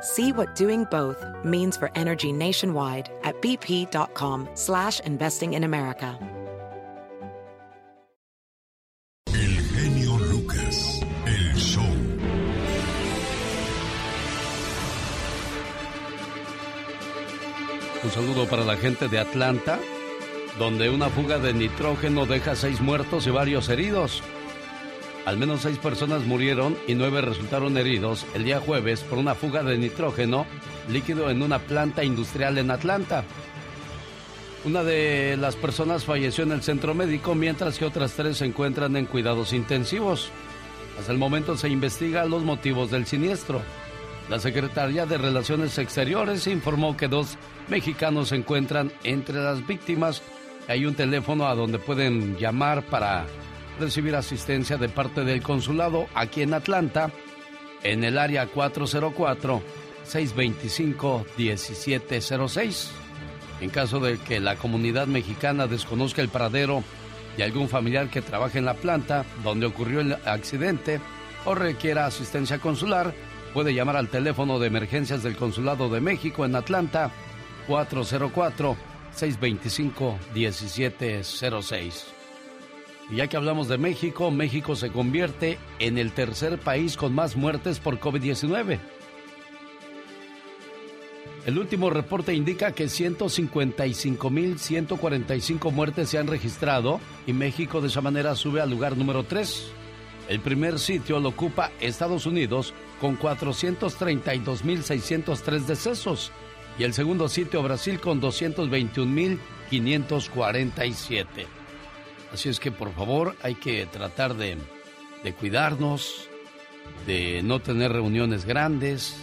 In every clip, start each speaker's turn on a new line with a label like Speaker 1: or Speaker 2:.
Speaker 1: See what doing both means for energy nationwide at bp.com slash investing in America.
Speaker 2: El genio Lucas, el show.
Speaker 3: Un saludo para la gente de Atlanta, donde una fuga de nitrógeno deja seis muertos y varios heridos. Al menos seis personas murieron y nueve resultaron heridos el día jueves por una fuga de nitrógeno líquido en una planta industrial en Atlanta. Una de las personas falleció en el centro médico mientras que otras tres se encuentran en cuidados intensivos. Hasta el momento se investiga los motivos del siniestro. La Secretaría de Relaciones Exteriores informó que dos mexicanos se encuentran entre las víctimas. Hay un teléfono a donde pueden llamar para recibir asistencia de parte del consulado aquí en Atlanta, en el área 404-625-1706. En caso de que la comunidad mexicana desconozca el paradero de algún familiar que trabaje en la planta donde ocurrió el accidente o requiera asistencia consular, puede llamar al teléfono de emergencias del Consulado de México en Atlanta 404-625-1706. Y ya que hablamos de México, México se convierte en el tercer país con más muertes por COVID-19. El último reporte indica que 155.145 muertes se han registrado y México de esa manera sube al lugar número 3. El primer sitio lo ocupa Estados Unidos con 432.603 decesos y el segundo sitio Brasil con 221.547. Así es que por favor hay que tratar de, de cuidarnos, de no tener reuniones grandes,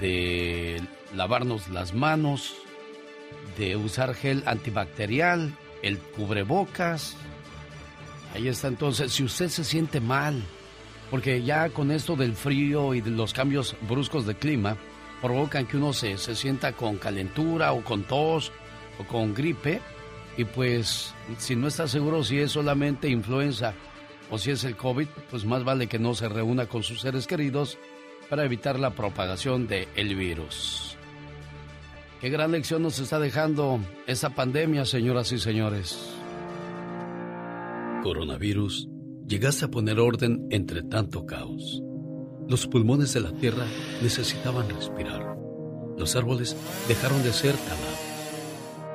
Speaker 3: de lavarnos las manos, de usar gel antibacterial, el cubrebocas. Ahí está entonces, si usted se siente mal, porque ya con esto del frío y de los cambios bruscos de clima, provocan que uno se, se sienta con calentura o con tos o con gripe, y pues si no está seguro si es solamente influenza o si es el COVID, pues más vale que no se reúna con sus seres queridos para evitar la propagación del el virus. Qué gran lección nos está dejando esta pandemia, señoras y señores. Coronavirus, llegaste a poner orden entre tanto caos. Los pulmones de la tierra necesitaban respirar. Los árboles dejaron de ser talados.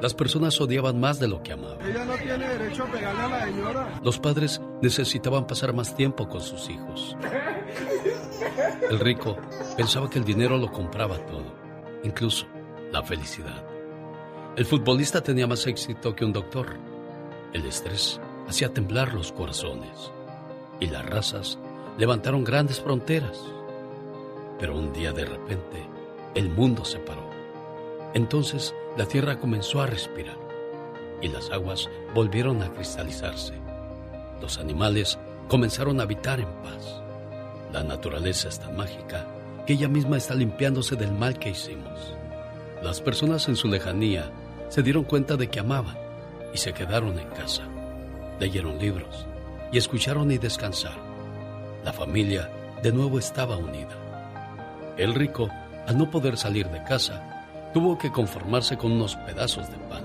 Speaker 3: Las personas odiaban más de lo que amaban.
Speaker 4: Ella no tiene derecho a pegarle a la señora.
Speaker 3: Los padres necesitaban pasar más tiempo con sus hijos. El rico pensaba que el dinero lo compraba todo, incluso la felicidad. El futbolista tenía más éxito que un doctor. El estrés hacía temblar los corazones. Y las razas levantaron grandes fronteras. Pero un día de repente, el mundo se paró. Entonces la tierra comenzó a respirar y las aguas volvieron a cristalizarse. Los animales comenzaron a habitar en paz. La naturaleza es tan mágica que ella misma está limpiándose del mal que hicimos. Las personas en su lejanía se dieron cuenta de que amaban y se quedaron en casa. Leyeron libros y escucharon y descansaron. La familia de nuevo estaba unida. El rico, al no poder salir de casa, tuvo que conformarse con unos pedazos de pan.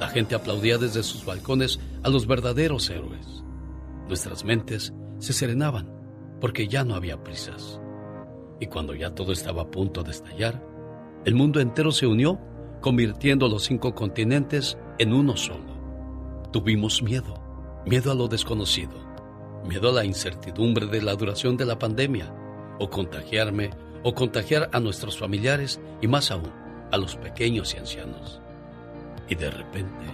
Speaker 3: La gente aplaudía desde sus balcones a los verdaderos héroes. Nuestras mentes se serenaban porque ya no había prisas. Y cuando ya todo estaba a punto de estallar, el mundo entero se unió, convirtiendo los cinco continentes en uno solo. Tuvimos miedo, miedo a lo desconocido, miedo a la incertidumbre de la duración de la pandemia, o contagiarme, o contagiar a nuestros familiares y más aún, a los pequeños y ancianos. Y de repente,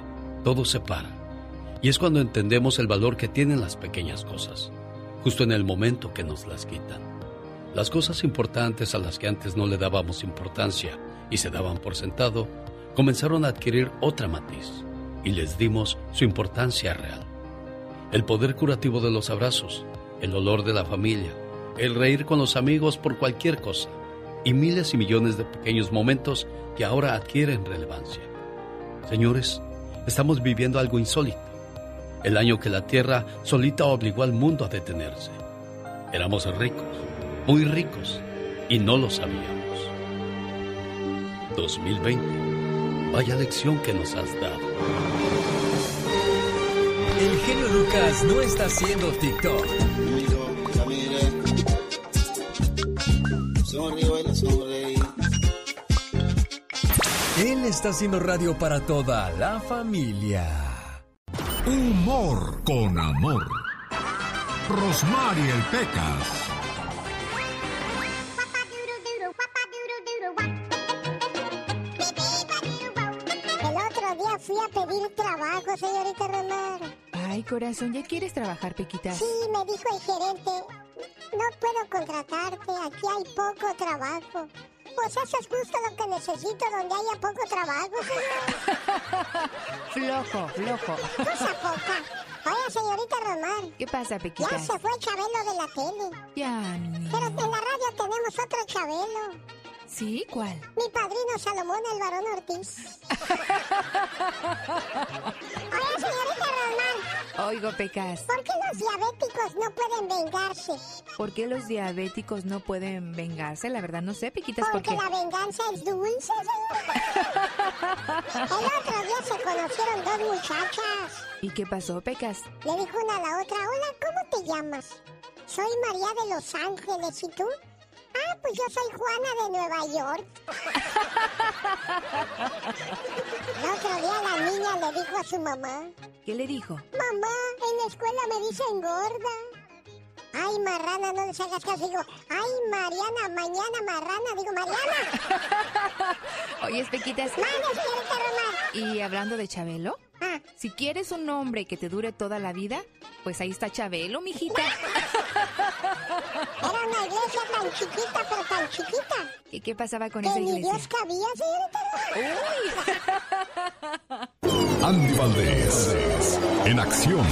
Speaker 3: todo se para. Y es cuando entendemos el valor que tienen las pequeñas cosas, justo en el momento que nos las quitan. Las cosas importantes a las que antes no le dábamos importancia y se daban por sentado, comenzaron a adquirir otra matiz y les dimos su importancia real. El poder curativo de los abrazos, el olor de la familia, el reír con los amigos por cualquier cosa y miles y millones de pequeños momentos que ahora adquieren relevancia. Señores, estamos viviendo algo insólito. El año que la Tierra solita obligó al mundo a detenerse. Éramos ricos, muy ricos, y no lo sabíamos. 2020, vaya lección que nos has dado.
Speaker 5: El genio Lucas no está haciendo TikTok. Está haciendo radio para toda la familia.
Speaker 2: Humor con amor. Rosmarie el Pecas.
Speaker 6: El otro día fui a pedir trabajo, señorita Romero.
Speaker 7: Ay, corazón, ¿ya quieres trabajar, Pequita?
Speaker 6: Sí, me dijo el gerente. No puedo contratarte, aquí hay poco trabajo. Pues eso es justo lo que necesito donde haya poco trabajo, señor.
Speaker 7: flojo, flojo.
Speaker 6: Cosa poca. Oye, señorita Román.
Speaker 7: ¿Qué pasa, Pequita?
Speaker 6: Ya se fue Chabelo de la tele.
Speaker 7: Ya, mi
Speaker 6: Pero en la radio tenemos otro Chabelo.
Speaker 7: ¿Sí? ¿Cuál?
Speaker 6: Mi padrino Salomón, el varón Ortiz. Oye, señorita Román.
Speaker 7: Oigo, Pecas.
Speaker 6: ¿Por qué los diabéticos no pueden vengarse?
Speaker 7: ¿Por qué los diabéticos no pueden vengarse? La verdad no sé, Pequitas,
Speaker 6: Porque
Speaker 7: ¿por qué?
Speaker 6: la venganza es dulce, señor. El otro día se conocieron dos muchachas.
Speaker 7: ¿Y qué pasó, Pecas?
Speaker 6: Le dijo una a la otra, hola, ¿cómo te llamas? Soy María de Los Ángeles, ¿y tú? Ah, pues yo soy Juana de Nueva York. El otro día la niña le dijo a su mamá,
Speaker 7: ¿Qué le dijo?
Speaker 6: mamá, en la escuela me dicen gorda. Ay, marrana, no les hagas caso. Digo, ay, Mariana, mañana marrana. Digo, Mariana.
Speaker 7: Oye, Pequitas.
Speaker 6: Señorita Román.
Speaker 7: Y hablando de Chabelo, si quieres un hombre que te dure toda la vida, pues ahí está Chabelo, mijita.
Speaker 6: era una iglesia tan chiquita, pero tan chiquita.
Speaker 7: ¿Y qué pasaba con
Speaker 6: Que
Speaker 7: esa
Speaker 6: ni
Speaker 7: iglesia?
Speaker 6: Dios cabía, señorita Román.
Speaker 2: Andy Valdés. En acción.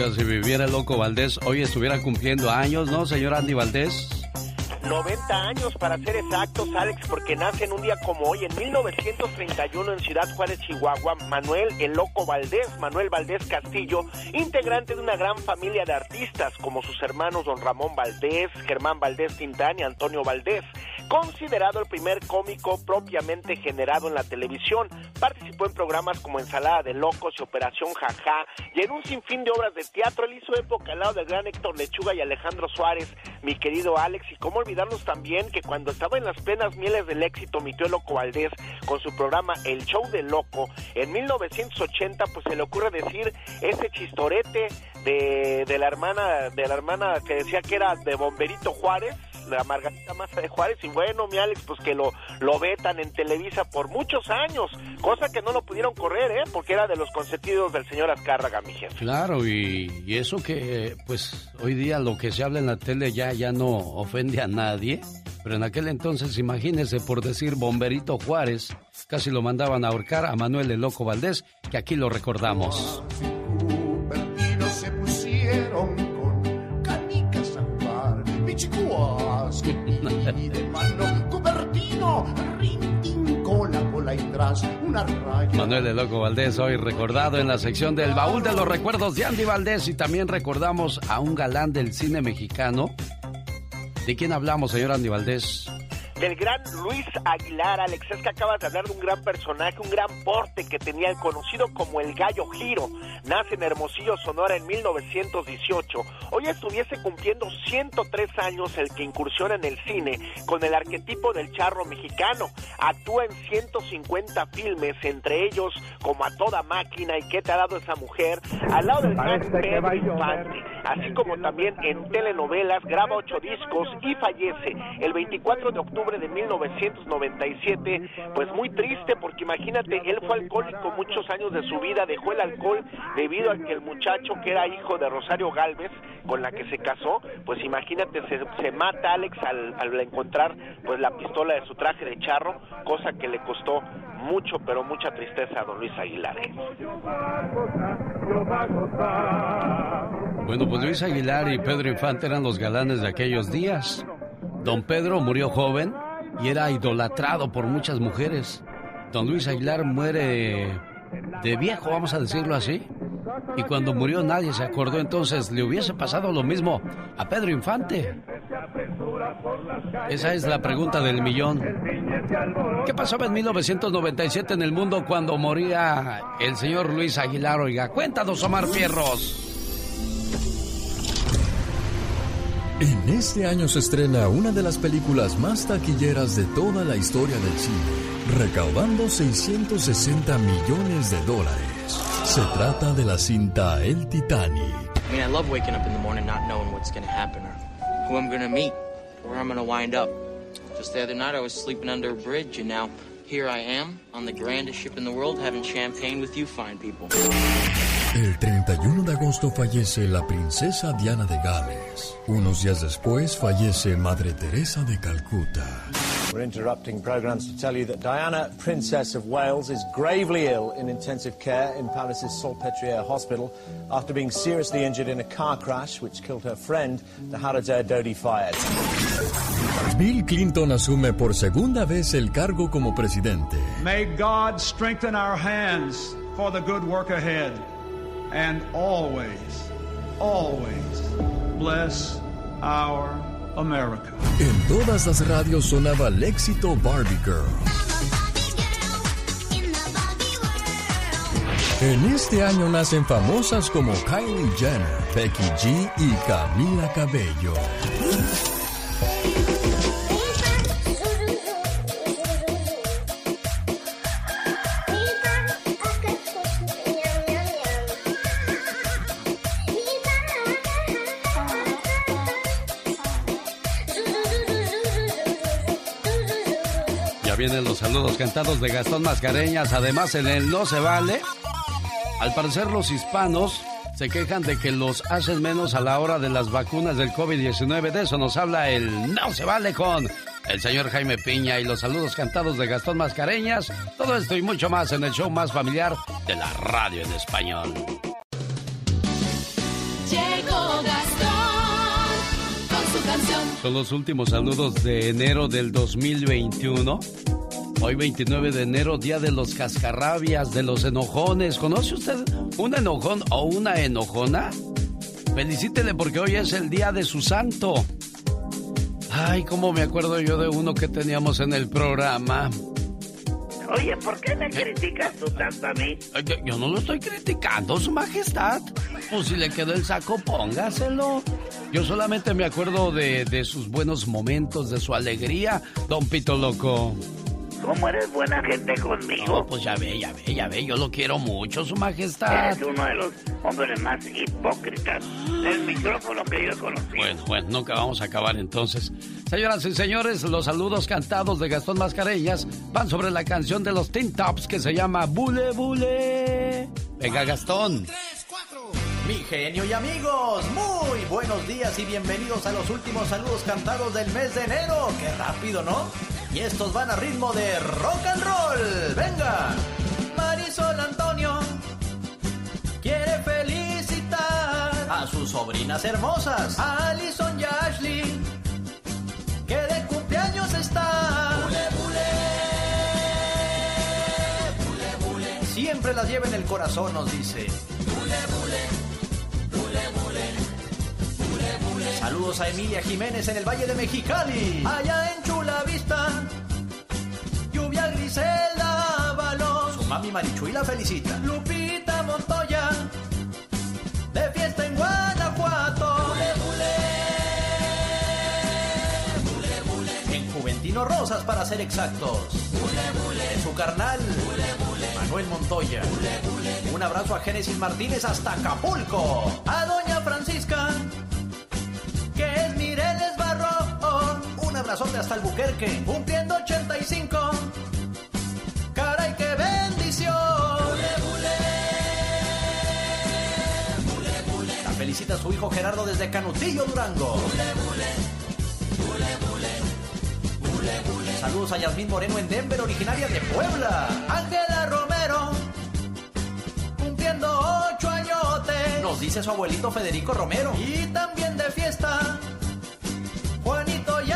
Speaker 3: Si viviera el loco Valdés, hoy estuviera cumpliendo años, ¿no, señor Andy Valdés?
Speaker 8: 90 años para ser exactos, Alex, porque nace en un día como hoy, en 1931, en Ciudad Juárez, Chihuahua, Manuel el Loco Valdés, Manuel Valdés Castillo, integrante de una gran familia de artistas como sus hermanos Don Ramón Valdés, Germán Valdés Tintán y Antonio Valdés. Considerado el primer cómico propiamente generado en la televisión, participó en programas como Ensalada de Locos y Operación Jajá, y en un sinfín de obras de teatro. Él hizo época al lado del gran Héctor Lechuga y Alejandro Suárez, mi querido Alex, y cómo olvidarnos también que cuando estaba en las plenas mieles del éxito, mi tío Loco Valdés, con su programa El Show del Loco, en 1980, pues se le ocurre decir ese chistorete de, de la hermana, de la hermana que decía que era de Bomberito Juárez, la Margarita Maza de Juárez y bueno, mi Alex, pues que lo, lo vetan en Televisa por muchos años, cosa que no lo pudieron correr, ¿eh? Porque era de los consentidos del señor Azcárraga, mi jefe.
Speaker 3: Claro, y, eso que, pues, hoy día lo que se habla en la tele ya, ya no ofende a nadie, pero en aquel entonces, imagínese, por decir Bomberito Juárez, casi lo mandaban a ahorcar a Manuel el Loco Valdés, que aquí lo recordamos.
Speaker 9: De mano. Cupertino, cola, cola y tras. Una raya.
Speaker 3: Manuel el Loco Valdés, hoy recordado en la sección del baúl de los recuerdos de Andy Valdés, y también recordamos a un galán del cine mexicano. ¿De quién hablamos, señor Andy Valdés?
Speaker 8: Del gran Luis Aguilar, Alex. Es que acabas de hablar de un gran personaje, un gran porte que tenía el conocido como el Gallo Giro. Nace en Hermosillo, Sonora en 1918. Hoy estuviese cumpliendo 103 años el que incursiona en el cine con el arquetipo del charro mexicano. Actúa en 150 filmes, entre ellos como A Toda Máquina y ¿Qué te ha dado esa mujer? Al lado del gran Pedro Infante, así como también en telenovelas, graba ocho discos y fallece el 24 de octubre de 1997, pues muy triste porque imagínate, él fue alcohólico muchos años de su vida, dejó el alcohol debido a que el muchacho que era hijo de Rosario Galvez, con la que se casó, pues imagínate, se, se mata Alex al, al encontrar pues la pistola de su traje de charro, cosa que le costó mucho, pero mucha tristeza a don Luis Aguilar.
Speaker 3: Bueno, pues Luis Aguilar y Pedro Infante eran los galanes de aquellos días. Don Pedro murió joven y era idolatrado por muchas mujeres. Don Luis Aguilar muere de viejo, vamos a decirlo así. Y cuando murió nadie se acordó, entonces le hubiese pasado lo mismo a Pedro Infante. Esa es la pregunta del millón. ¿Qué pasaba en 1997 en el mundo cuando moría el señor Luis Aguilar? Oiga, cuéntanos, Omar Fierros.
Speaker 5: En este año se estrena una de las películas más taquilleras de toda la historia del cine, recaudando 660 millones de dólares. Se trata de la cinta El Titanic.
Speaker 10: I mean, I love waking up in the morning not knowing what's going to happen or who I'm going to meet, where I'm going to wind up. Just the other night I was sleeping under a bridge and now here I am on the grandest ship in the world having champagne with you fine people.
Speaker 5: El 31 de agosto fallece la princesa Diana de Gales. Unos días después fallece Madre Teresa de Calcuta.
Speaker 11: We're interrupting programs to tell you that Diana, Princess of Wales, is gravely ill in intensive care in Paris's Salpêtrière Hospital after being seriously injured in a car crash which killed her friend, the Harrods Dodi fired.
Speaker 5: Bill Clinton asume por segunda vez el cargo como presidente.
Speaker 12: May God strengthen our hands for the good work ahead and always, always bless our America.
Speaker 5: En todas las radios sonaba el éxito Barbie Girl. En este año nacen famosas como Kylie Jenner, Becky G y Camila Cabello.
Speaker 3: Saludos cantados de Gastón Mascareñas. Además, en el No Se Vale, al parecer los hispanos se quejan de que los hacen menos a la hora de las vacunas del COVID-19. De eso nos habla el No Se Vale con el señor Jaime Piña y los saludos cantados de Gastón Mascareñas. Todo esto y mucho más en el show más familiar de la radio en español.
Speaker 13: Llegó Gastón con su canción.
Speaker 3: Son los últimos saludos de enero del 2021. Hoy 29 de enero, día de los cascarrabias, de los enojones. ¿Conoce usted un enojón o una enojona? Felicítele porque hoy es el día de su santo. Ay, cómo me acuerdo yo de uno que teníamos en el programa.
Speaker 14: Oye, ¿por qué me criticas tú tanto a mí?
Speaker 3: Yo no lo estoy criticando, su majestad. Pues si le quedó el saco, póngaselo. Yo solamente me acuerdo de, de sus buenos momentos, de su alegría, don Pito Loco.
Speaker 14: ¿Cómo eres buena gente conmigo?
Speaker 3: No, pues ya ve, ya ve, ya ve, yo lo quiero mucho, su majestad.
Speaker 14: Eres uno de los hombres más hipócritas del micrófono que yo conocí.
Speaker 3: Bueno, bueno, nunca vamos a acabar entonces. Señoras y señores, los saludos cantados de Gastón Mascareñas van sobre la canción de los Teen Tops que se llama Bule Bule. Venga, Gastón.
Speaker 15: Mi genio y amigos, muy buenos días y bienvenidos a los últimos saludos cantados del mes de enero. Qué rápido, ¿no? Y estos van a ritmo de rock and roll. Venga. Marisol Antonio quiere felicitar a sus sobrinas hermosas, Alison y Ashley, que de cumpleaños está. Bule, bule, bule, bule. Siempre las lleva en el corazón, nos dice. Saludos a Emilia Jiménez en el Valle de Mexicali. Allá en Chula Vista. Lluvia Griselda Ábalos. Su mami Marichuy la felicita. Lupita Montoya. De fiesta en Guanajuato. En Juventino Rosas para ser exactos. En su carnal. Manuel Montoya. Un abrazo a Génesis Martínez hasta Acapulco. A Doña Francisca. Un abrazote hasta. Cumpliendo 85. Caray, qué bendición. La felicita su hijo Gerardo desde Canutillo, Durango. Saludos a Yasmín Moreno en Denver, originaria de Puebla. Ángela Romero, cumpliendo ocho añotes. Nos dice su abuelito Federico Romero. Y también de fiesta, Juanito y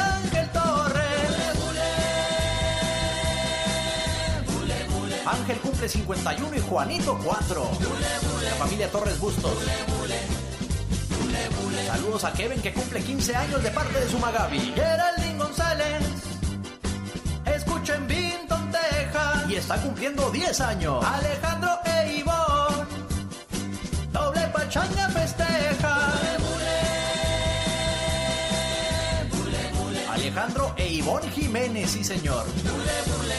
Speaker 15: Ángel cumple 51 y Juanito 4. La familia Torres Bustos. Saludos a Kevin que cumple 15 años de parte de su Magabi. Geraldine González. Escucha en Vinton, Texas. Y está cumpliendo 10 años. Alejandro e Ivonne. Doble pachanga Alejandro e Ivonne Jiménez, sí señor.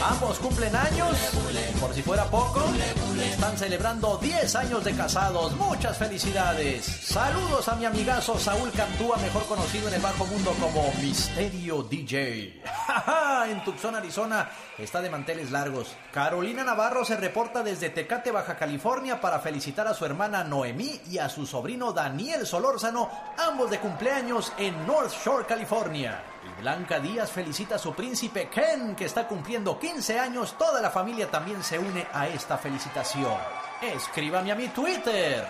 Speaker 15: Ambos cumplen años. Por si fuera poco, están celebrando 10 años de casados. Muchas felicidades. Saludos a mi amigazo Saúl Cantúa, mejor conocido en el bajo mundo como Misterio DJ. en Tucson, Arizona, está de manteles largos. Carolina Navarro se reporta desde Tecate, Baja California, para felicitar a su hermana Noemí y a su sobrino Daniel Solórzano, ambos de cumpleaños en North Shore, California. Blanca Díaz felicita a su príncipe Ken, que está cumpliendo 15 años. Toda la familia también se une a esta felicitación. Escríbame a mi Twitter.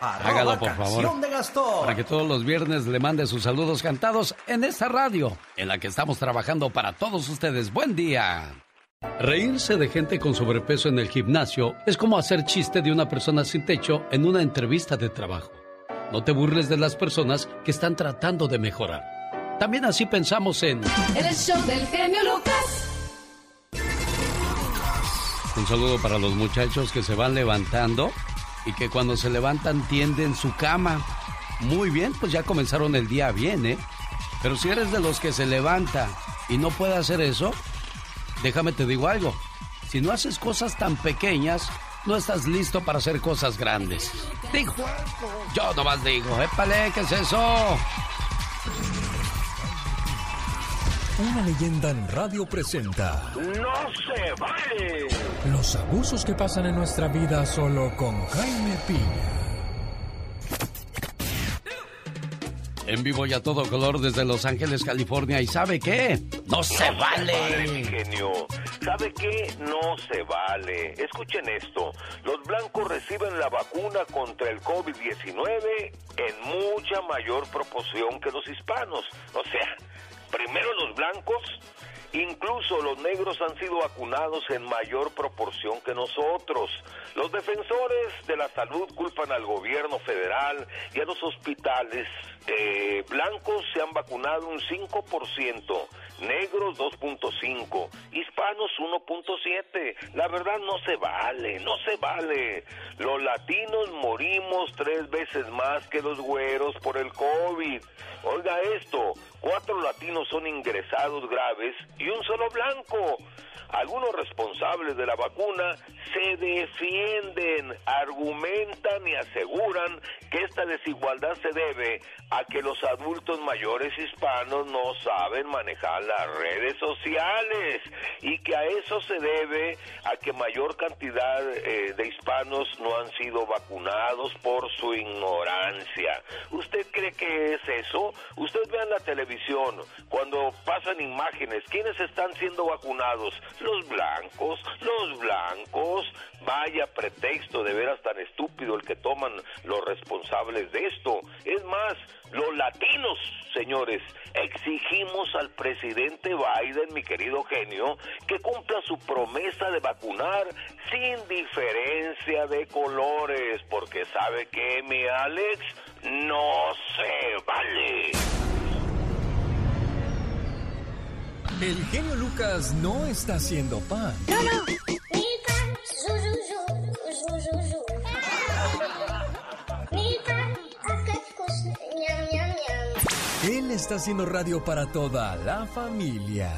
Speaker 3: Hágalo, por favor.
Speaker 15: de Gastón.
Speaker 3: Para que todos los viernes le mande sus saludos cantados en esta radio, en la que estamos trabajando para todos ustedes. Buen día. Reírse de gente con sobrepeso en el gimnasio es como hacer chiste de una persona sin techo en una entrevista de trabajo. No te burles de las personas que están tratando de mejorar. También así pensamos en...
Speaker 13: El show del genio Lucas.
Speaker 3: Un saludo para los muchachos que se van levantando y que cuando se levantan tienden su cama. Muy bien, pues ya comenzaron el día bien, ¿eh? Pero si eres de los que se levanta y no puede hacer eso, déjame te digo algo. Si no haces cosas tan pequeñas, no estás listo para hacer cosas grandes. Digo, yo nomás digo, épale, ¿qué es eso?
Speaker 5: Una leyenda en radio presenta
Speaker 16: ¡No se vale!
Speaker 5: los abusos que pasan en nuestra vida solo con Jaime Piña.
Speaker 3: En vivo y a todo color desde Los Ángeles, California. ¿Y sabe qué? ¡No se
Speaker 16: vale, genio. ¿Sabe qué? No se vale. Escuchen esto. Los blancos reciben la vacuna contra el COVID-19 en mucha mayor proporción que los hispanos. O sea, primero los blancos, incluso los negros han sido vacunados en mayor proporción que nosotros. Los defensores de la salud culpan al gobierno federal y a los hospitales eh, blancos se han vacunado un 5%, negros 2.5, hispanos 1.7. La verdad no se vale, no se vale. Los latinos morimos tres veces más que los güeros por el COVID. Oiga esto, cuatro latinos son ingresados graves y un solo blanco. Algunos responsables de la vacuna se defienden, argumentan y aseguran que esta desigualdad se debe a que los adultos mayores hispanos no saben manejar las redes sociales y que a eso se debe a que mayor cantidad eh, de hispanos no han sido vacunados por su ignorancia. ¿Usted cree que es eso? Usted vea en la televisión cuando pasan imágenes, ¿quiénes están siendo vacunados? Los blancos, los blancos. Vaya pretexto de veras tan estúpido el que toman los responsables de esto. Es más, los latinos, señores, exigimos al presidente Biden, mi querido genio, que cumpla su promesa de vacunar sin diferencia de colores, porque sabe que mi Alex no se vale.
Speaker 5: El genio Lucas no está haciendo pan.
Speaker 17: No, no.
Speaker 5: Él está haciendo radio para toda la familia.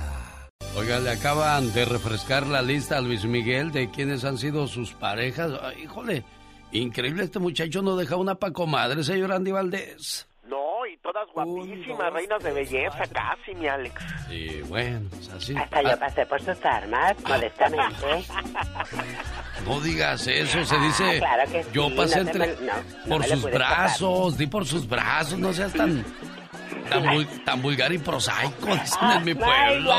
Speaker 3: Oiga, le acaban de refrescar la lista a Luis Miguel de quienes han sido sus parejas. Ay, híjole, increíble, este muchacho no deja una pa' comadre, señor Andy Valdés.
Speaker 8: No, y todas guapísimas, reinas de belleza, casi, mi Alex.
Speaker 3: Sí, bueno, pues así.
Speaker 18: Hasta yo pasé por sus armas, modestamente.
Speaker 3: No digas eso, se dice.
Speaker 18: Ah, claro que sí,
Speaker 3: Yo pasé
Speaker 18: no
Speaker 3: entre.
Speaker 18: me- no, no
Speaker 3: por sus brazos, di por sus brazos, no seas tan. Tan, vul- tan vulgar y prosaico, dicen en mi pueblo.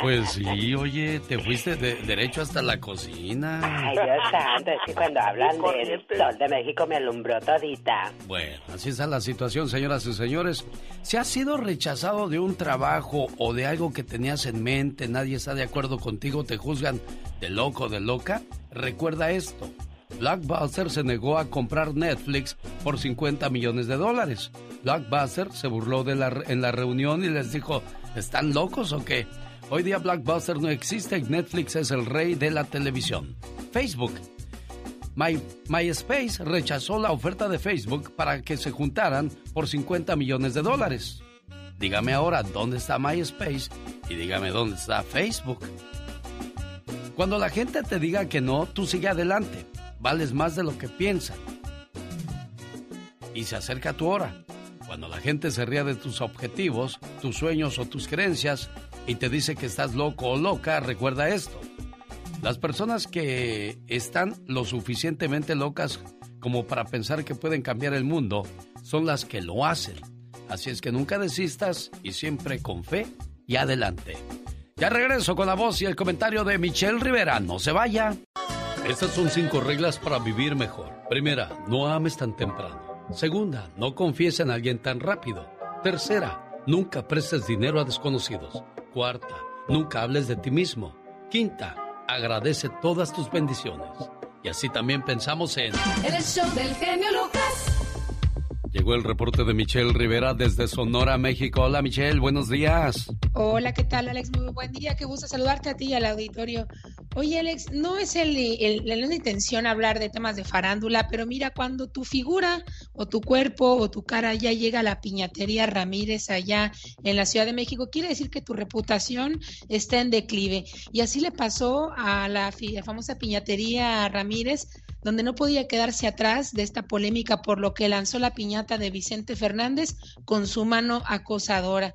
Speaker 3: Pues sí, oye, te fuiste de- derecho hasta la cocina.
Speaker 18: Ay, Dios santo, es que cuando hablan del sol de México me alumbró todita.
Speaker 3: Bueno, así está la situación, señoras y señores. Si has sido rechazado de un trabajo o de algo que tenías en mente, nadie está de acuerdo contigo, te juzgan de loco, de loca, recuerda esto. Blockbuster se negó a comprar Netflix por 50 millones de dólares. Blockbuster se burló de la, en la reunión y les dijo, ¿están locos o qué? Hoy día Blockbuster no existe y Netflix es el rey de la televisión. Facebook My- MySpace rechazó la oferta de Facebook para que se juntaran por 50 millones de dólares. Dígame ahora dónde está MySpace y dígame dónde está Facebook. Cuando la gente te diga que no, tú sigue adelante. Vales más de lo que piensan. Y se acerca tu hora. Cuando la gente se ría de tus objetivos, tus sueños o tus creencias y te dice que estás loco o loca, recuerda esto. Las personas que están lo suficientemente locas como para pensar que pueden cambiar el mundo son las que lo hacen. Así es que nunca desistas y siempre con fe y adelante. Ya regreso con la voz y el comentario de Michelle Rivera. No se vaya. Estas son cinco reglas para vivir mejor. Primera, no ames tan temprano. Segunda, no confíes en alguien tan rápido. Tercera, nunca prestes dinero a desconocidos. Cuarta, nunca hables de ti mismo. Quinta, agradece todas tus bendiciones. Y así también pensamos en...
Speaker 13: El show del genio Lucas.
Speaker 3: Llegó el reporte de Michelle Rivera desde Sonora, México. Hola Michelle, buenos días.
Speaker 19: Hola, ¿qué tal, Alex? Muy buen día. Qué gusto saludarte a ti y al auditorio. Oye, Alex, no es el, la intención hablar de temas de farándula, pero mira, cuando tu figura o tu cuerpo o tu cara ya llega a la piñatería Ramírez allá en la Ciudad de México, quiere decir que tu reputación está en declive. Y así le pasó a la famosa piñatería Ramírez donde no podía quedarse atrás de esta polémica por lo que lanzó la piñata de Vicente Fernández con su mano acosadora.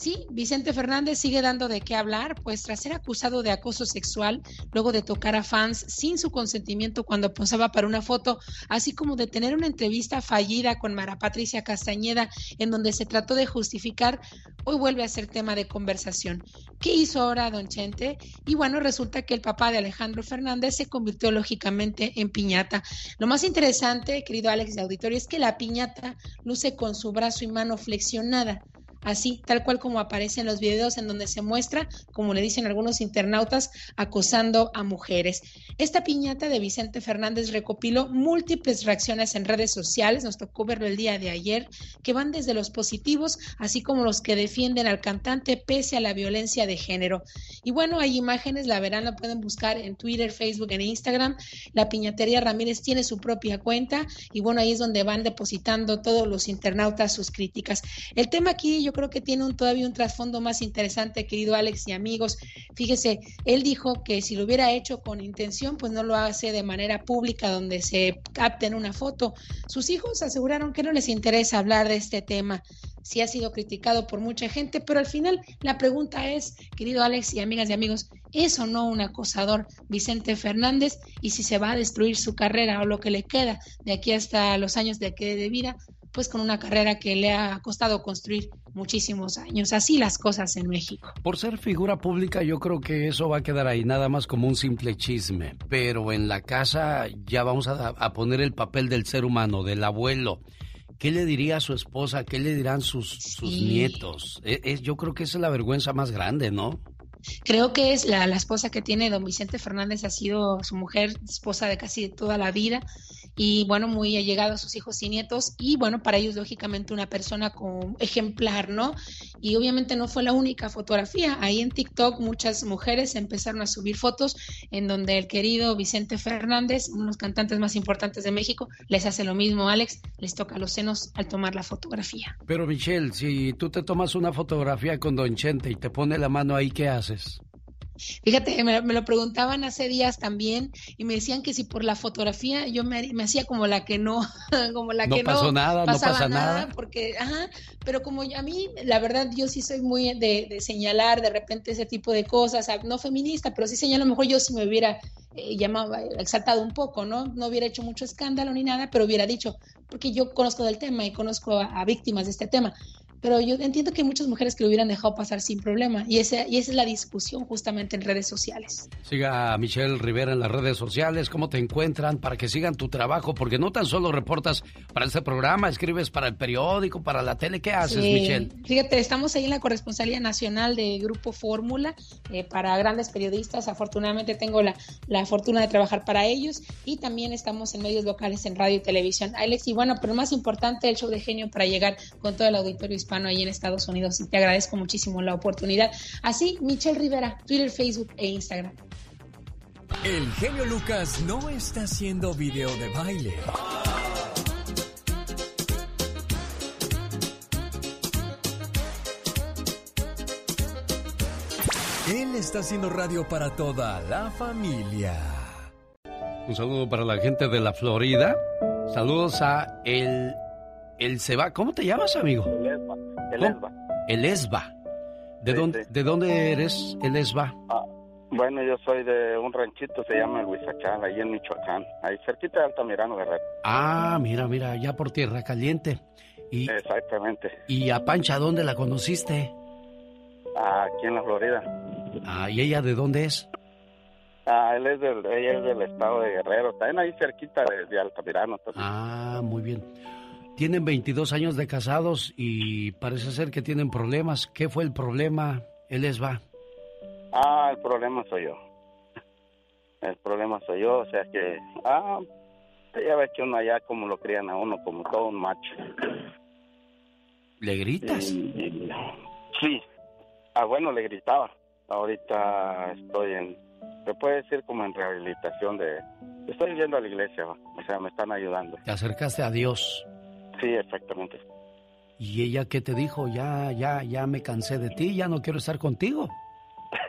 Speaker 19: Sí, Vicente Fernández sigue dando de qué hablar, pues tras ser acusado de acoso sexual, luego de tocar a fans sin su consentimiento cuando posaba para una foto, así como de tener una entrevista fallida con Mara Patricia Castañeda, en donde se trató de justificar, hoy vuelve a ser tema de conversación. ¿Qué hizo ahora Don Chente? Y bueno, resulta que el papá de Alejandro Fernández se convirtió lógicamente en piñata. Lo más interesante, querido Alex de Auditorio, es que la piñata luce con su brazo y mano flexionada así, tal cual como aparece en los videos en donde se muestra, como le dicen algunos internautas, acosando a mujeres. Esta piñata de Vicente Fernández recopiló múltiples reacciones en redes sociales, nos tocó verlo el día de ayer, que van desde los positivos, así como los que defienden al cantante pese a la violencia de género. Y bueno, hay imágenes, la verán, la pueden buscar en Twitter, Facebook, en Instagram. La piñatería Ramírez tiene su propia cuenta y bueno, ahí es donde van depositando todos los internautas sus críticas. El tema aquí yo creo que tiene un, todavía un trasfondo más interesante, querido Alex y amigos. Fíjese, él dijo que si lo hubiera hecho con intención, pues no lo hace de manera pública donde se capte en una foto. Sus hijos aseguraron que no les interesa hablar de este tema. Sí ha sido criticado por mucha gente, pero al final la pregunta es, querido Alex y amigas y amigos, ¿es o no un acosador Vicente Fernández? Y si se va a destruir su carrera o lo que le queda de aquí hasta los años de que de vida, pues con una carrera que le ha costado construir muchísimos años. Así las cosas en México.
Speaker 3: Por ser figura pública yo creo que eso va a quedar ahí nada más como un simple chisme, pero en la casa ya vamos a, a poner el papel del ser humano, del abuelo. ¿Qué le diría a su esposa? ¿Qué le dirán sus, nietos? E- es- yo creo que esa es la vergüenza más grande, ¿no?
Speaker 19: Creo que es la, la esposa que tiene don Vicente Fernández, ha sido su mujer, esposa de casi toda la vida. Y bueno, muy allegado a sus hijos y nietos y bueno, para ellos lógicamente una persona con ejemplar, ¿no? Y obviamente no fue la única fotografía. Ahí en TikTok muchas mujeres empezaron a subir fotos en donde el querido Vicente Fernández, uno de los cantantes más importantes de México, les hace lo mismo, Alex, les toca los senos al tomar la fotografía.
Speaker 3: Pero Michelle, si tú te tomas una fotografía con Don Chente y te pone la mano ahí, ¿qué haces?
Speaker 19: Fíjate, me, me, lo preguntaban hace días también y me decían que si por la fotografía yo me, me hacía como la que no, como la
Speaker 3: no
Speaker 19: que
Speaker 3: pasó
Speaker 19: no
Speaker 3: nada, no pasa nada,
Speaker 19: porque, ajá, pero como a mí, la verdad, yo sí soy muy de, de, señalar de repente ese tipo de cosas, no feminista, pero sí señalo, a lo mejor yo si me hubiera eh, llamado, exaltado un poco, ¿no? No hubiera hecho mucho escándalo ni nada, pero hubiera dicho, porque yo conozco del tema y conozco a, a víctimas de este tema pero yo entiendo que hay muchas mujeres que lo hubieran dejado pasar sin problema y esa, y esa es la discusión justamente en redes sociales.
Speaker 3: Siga a Michelle Rivera en las redes sociales, cómo te encuentran para que sigan tu trabajo, porque no tan solo reportas para este programa, escribes para el periódico, para la tele, ¿qué haces sí. Michelle?
Speaker 19: Fíjate, estamos ahí en la corresponsalía nacional de Grupo Fórmula eh, para grandes periodistas, afortunadamente tengo la, la fortuna de trabajar para ellos y también estamos en medios locales en radio y televisión. Alex, y bueno, pero más importante el show de genio para llegar con todo el auditorio hispano ahí en Estados Unidos y te agradezco muchísimo la oportunidad. Así, Michelle Rivera, Twitter, Facebook e Instagram.
Speaker 5: El genio Lucas no está haciendo video de baile. Él está haciendo radio para toda la familia.
Speaker 3: Un saludo para la gente de la Florida. Saludos a el el Seba. ¿Cómo te llamas, amigo?
Speaker 20: El Esba. El Esba.
Speaker 3: El Esba. ¿De,
Speaker 20: Sí,
Speaker 3: dónde,
Speaker 20: sí.
Speaker 3: ¿De dónde eres, el Esba?
Speaker 20: Ah, bueno, yo soy de un ranchito, se llama el Huizacal, ahí en Michoacán, ahí cerquita de Altamirano, Guerrero.
Speaker 3: Ah, mira, mira, ya por Tierra Caliente. Y,
Speaker 20: Exactamente,
Speaker 3: ¿Y a Pancha dónde la conociste?
Speaker 20: aquí en la Florida.
Speaker 3: Ah, ¿y ella de dónde es?
Speaker 20: Ah, él es del, ella es del estado de Guerrero, también ahí cerquita de, de Altamirano. entonces.
Speaker 3: Ah, muy bien. Tienen 22 años de casados y parece ser que tienen problemas. ¿Qué fue el problema, el Esba?
Speaker 20: Ah, el problema soy yo. El problema soy yo, o sea que, ah, ya ves que uno allá como lo crían a uno, como todo un macho.
Speaker 3: ¿Le gritas?
Speaker 20: Sí. Ah, bueno, le gritaba. Ahorita estoy en, se puede decir como en rehabilitación de, estoy yendo a la iglesia, va. o sea, me están ayudando.
Speaker 3: Te acercaste a Dios.
Speaker 20: Sí, exactamente.
Speaker 3: ¿Y ella qué te dijo? Ya, ya, ya me cansé de ti, ya no quiero estar contigo.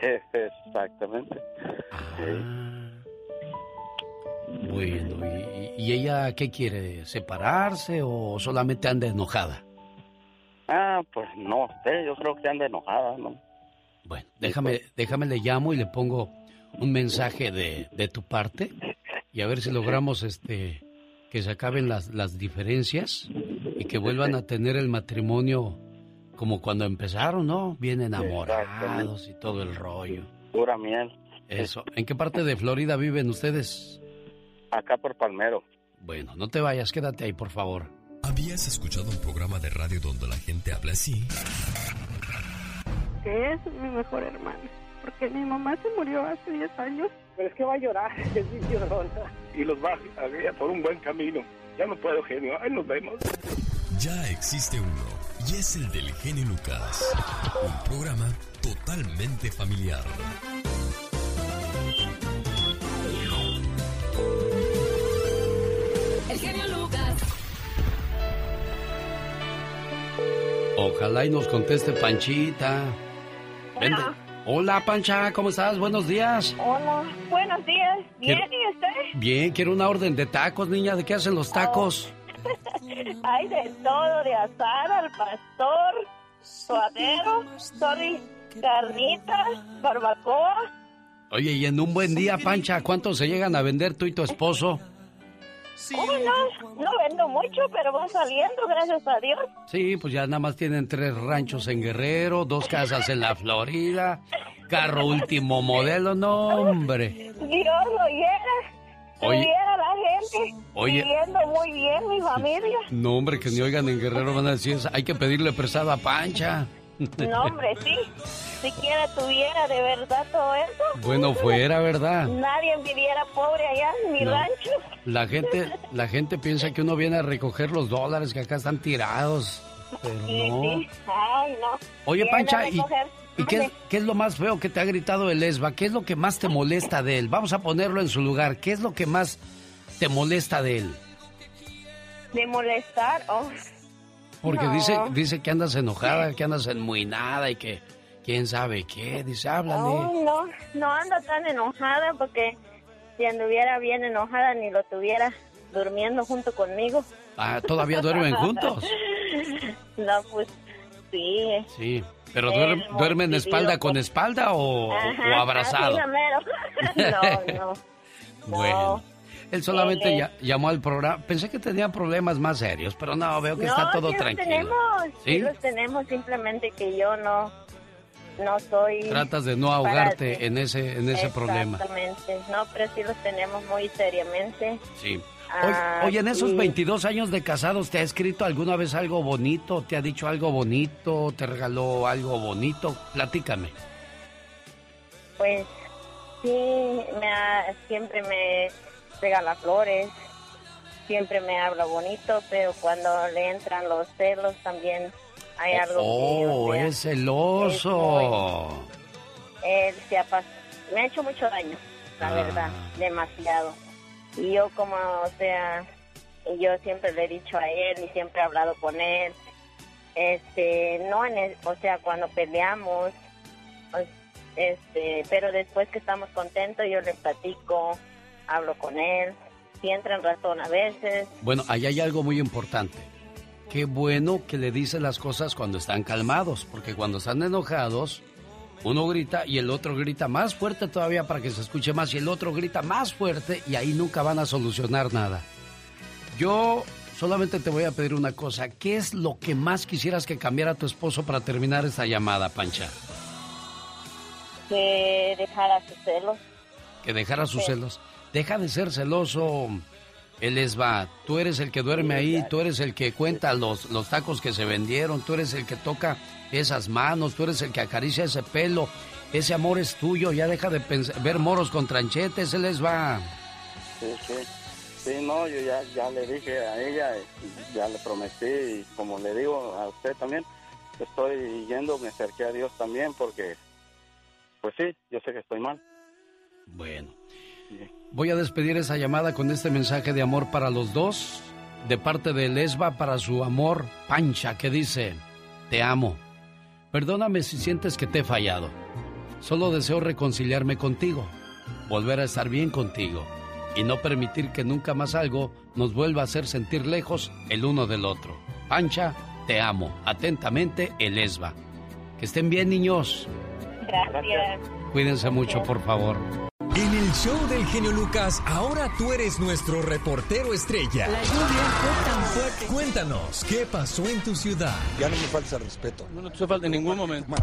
Speaker 20: exactamente.
Speaker 3: Bueno, ¿y, y ella qué quiere? ¿Separarse o solamente anda enojada?
Speaker 20: Ah, pues no sé, yo creo que anda enojada, ¿no?
Speaker 3: Bueno, déjame, déjame le llamo y le pongo un mensaje de, de tu parte y a ver si logramos este que se acaben las, las diferencias y que vuelvan a tener el matrimonio como cuando empezaron, ¿no? Bien enamorados y todo el rollo.
Speaker 20: Pura miel.
Speaker 3: Eso. ¿En qué parte de Florida viven ustedes?
Speaker 20: Acá por Palmero.
Speaker 3: Bueno, no te vayas, quédate ahí, por favor.
Speaker 5: ¿Habías escuchado un programa de radio donde la gente habla así?
Speaker 21: que es mi mejor hermana. Porque mi mamá se murió hace 10 años.
Speaker 22: Pero es que va a llorar, es mi llorona. Y los va a guiar por un buen camino. Ya no puedo, genio. Ahí nos vemos.
Speaker 5: Ya existe uno, y es el del genio Lucas. Un programa totalmente familiar.
Speaker 13: El genio Lucas.
Speaker 3: Ojalá y nos conteste Panchita. Vente. Hola, Pancha, ¿cómo estás? Buenos días.
Speaker 23: Hola, buenos días. ¿Bien
Speaker 3: Quiero-
Speaker 23: y usted?
Speaker 3: Bien, quiero una orden de tacos, niña. ¿De qué hacen los tacos?
Speaker 23: Hay de todo, de asar al pastor, suadero, sorry, carnitas, barbacoa.
Speaker 3: Oye, y en un buen día, Pancha, ¿cuántos se llegan a vender tú y tu esposo?
Speaker 23: Oh, no, no vendo mucho, pero va saliendo, gracias a Dios.
Speaker 3: Sí, pues ya nada más tienen tres ranchos en Guerrero, dos casas en la Florida, carro último modelo, no, hombre.
Speaker 23: Dios lo oyera.
Speaker 3: Oye.
Speaker 23: La gente
Speaker 3: Oye.
Speaker 23: viviendo muy bien mi familia.
Speaker 3: No, hombre, que ni oigan en Guerrero van a decir, hay que pedirle prestado a Pancha.
Speaker 23: No, hombre, sí. Siquiera tuviera de verdad todo eso.
Speaker 3: Bueno, fuera, ¿verdad?
Speaker 23: Nadie viviera pobre allá en mi
Speaker 3: No.
Speaker 23: rancho.
Speaker 3: La gente, la gente piensa que uno viene a recoger los dólares que acá están tirados. Pero
Speaker 23: Sí,
Speaker 3: no.
Speaker 23: sí. Ay, no.
Speaker 3: Oye,
Speaker 23: Viene
Speaker 3: Pancha, ¿y, qué, qué es lo más feo que te ha gritado el Esba? ¿Qué es lo que más te molesta de él? Vamos a ponerlo en su lugar. ¿Qué es lo que más te molesta de él?
Speaker 23: De molestar, oh.
Speaker 3: Porque
Speaker 23: No.
Speaker 3: dice, dice que andas enojada, que andas enmuinada y que quién sabe qué. Dice, háblale.
Speaker 23: No, no, no ando tan enojada porque si anduviera bien enojada ni lo tuviera durmiendo junto conmigo.
Speaker 3: Ah, ¿todavía duermen juntos?
Speaker 23: No, pues sí.
Speaker 3: Sí. ¿Pero duermen, duermen espalda con espalda o, o
Speaker 23: Ajá,
Speaker 3: abrazado?
Speaker 23: así mero. no, no.
Speaker 3: Bueno. Él solamente ya- llamó al programa. Pensé que tenían problemas más serios, pero no, veo que
Speaker 23: no,
Speaker 3: está todo
Speaker 23: sí los
Speaker 3: tranquilo.
Speaker 23: tenemos, sí
Speaker 3: ¿Sí?
Speaker 23: los tenemos, simplemente que yo no, no soy...
Speaker 3: Tratas de no
Speaker 23: para-
Speaker 3: ahogarte en ese, en ese problema.
Speaker 23: Exactamente, no, pero sí los tenemos muy seriamente.
Speaker 3: Sí.
Speaker 23: Ah,
Speaker 3: Oye, oye, en esos
Speaker 23: sí.
Speaker 3: 22 años de casados, ¿te ha escrito alguna vez algo bonito? ¿Te ha dicho algo bonito? ¿Te regaló algo bonito? Platícame.
Speaker 23: Pues sí, me ha- siempre me regala flores, siempre me habla bonito, pero cuando le entran los celos también hay algo que,
Speaker 3: Oh,
Speaker 23: o sea,
Speaker 3: es celoso.
Speaker 23: él se ha me ha hecho mucho daño, la
Speaker 3: Ah.
Speaker 23: verdad, demasiado. Y yo como, o sea, yo siempre le he dicho a él y siempre he hablado con él, este, no en el- o sea, cuando peleamos, pues, este, pero después que estamos contentos yo le platico, hablo con él, si entra en razón a veces,
Speaker 3: Bueno, ahí hay algo muy importante. Qué bueno que le dice las cosas cuando están calmados, porque cuando están enojados, uno grita y el otro grita más fuerte todavía para que se escuche más y el otro grita más fuerte y ahí nunca van a solucionar nada. Yo solamente te voy a pedir una cosa. ¿Qué es lo que más quisieras que cambiara tu esposo para terminar esta llamada, Pancha?
Speaker 23: que dejara sus celos.
Speaker 3: Que dejara sus
Speaker 23: Sí.
Speaker 3: celos. Deja de ser celoso. Él les va. Tú eres el que duerme ahí, tú eres el que cuenta los, los tacos que se vendieron, tú eres el que toca esas manos, tú eres el que acaricia ese pelo. Ese amor es tuyo, ya deja de ver moros con tranchetes, él les va.
Speaker 20: Sí, sí. Sí, no, yo ya, ya le dije a ella, ya le prometí, y como le digo a usted también, estoy yendo, me acerqué a Dios también, porque, pues sí, yo sé que estoy mal.
Speaker 3: Bueno. Voy a despedir esa llamada con este mensaje de amor para los dos, de parte de Lesba para su amor Pancha, que dice, te amo. Perdóname si sientes que te he fallado. Solo deseo reconciliarme contigo, volver a estar bien contigo y no permitir que nunca más algo nos vuelva a hacer sentir lejos el uno del otro. Pancha, te amo. Atentamente, el Esba. Que estén bien, niños.
Speaker 23: Gracias.
Speaker 3: Cuídense mucho, por favor.
Speaker 5: El show del genio Lucas, ahora tú eres nuestro reportero estrella.
Speaker 7: La lluvia fue tan fuerte.
Speaker 5: Cuéntanos, ¿qué pasó en tu ciudad?
Speaker 24: Ya no me falta respeto.
Speaker 25: No, no te hace falta en ningún momento.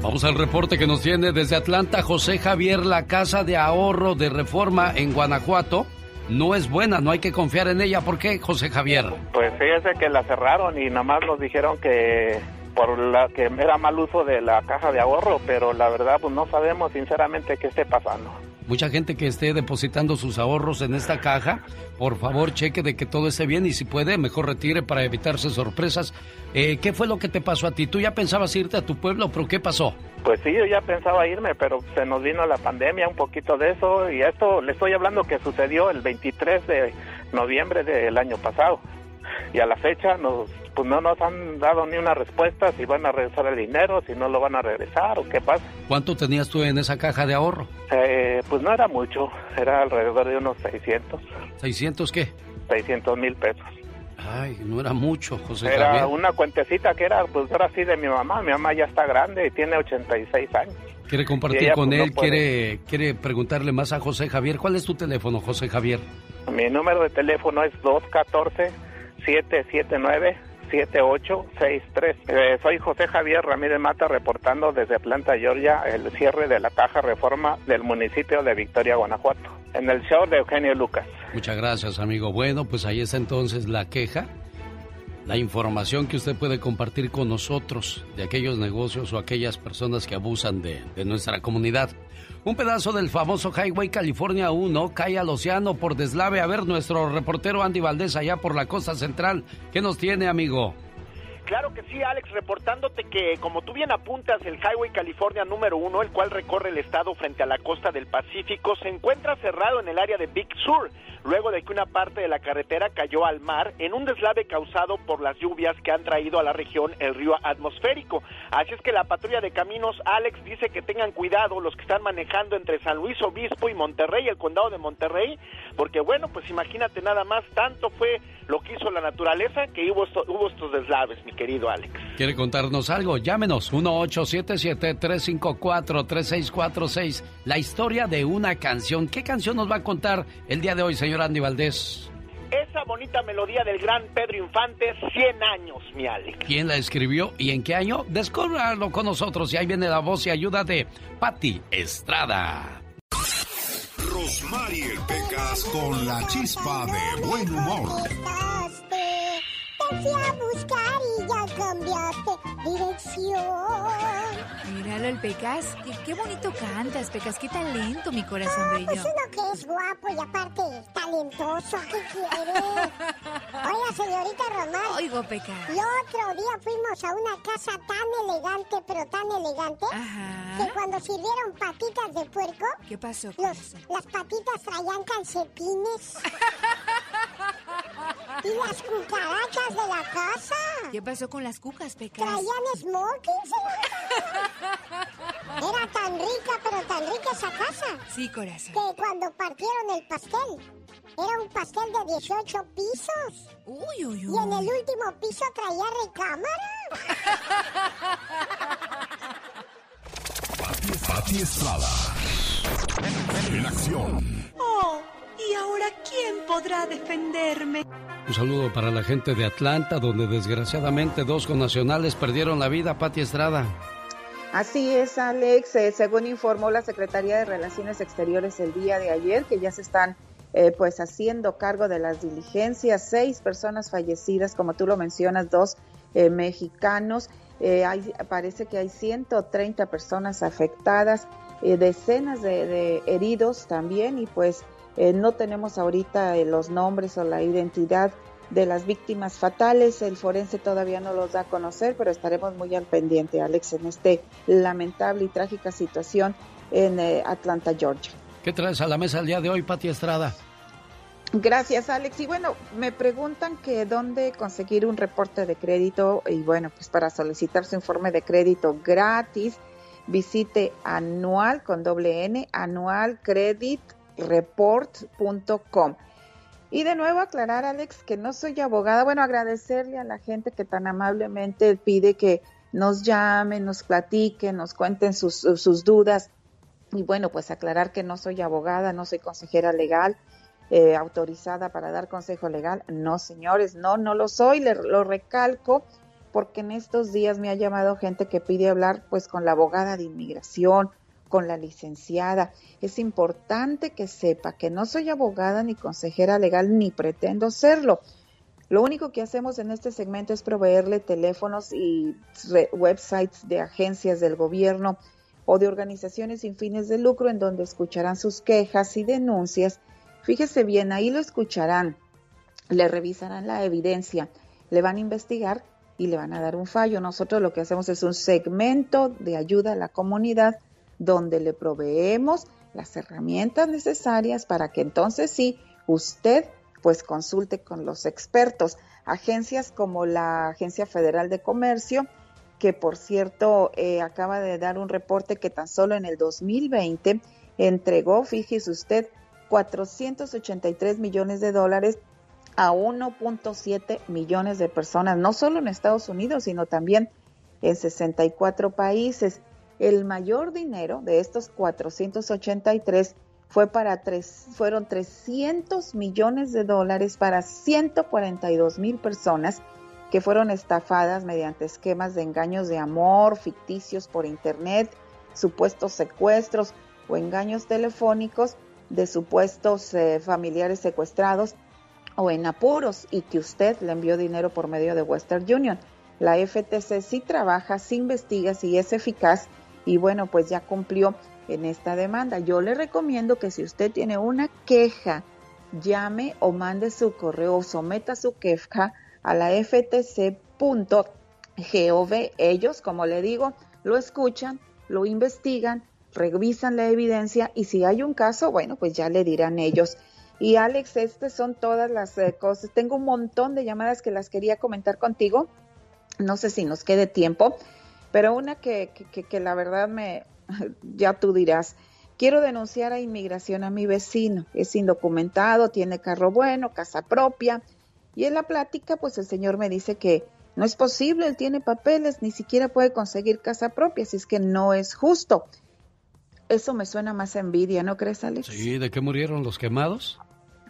Speaker 3: Vamos al reporte que nos tiene desde Atlanta José Javier, la casa de ahorro de reforma en Guanajuato. No es buena, no hay que confiar en ella. ¿Por qué, José Javier?
Speaker 26: Pues fíjese que la cerraron y nada más nos dijeron que por la que era mal uso de la caja de ahorro, pero la verdad pues no sabemos sinceramente qué esté pasando.
Speaker 3: Mucha gente que esté depositando sus ahorros en esta caja, por favor cheque de que todo esté bien y si puede, mejor retire para evitarse sorpresas. Eh, ¿Qué fue lo que te pasó a ti? ¿Tú ya pensabas irte a tu pueblo, pero qué pasó?
Speaker 26: Pues sí, yo ya pensaba irme, pero se nos vino la pandemia, un poquito de eso, y esto le estoy hablando que sucedió el 23 de noviembre del año pasado. Y a la fecha nos, pues no nos han dado ni una respuesta si van a regresar el dinero, si no lo van a regresar o qué pasa.
Speaker 3: ¿Cuánto tenías tú en esa caja de ahorro?
Speaker 26: Eh, pues no era mucho, era alrededor de unos 600,
Speaker 3: ¿600 qué?
Speaker 26: 600 mil pesos.
Speaker 3: Ay, no era mucho, José
Speaker 26: Era
Speaker 3: Javier.
Speaker 26: una cuentecita que era, pues ahora sí de mi mamá. Mi mamá ya está grande y tiene 86 años.
Speaker 3: Quiere compartir
Speaker 26: ella,
Speaker 3: con
Speaker 26: pues,
Speaker 3: él, quiere, quiere preguntarle más a José Javier. ¿Cuál es tu teléfono, José Javier?
Speaker 26: Mi número de teléfono es 214-779-7863. Eh, soy José Javier Ramírez Mata reportando desde Atlanta, Georgia, el cierre de la caja reforma del municipio de Victoria, Guanajuato, en el show de Eugenio Lucas.
Speaker 3: Muchas gracias, amigo. Bueno, pues ahí está entonces la queja. la información que usted puede compartir con nosotros de aquellos negocios o aquellas personas que abusan de nuestra comunidad. Un pedazo del famoso Highway California 1 cae al océano por deslave. A ver, nuestro reportero Andy Valdés allá por la costa central. ¿Qué nos tiene, amigo?
Speaker 8: Claro que sí, Alex, reportándote que, como tú bien apuntas, el Highway California número uno, el cual recorre el estado frente a la costa del Pacífico, se encuentra cerrado en el área de Big Sur, luego de que una parte de la carretera cayó al mar en un deslave causado por las lluvias que han traído a la región el río atmosférico. Así es que la patrulla de caminos, Alex, dice que tengan cuidado los que están manejando entre San Luis Obispo y Monterrey, el condado de Monterrey, porque bueno, pues imagínate nada más, tanto fue lo que hizo la naturaleza que hubo, hubo estos deslaves, querido Alex.
Speaker 3: ¿Quiere contarnos algo? Llámenos 1877-354-3646. La historia de una canción. ¿Qué canción nos va a contar el día de hoy, señor Andy Valdés?
Speaker 8: Esa bonita melodía del gran Pedro Infante, 100 años, mi Alex.
Speaker 3: ¿Quién la escribió y en qué año? Descúbralo con nosotros y ahí viene la voz y ayuda de Patti Estrada.
Speaker 2: Rosmarie Pecas con la chispa de buen humor.
Speaker 6: Fui a buscar y ya cambiaste dirección.
Speaker 7: Míralo el Pecas. Qué, qué bonito cantas, Pecas. Qué talento, mi corazón
Speaker 6: Ah,
Speaker 7: bello.
Speaker 6: pues uno que es guapo y aparte talentoso, ¿qué quiere? Oiga, señorita Román.
Speaker 7: Oigo, Pecas.
Speaker 6: El otro día fuimos a una casa tan elegante, pero tan elegante, que cuando sirvieron patitas de puerco,
Speaker 7: ¿Qué pasó?
Speaker 6: los- las patitas traían calcetines. y las cucarachas de la casa
Speaker 7: ¿Qué pasó con las cucas, Pecas?
Speaker 6: traían smoking, señorita. Era tan rica, pero tan rica esa casa.
Speaker 7: Sí, corazón.
Speaker 6: Que cuando partieron el pastel, era un pastel de 18 pisos.
Speaker 7: Uy, uy,
Speaker 6: Y en el último piso traía recámara.
Speaker 2: Pati Estrada. En acción.
Speaker 27: Oh, ¿y ahora quién podrá defenderme?
Speaker 3: Un saludo para la gente de Atlanta, donde desgraciadamente dos connacionales perdieron la vida, Pati Estrada.
Speaker 28: Así es, Alex. Eh, según informó la Secretaría de Relaciones Exteriores el día de ayer, que ya se están eh, pues haciendo cargo de las diligencias, seis personas fallecidas, como tú lo mencionas, dos eh, mexicanos. Eh, hay, parece que hay 130 personas afectadas, eh, decenas de, de heridos también, y pues eh, no tenemos ahorita eh, los nombres o la identidad de las víctimas fatales. El forense todavía no los da a conocer, pero estaremos muy al pendiente, Alex, en este lamentable y trágica situación en eh, Atlanta, Georgia.
Speaker 3: ¿Qué traes a la mesa el día de hoy, Pati Estrada?
Speaker 28: Gracias, Alex. Y bueno, me preguntan que dónde conseguir un reporte de crédito y bueno, pues para solicitar su informe de crédito gratis, visite anual con doble N, anualcreditreport.com. Y de nuevo aclarar, Alex, que no soy abogada. Bueno, agradecerle a la gente que tan amablemente pide que nos llamen, nos platiquen, nos cuenten sus, sus dudas. Y bueno, pues aclarar que no soy abogada, no soy consejera legal, eh, autorizada para dar consejo legal. No, señores, no, no lo soy, le, lo recalco, porque en estos días me ha llamado gente que pide hablar pues con la abogada de inmigración, con la licenciada. Es importante que sepa que no soy abogada ni consejera legal, ni pretendo serlo. Lo único que hacemos en este segmento es proveerle teléfonos y websites de agencias del gobierno o de organizaciones sin fines de lucro en donde escucharán sus quejas y denuncias. Fíjese bien, ahí lo escucharán, le revisarán la evidencia, le van a investigar y le van a dar un fallo. Nosotros lo que hacemos es un segmento de ayuda a la comunidad donde le proveemos las herramientas necesarias para que entonces sí usted pues consulte con los expertos. Agencias como la Agencia Federal de Comercio, que por cierto eh, acaba de dar un reporte que tan solo en el 2020 entregó, fíjese usted, 483 millones de dólares a 1.7 millones de personas, no solo en Estados Unidos, sino también en 64 países. El mayor dinero de estos 483 fue para tres, fueron 300 millones de dólares para 142 mil personas que fueron estafadas mediante esquemas de engaños de amor, ficticios por internet, supuestos secuestros o engaños telefónicos de supuestos eh, familiares secuestrados o en apuros y que usted le envió dinero por medio de Western Union. La FTC sí trabaja, sí investiga, sí es eficaz y bueno, pues ya cumplió en esta demanda. Yo le recomiendo que si usted tiene una queja, llame o mande su correo o someta su queja a la ftc.gov. Ellos, como le digo, lo escuchan, lo investigan, revisan la evidencia y si hay un caso, bueno, pues ya le dirán ellos. Y Alex, estas son todas las eh, cosas. Tengo un montón de llamadas que las quería comentar contigo. No sé si nos quede tiempo, pero una que, que, que la verdad me, ya tú dirás, quiero denunciar a inmigración a mi vecino. Es indocumentado, tiene carro bueno, casa propia. Y en la plática, pues el señor me dice que no es posible, él tiene papeles, ni siquiera puede conseguir casa propia, así es que no es justo. Eso me suena más envidia, ¿no crees, Alex?
Speaker 3: Sí, ¿de qué murieron los quemados?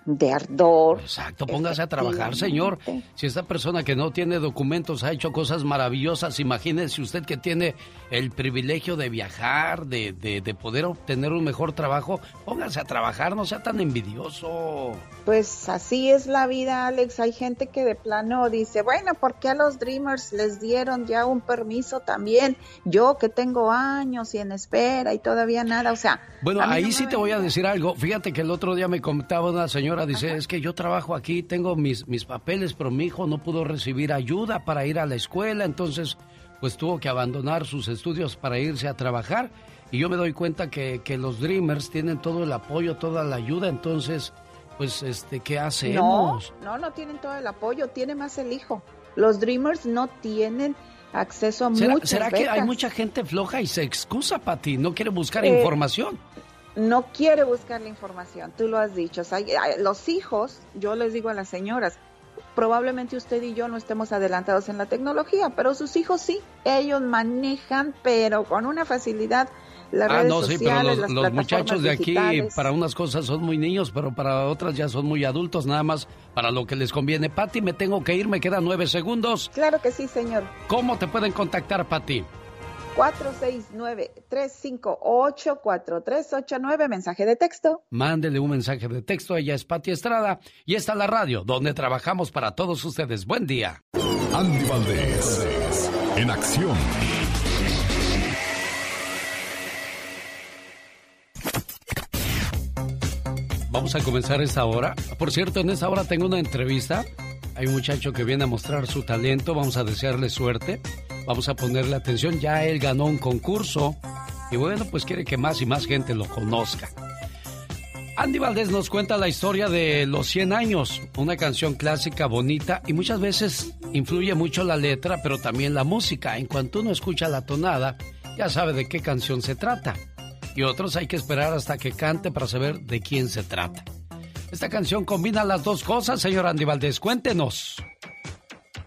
Speaker 28: De ardor.
Speaker 3: Exacto, póngase a trabajar, señor. Si esta persona que no tiene documentos ha hecho cosas maravillosas, imagínese usted que tiene el privilegio de viajar, de, de, de, poder obtener un mejor trabajo, póngase a trabajar, no sea tan envidioso.
Speaker 28: Pues así es la vida, Alex. Hay gente que de plano dice, bueno, ¿por qué a los Dreamers les dieron ya un permiso también? Yo que tengo años y en espera y todavía nada, o sea...
Speaker 3: Bueno, ahí sí te voy a decir algo. Fíjate que el otro día me comentaba una señora dice, es que yo trabajo aquí, tengo mis, mis papeles, pero mi hijo no pudo recibir ayuda para ir a la escuela, entonces pues tuvo que abandonar sus estudios para irse a trabajar. Y yo me doy cuenta que, que los Dreamers tienen todo el apoyo, toda la ayuda, entonces, pues, este, ¿qué hacemos?
Speaker 28: No, no, no tienen todo el apoyo, tiene más el hijo. Los Dreamers no tienen acceso a
Speaker 3: ¿Será,
Speaker 28: muchas
Speaker 3: ¿será que hay mucha gente floja y se excusa, Pati? No quiere buscar
Speaker 28: Eh,
Speaker 3: información.
Speaker 28: No quiere buscar la información, tú lo has dicho. O sea, los hijos, yo les digo a las señoras, probablemente usted y yo no estemos adelantados en la tecnología, pero sus hijos sí, ellos manejan, pero con una facilidad las
Speaker 3: Ah,
Speaker 28: redes
Speaker 3: no, sí, pero
Speaker 28: sociales,
Speaker 3: los,
Speaker 28: las
Speaker 3: los
Speaker 28: plataformas
Speaker 3: muchachos de aquí para unas cosas son muy niños, pero para otras ya son muy adultos, nada más para lo que les conviene. Pati, me tengo que ir, me quedan nueve segundos.
Speaker 28: Claro que sí, señor.
Speaker 3: ¿Cómo te pueden contactar, Pati?
Speaker 28: 469-358-4389, mensaje de texto.
Speaker 3: Mándele un mensaje de texto, ella es Pati Estrada y está la radio, donde trabajamos para todos ustedes. Buen día.
Speaker 2: Andy Valdés, en acción.
Speaker 3: Vamos a comenzar esta hora. Por cierto, en esta hora tengo una entrevista. Hay un muchacho que viene a mostrar su talento. Vamos a desearle suerte. Vamos a ponerle atención. Ya él ganó un concurso. Y bueno, pues quiere que más y más gente lo conozca. Andy Valdés nos cuenta la historia de Los 100 años, una canción clásica bonita y muchas veces influye mucho la letra, pero también la música. En cuanto uno escucha la tonada, ya sabe de qué canción se trata. Y otros hay que esperar hasta que cante para saber de quién se trata. Esta canción combina las dos cosas, señor Andy Valdés. Cuéntenos.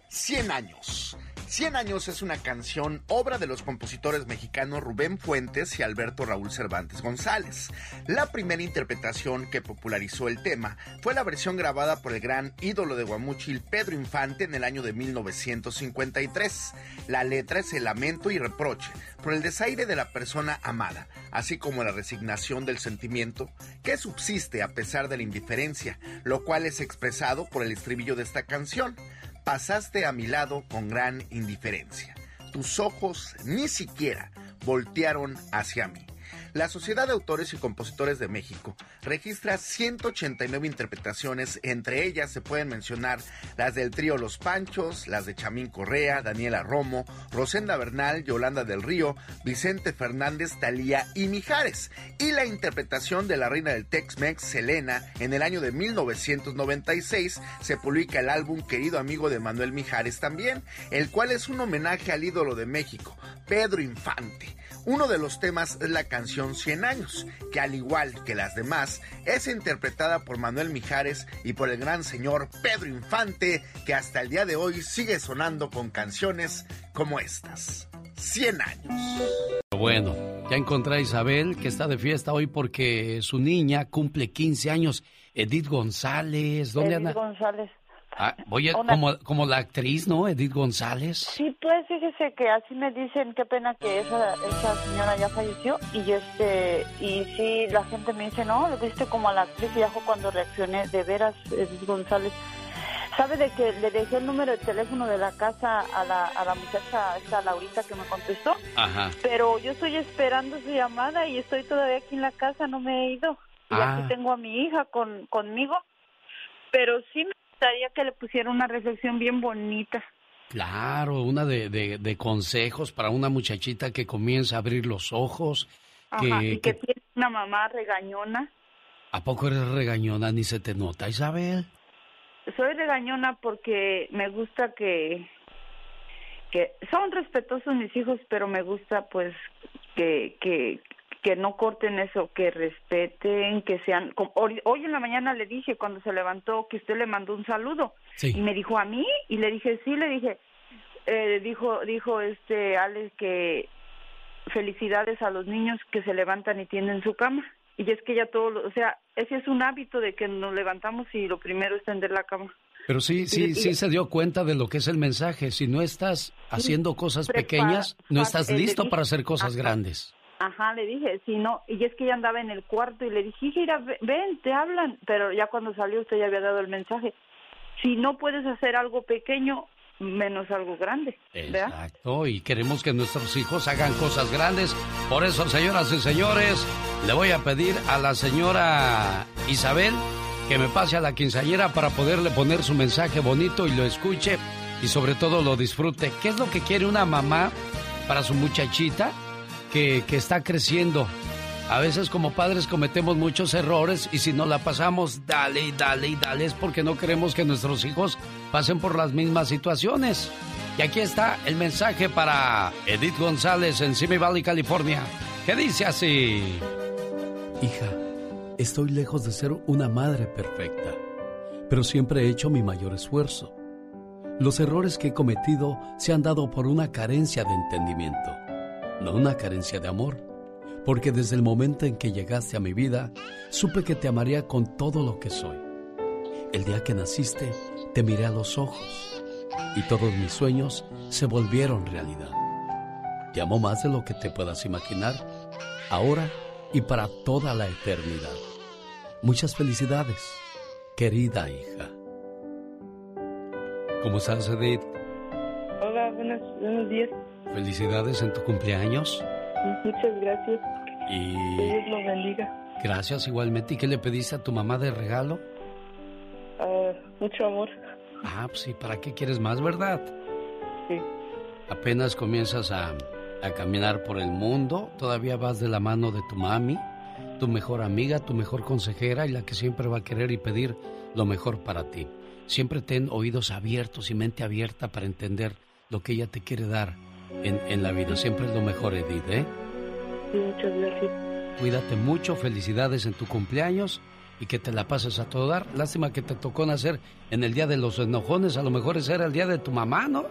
Speaker 29: 100 años. 100 años es una canción obra de los compositores mexicanos Rubén Fuentes y Alberto Raúl Cervantes González. La primera interpretación que popularizó el tema fue la versión grabada por el gran ídolo de Guamúchil Pedro Infante en el año de 1953. La letra es el lamento y reproche por el desaire de la persona amada, así como la resignación del sentimiento que subsiste a pesar de la indiferencia, lo cual es expresado por el estribillo de esta canción. Pasaste a mi lado con gran indiferencia. Tus ojos ni siquiera voltearon hacia mí. La Sociedad de Autores y Compositores de México registra 189 interpretaciones, entre ellas se pueden mencionar las del trío Los Panchos, las de Chamín Correa, Daniela Romo, Rosenda Bernal, Yolanda del Río, Vicente Fernández, Talía y Mijares, y la interpretación de la reina del Tex-Mex, Selena, en el año de 1996 se publica el álbum Querido Amigo de Manuel Mijares también, el cual es un homenaje al ídolo de México, Pedro Infante. Uno de los temas es la canción 100 años, que al igual que las demás, es interpretada por Manuel Mijares y por el gran señor Pedro Infante, que hasta el día de hoy sigue sonando con canciones como estas. 100 años.
Speaker 3: Bueno, ya encontré a Isabel, que está de fiesta hoy porque su niña cumple 15 años. Edith González, ¿dónde
Speaker 30: Edith
Speaker 3: anda?
Speaker 30: González.
Speaker 3: Ah, oye,
Speaker 30: Una-
Speaker 3: como, como la actriz, ¿no? Edith González.
Speaker 30: Sí, pues fíjese que así me dicen, qué pena que esa, esa señora ya falleció y este y sí la gente me dice, "No, lo viste como a la actriz y cuando reaccioné, de veras Edith González." ¿Sabe de que le dejé el número de teléfono de la casa a la, a la muchacha, esta Laurita que me contestó?
Speaker 3: Ajá.
Speaker 30: Pero yo estoy esperando su llamada y estoy todavía aquí en la casa, no me he ido. Y
Speaker 3: Ah.
Speaker 30: aquí tengo a mi hija con, conmigo. Pero sí me gustaría que le pusiera una reflexión bien bonita.
Speaker 3: Claro, una de, de- de consejos para una muchachita que comienza a abrir los ojos. Que,
Speaker 30: y que
Speaker 3: que-
Speaker 30: tiene una mamá regañona.
Speaker 3: ¿A poco eres regañona ni se te nota, Isabel?
Speaker 30: Soy regañona porque me gusta que que son respetuosos mis hijos, pero me gusta pues que que que no corten eso, que respeten, que sean... Hoy, en la mañana le dije cuando se levantó que usted le mandó un saludo
Speaker 3: Sí.
Speaker 30: y me dijo a mí y le dije sí, le dije eh, dijo dijo este Alex que felicidades a los niños que se levantan y tienen su cama y es que ya todo, lo- o sea, ese es un hábito de que nos levantamos y lo primero es tender la cama.
Speaker 3: Pero sí, sí,
Speaker 30: Y-
Speaker 3: sí se dio cuenta de lo que es el mensaje. Si no estás haciendo cosas
Speaker 30: prepara-
Speaker 3: pequeñas, no estás
Speaker 30: eh,
Speaker 3: listo para hacer cosas
Speaker 30: Ajá.
Speaker 3: grandes.
Speaker 30: Ajá, le dije, si no, y es que ella andaba en el cuarto y le dije, ven, te hablan, pero ya cuando salió usted ya había dado el mensaje. Si no puedes hacer algo pequeño, menos algo grande, ¿verdad?
Speaker 3: Exacto, y queremos que nuestros hijos hagan cosas grandes. Por eso, señoras y señores, le voy a pedir a la señora Isabel que me pase a la quinceañera para poderle poner su mensaje bonito y lo escuche y sobre todo lo disfrute. ¿Qué es lo que quiere una mamá para su muchachita que, está creciendo? A veces como padres cometemos muchos errores y si no la pasamos, dale y dale y dale, es porque no queremos que nuestros hijos pasen por las mismas situaciones. Y aquí está el mensaje para Edith González en Simi Valley, California, que dice así. Hija, estoy lejos de ser una madre perfecta, pero siempre he hecho mi mayor esfuerzo. Los errores que he cometido se han dado por una carencia de entendimiento, no una carencia de amor porque desde el momento en que llegaste a mi vida, supe que te amaría con todo lo que soy. El día que naciste, te miré a los ojos y todos mis sueños se volvieron realidad. Te amo más de lo que te puedas imaginar, ahora y para toda la eternidad. Muchas felicidades, querida hija. ¿Cómo estás, Edith?
Speaker 30: Hola, buenos, buenos días.
Speaker 3: Felicidades en tu cumpleaños.
Speaker 30: Muchas gracias.
Speaker 3: Y
Speaker 30: Dios los bendiga.
Speaker 3: gracias igualmente. ¿Y qué le pediste a tu mamá de regalo?
Speaker 30: Ah, mucho amor.
Speaker 3: Ah, pues sí, ¿para qué quieres más, verdad?
Speaker 30: Sí.
Speaker 3: Apenas comienzas a, a caminar por el mundo, todavía vas de la mano de tu mami, tu mejor amiga, tu mejor consejera y la que siempre va a querer y pedir lo mejor para ti. Siempre ten oídos abiertos y mente abierta para entender lo que ella te quiere dar en, en la vida. Siempre es lo mejor, Edith, ¿eh?
Speaker 30: Muchas gracias.
Speaker 3: Cuídate mucho, felicidades en tu cumpleaños y que te la pases a todo dar. Lástima que te tocó nacer en el día de los enojones, a lo mejor ese era el día de tu mamá, ¿no?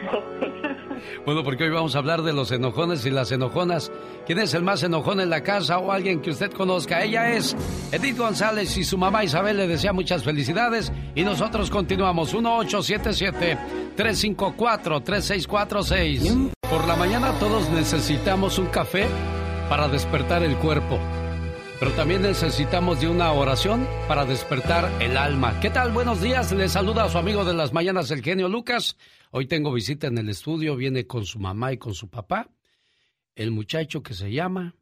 Speaker 3: Bueno, porque hoy vamos a hablar de los enojones y las enojonas. ¿Quién es el más enojón en la casa o alguien que usted conozca? Ella es Edith González y su mamá Isabel le desea muchas felicidades y nosotros continuamos 1877-354-3646. Por la mañana todos necesitamos un café para despertar el cuerpo. Pero también necesitamos de una oración para despertar el alma. ¿Qué tal? Buenos días. Les saluda a su amigo de las mañanas, el genio Lucas. Hoy tengo visita en el estudio. Viene con su mamá y con su papá. El muchacho que se llama.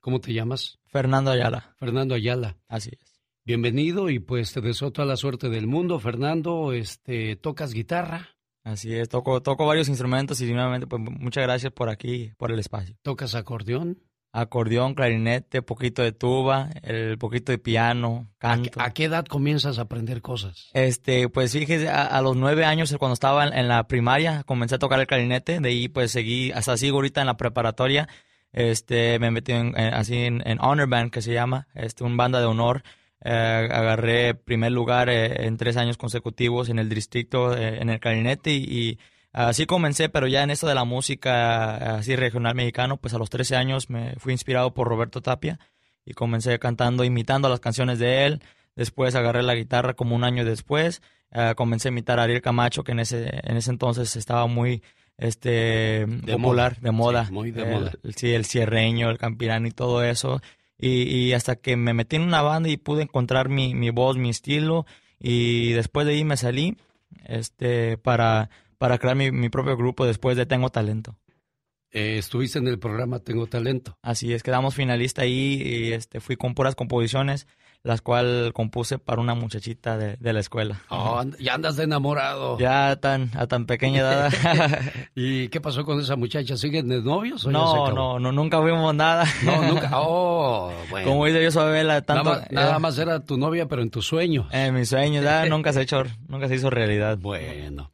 Speaker 3: ¿Cómo te llamas?
Speaker 31: Fernando Ayala.
Speaker 3: Fernando Ayala.
Speaker 31: Así es.
Speaker 3: Bienvenido y pues te deseo toda la suerte del mundo. Fernando, este, ¿tocas guitarra?
Speaker 31: Así es, toco, toco varios instrumentos y nuevamente pues muchas gracias por aquí, por el espacio.
Speaker 3: ¿Tocas acordeón?
Speaker 31: Acordeón, clarinete, poquito de tuba, el poquito de piano, canto.
Speaker 3: ¿A qué edad comienzas a aprender cosas?
Speaker 31: Este, pues fíjese, a, a los nueve años cuando estaba en, en la primaria comencé a tocar el clarinete, de ahí pues seguí, hasta sigo ahorita en la preparatoria, este, me metí en, en- así en, Honor Band que se llama, este, un banda de honor, Eh, agarré primer lugar eh, en tres años consecutivos en el distrito eh, en el clarinete y, y así comencé, pero ya en esto de la música así regional mexicano, pues a los 13 años me fui inspirado por Roberto Tapia y comencé cantando, imitando las canciones de él. Después agarré la guitarra como un año después. eh, comencé a imitar a Ariel Camacho, que en ese, en ese entonces estaba muy este popular,
Speaker 3: moda.
Speaker 31: de moda.
Speaker 3: Sí, muy de
Speaker 31: El-
Speaker 3: moda.
Speaker 31: Sí, el cierreño, el campirano y todo eso. Y, y hasta que me metí en una banda y pude encontrar mi, mi voz, mi estilo. Y después de ahí me salí este para, para crear mi, mi propio grupo después de Tengo Talento.
Speaker 3: Eh, estuviste en el programa Tengo Talento.
Speaker 31: Así es, quedamos finalista ahí y este, fui con puras composiciones, las cuales compuse para una muchachita de, de la escuela.
Speaker 3: Oh, ya andas de enamorado.
Speaker 31: Ya tan, a tan pequeña edad.
Speaker 3: ¿Y qué pasó con esa muchacha? ¿Siguen de novios o ya
Speaker 31: no,
Speaker 3: acabó?
Speaker 31: no, no, nunca fuimos nada.
Speaker 3: No, nunca. Oh, bueno.
Speaker 31: Como dice yo, Isabela, tanto...
Speaker 3: nada,
Speaker 31: eh,
Speaker 3: más era tu novia, pero en tus sueños.
Speaker 31: En mis sueños, ya nunca se, hecho, nunca se hizo realidad.
Speaker 3: Bueno.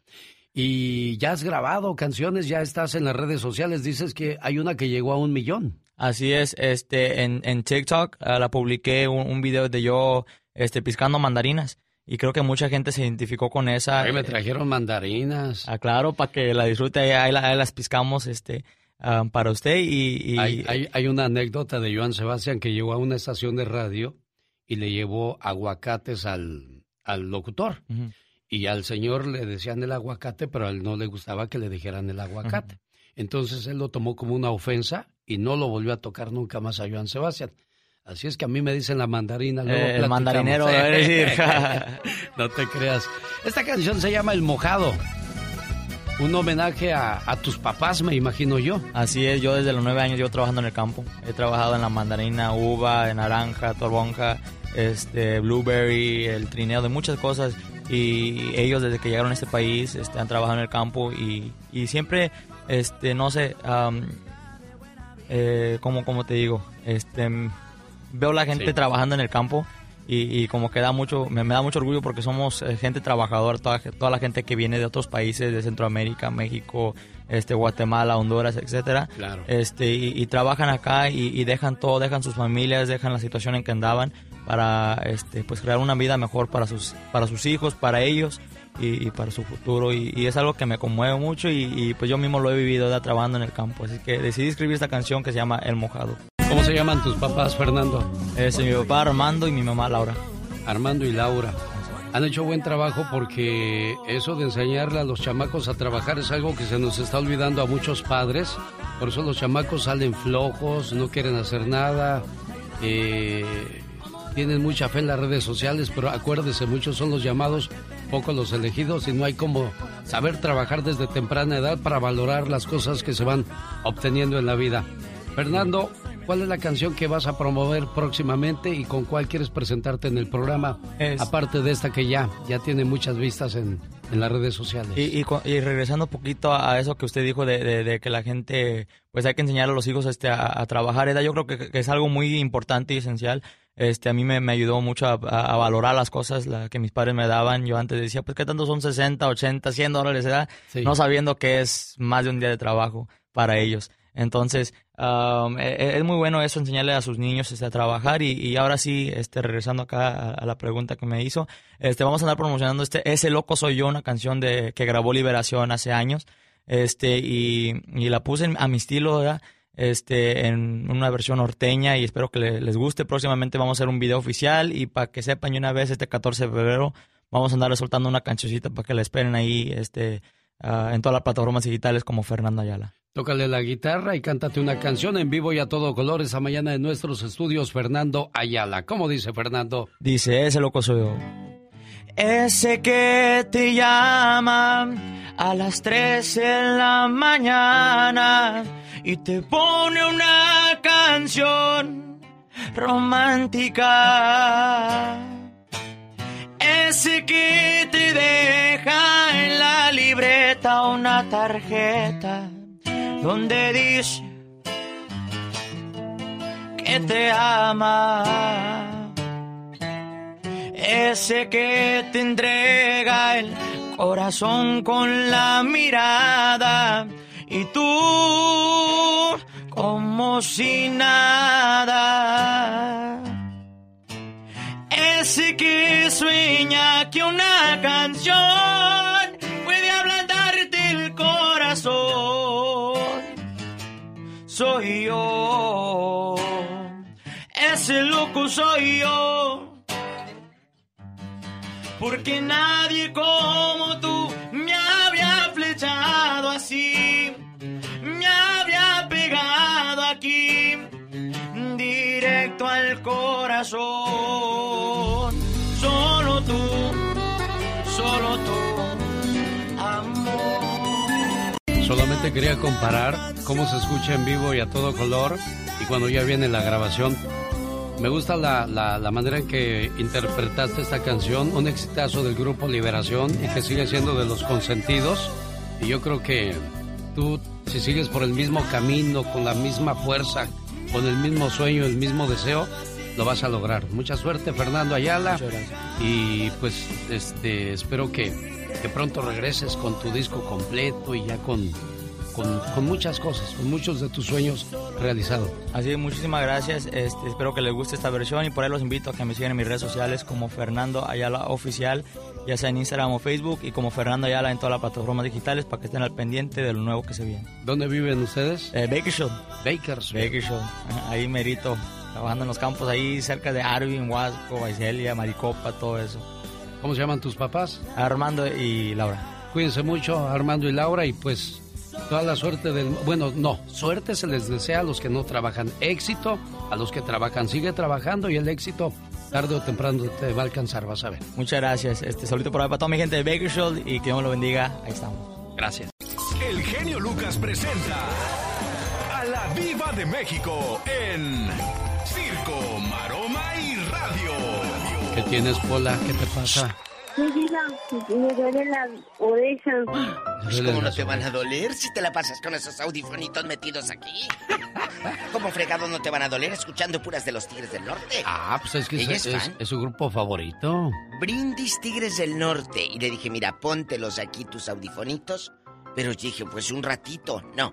Speaker 3: Y ya has grabado canciones, ya estás en las redes sociales. Dices que hay una que llegó a un millón.
Speaker 31: Así es, este, en, en TikTok ah, la publiqué un, un video de yo este, piscando mandarinas y creo que mucha gente se identificó con esa.
Speaker 3: Ahí me trajeron mandarinas.
Speaker 31: Ah, claro, para que la disfrute, ahí, ahí la- ahí las piscamos este, ah, para usted y... y-
Speaker 3: Hay, hay, hay una anécdota de Joan Sebastián que llegó a una estación de radio y le llevó aguacates al, al locutor. Y al señor le decían el aguacate, pero a él no le gustaba que le dijeran el aguacate. Entonces él lo tomó como una ofensa y no lo volvió a tocar nunca más a Joan Sebastián. Así es que a mí me dicen la mandarina. Luego
Speaker 31: Eh, el mandarinero, decir.
Speaker 3: no te creas. Esta canción se llama El Mojado. Un homenaje a, a tus papás, me imagino yo.
Speaker 31: Así es, yo desde los nueve años llevo trabajando en el campo. He trabajado en la mandarina, uva, en naranja, toronja, este, blueberry, el trineo, de muchas cosas. Y ellos desde que llegaron a este país este, han trabajado en el campo y, y siempre, este, no sé, am, eh, como, como te digo, este, veo la gente
Speaker 3: Sí.
Speaker 31: trabajando en el campo y, y como que da mucho, me, me da mucho orgullo porque somos eh, gente trabajadora, toda, toda la gente que viene de otros países, de Centroamérica, México, este, Guatemala, Honduras, etcétera,
Speaker 3: Claro.
Speaker 31: este, y, y trabajan acá y, y dejan todo, dejan sus familias, dejan la situación en que andaban para, este, pues crear una vida mejor para sus, para sus hijos, para ellos y, y para su futuro y, y es algo que me conmueve mucho y, y, pues yo mismo lo he vivido ya trabajando en el campo, así que decidí escribir esta canción que se llama El Mojado.
Speaker 3: ¿Cómo se llaman tus papás, Fernando?
Speaker 31: Es mi papá Armando y mi mamá Laura.
Speaker 3: Armando y Laura. Han hecho buen trabajo porque eso de enseñarle a los chamacos a trabajar es algo que se nos está olvidando a muchos padres. Por eso los chamacos salen flojos, no quieren hacer nada, eh, tienen mucha fe en las redes sociales, pero acuérdese, muchos son los llamados, pocos los elegidos y no hay como saber trabajar desde temprana edad para valorar las cosas que se van obteniendo en la vida. Fernando, ¿cuál es la canción que vas a promover próximamente y con cuál quieres presentarte en el programa?
Speaker 31: Es-
Speaker 3: Aparte de esta que ya, ya tiene muchas vistas en, en las redes sociales.
Speaker 31: Y, y, y regresando un poquito a, eso que usted dijo de, de- de que la gente, pues hay que enseñar a los hijos este, a, a trabajar, ¿verdad? yo creo que, que es algo muy importante y esencial. Este, a mí me, me ayudó mucho a, a- a valorar las cosas la, que mis padres me daban. Yo antes decía, pues qué tanto son 60, 80, 100 dólares.
Speaker 3: Sí.
Speaker 31: No sabiendo que es más de un día de trabajo para ellos. Entonces, um, es muy bueno eso, enseñarle a sus niños este, a trabajar. Y, y ahora sí, este, regresando acá a, a la pregunta que me hizo, este, vamos a andar promocionando este Ese Loco Soy Yo, una canción de, que grabó Liberación hace años. Este, y, y la puse en- a mi estilo, ¿verdad? Este, en una versión norteña y espero que le- les guste. Próximamente vamos a hacer un video oficial y para que sepan y una vez este 14 de febrero vamos a andar soltando una cancioncita para que la esperen ahí, este, ah, en todas las plataformas digitales como Fernando Ayala.
Speaker 3: Tócale la guitarra y cántate una canción en vivo y a todo color esta mañana en nuestros estudios Fernando Ayala. ¿Cómo dice Fernando?
Speaker 31: Dice, ese loco soy yo. Ese que te llama a las 3 de la mañana y te pone una canción romántica. Ese que te deja en la libreta una tarjeta donde dice que te ama. Ese que te entrega el corazón con la mirada y tú como si nada. Ese que sueña que una canción puede ablandarte el corazón. Soy yo. Ese loco soy yo.
Speaker 16: porque nadie como tú directo al corazón. Solo tú, solo tú, amor.
Speaker 3: Solamente quería comparar cómo se escucha en vivo y a todo color y cuando ya viene la grabación. Me gusta la, la, la manera en que interpretaste esta canción, un exitazo del grupo Liberación y que sigue siendo de los consentidos. Y yo creo que tú, si sigues por el mismo camino, con la misma fuerza, con el mismo sueño, el mismo deseo, lo vas a lograr. Mucha suerte, Fernando Ayala. Y pues este espero que, que pronto regreses con tu disco completo y ya con, con, con muchas cosas, con muchos de tus sueños realizados.
Speaker 31: Así que muchísimas gracias. Este, espero que les guste esta versión y por ahí los invito a que me sigan en mis redes sociales como Fernando Ayala Oficial, ya sea en Instagram o Facebook, y como Fernando Ayala en todas las plataformas digitales para que estén al pendiente de lo nuevo que se viene.
Speaker 3: ¿Dónde viven ustedes?
Speaker 31: Eh, Bakersfield.
Speaker 3: Bakersfield.
Speaker 31: Ahí merito, trabajando en los campos ahí cerca de Arvin, Huasco, Vaiselia, Maricopa, todo eso.
Speaker 3: ¿Cómo se llaman tus papás?
Speaker 31: Armando y Laura.
Speaker 3: Cuídense mucho, Armando y Laura, y pues toda la suerte del... Bueno, no, suerte se les desea a los que no trabajan. Éxito a los que trabajan. Sigue trabajando y el éxito tarde o temprano te va a alcanzar, vas a ver.
Speaker 31: Muchas gracias. Este saludito por ahí para toda mi gente de Bakersfield y que Dios me lo bendiga. Ahí estamos.
Speaker 3: Gracias.
Speaker 2: El genio Lucas presenta a la Viva de México en Circo, Maroma y Radio.
Speaker 3: ¿Qué tienes, Pola? ¿Qué te pasa?
Speaker 32: Mi vida, me duele la oreja.
Speaker 33: Pues, ¿Cómo no te van a doler si te la pasas con esos audifonitos metidos aquí? ¿Cómo fregados no te van a doler escuchando puras de los Tigres del Norte?
Speaker 3: Ah, pues es que es,
Speaker 33: es
Speaker 3: es-
Speaker 33: fan.
Speaker 3: es su grupo favorito.
Speaker 33: Brindis Tigres del Norte. Y le dije, mira, póntelos aquí tus audifonitos. Pero dije, pues un ratito, no.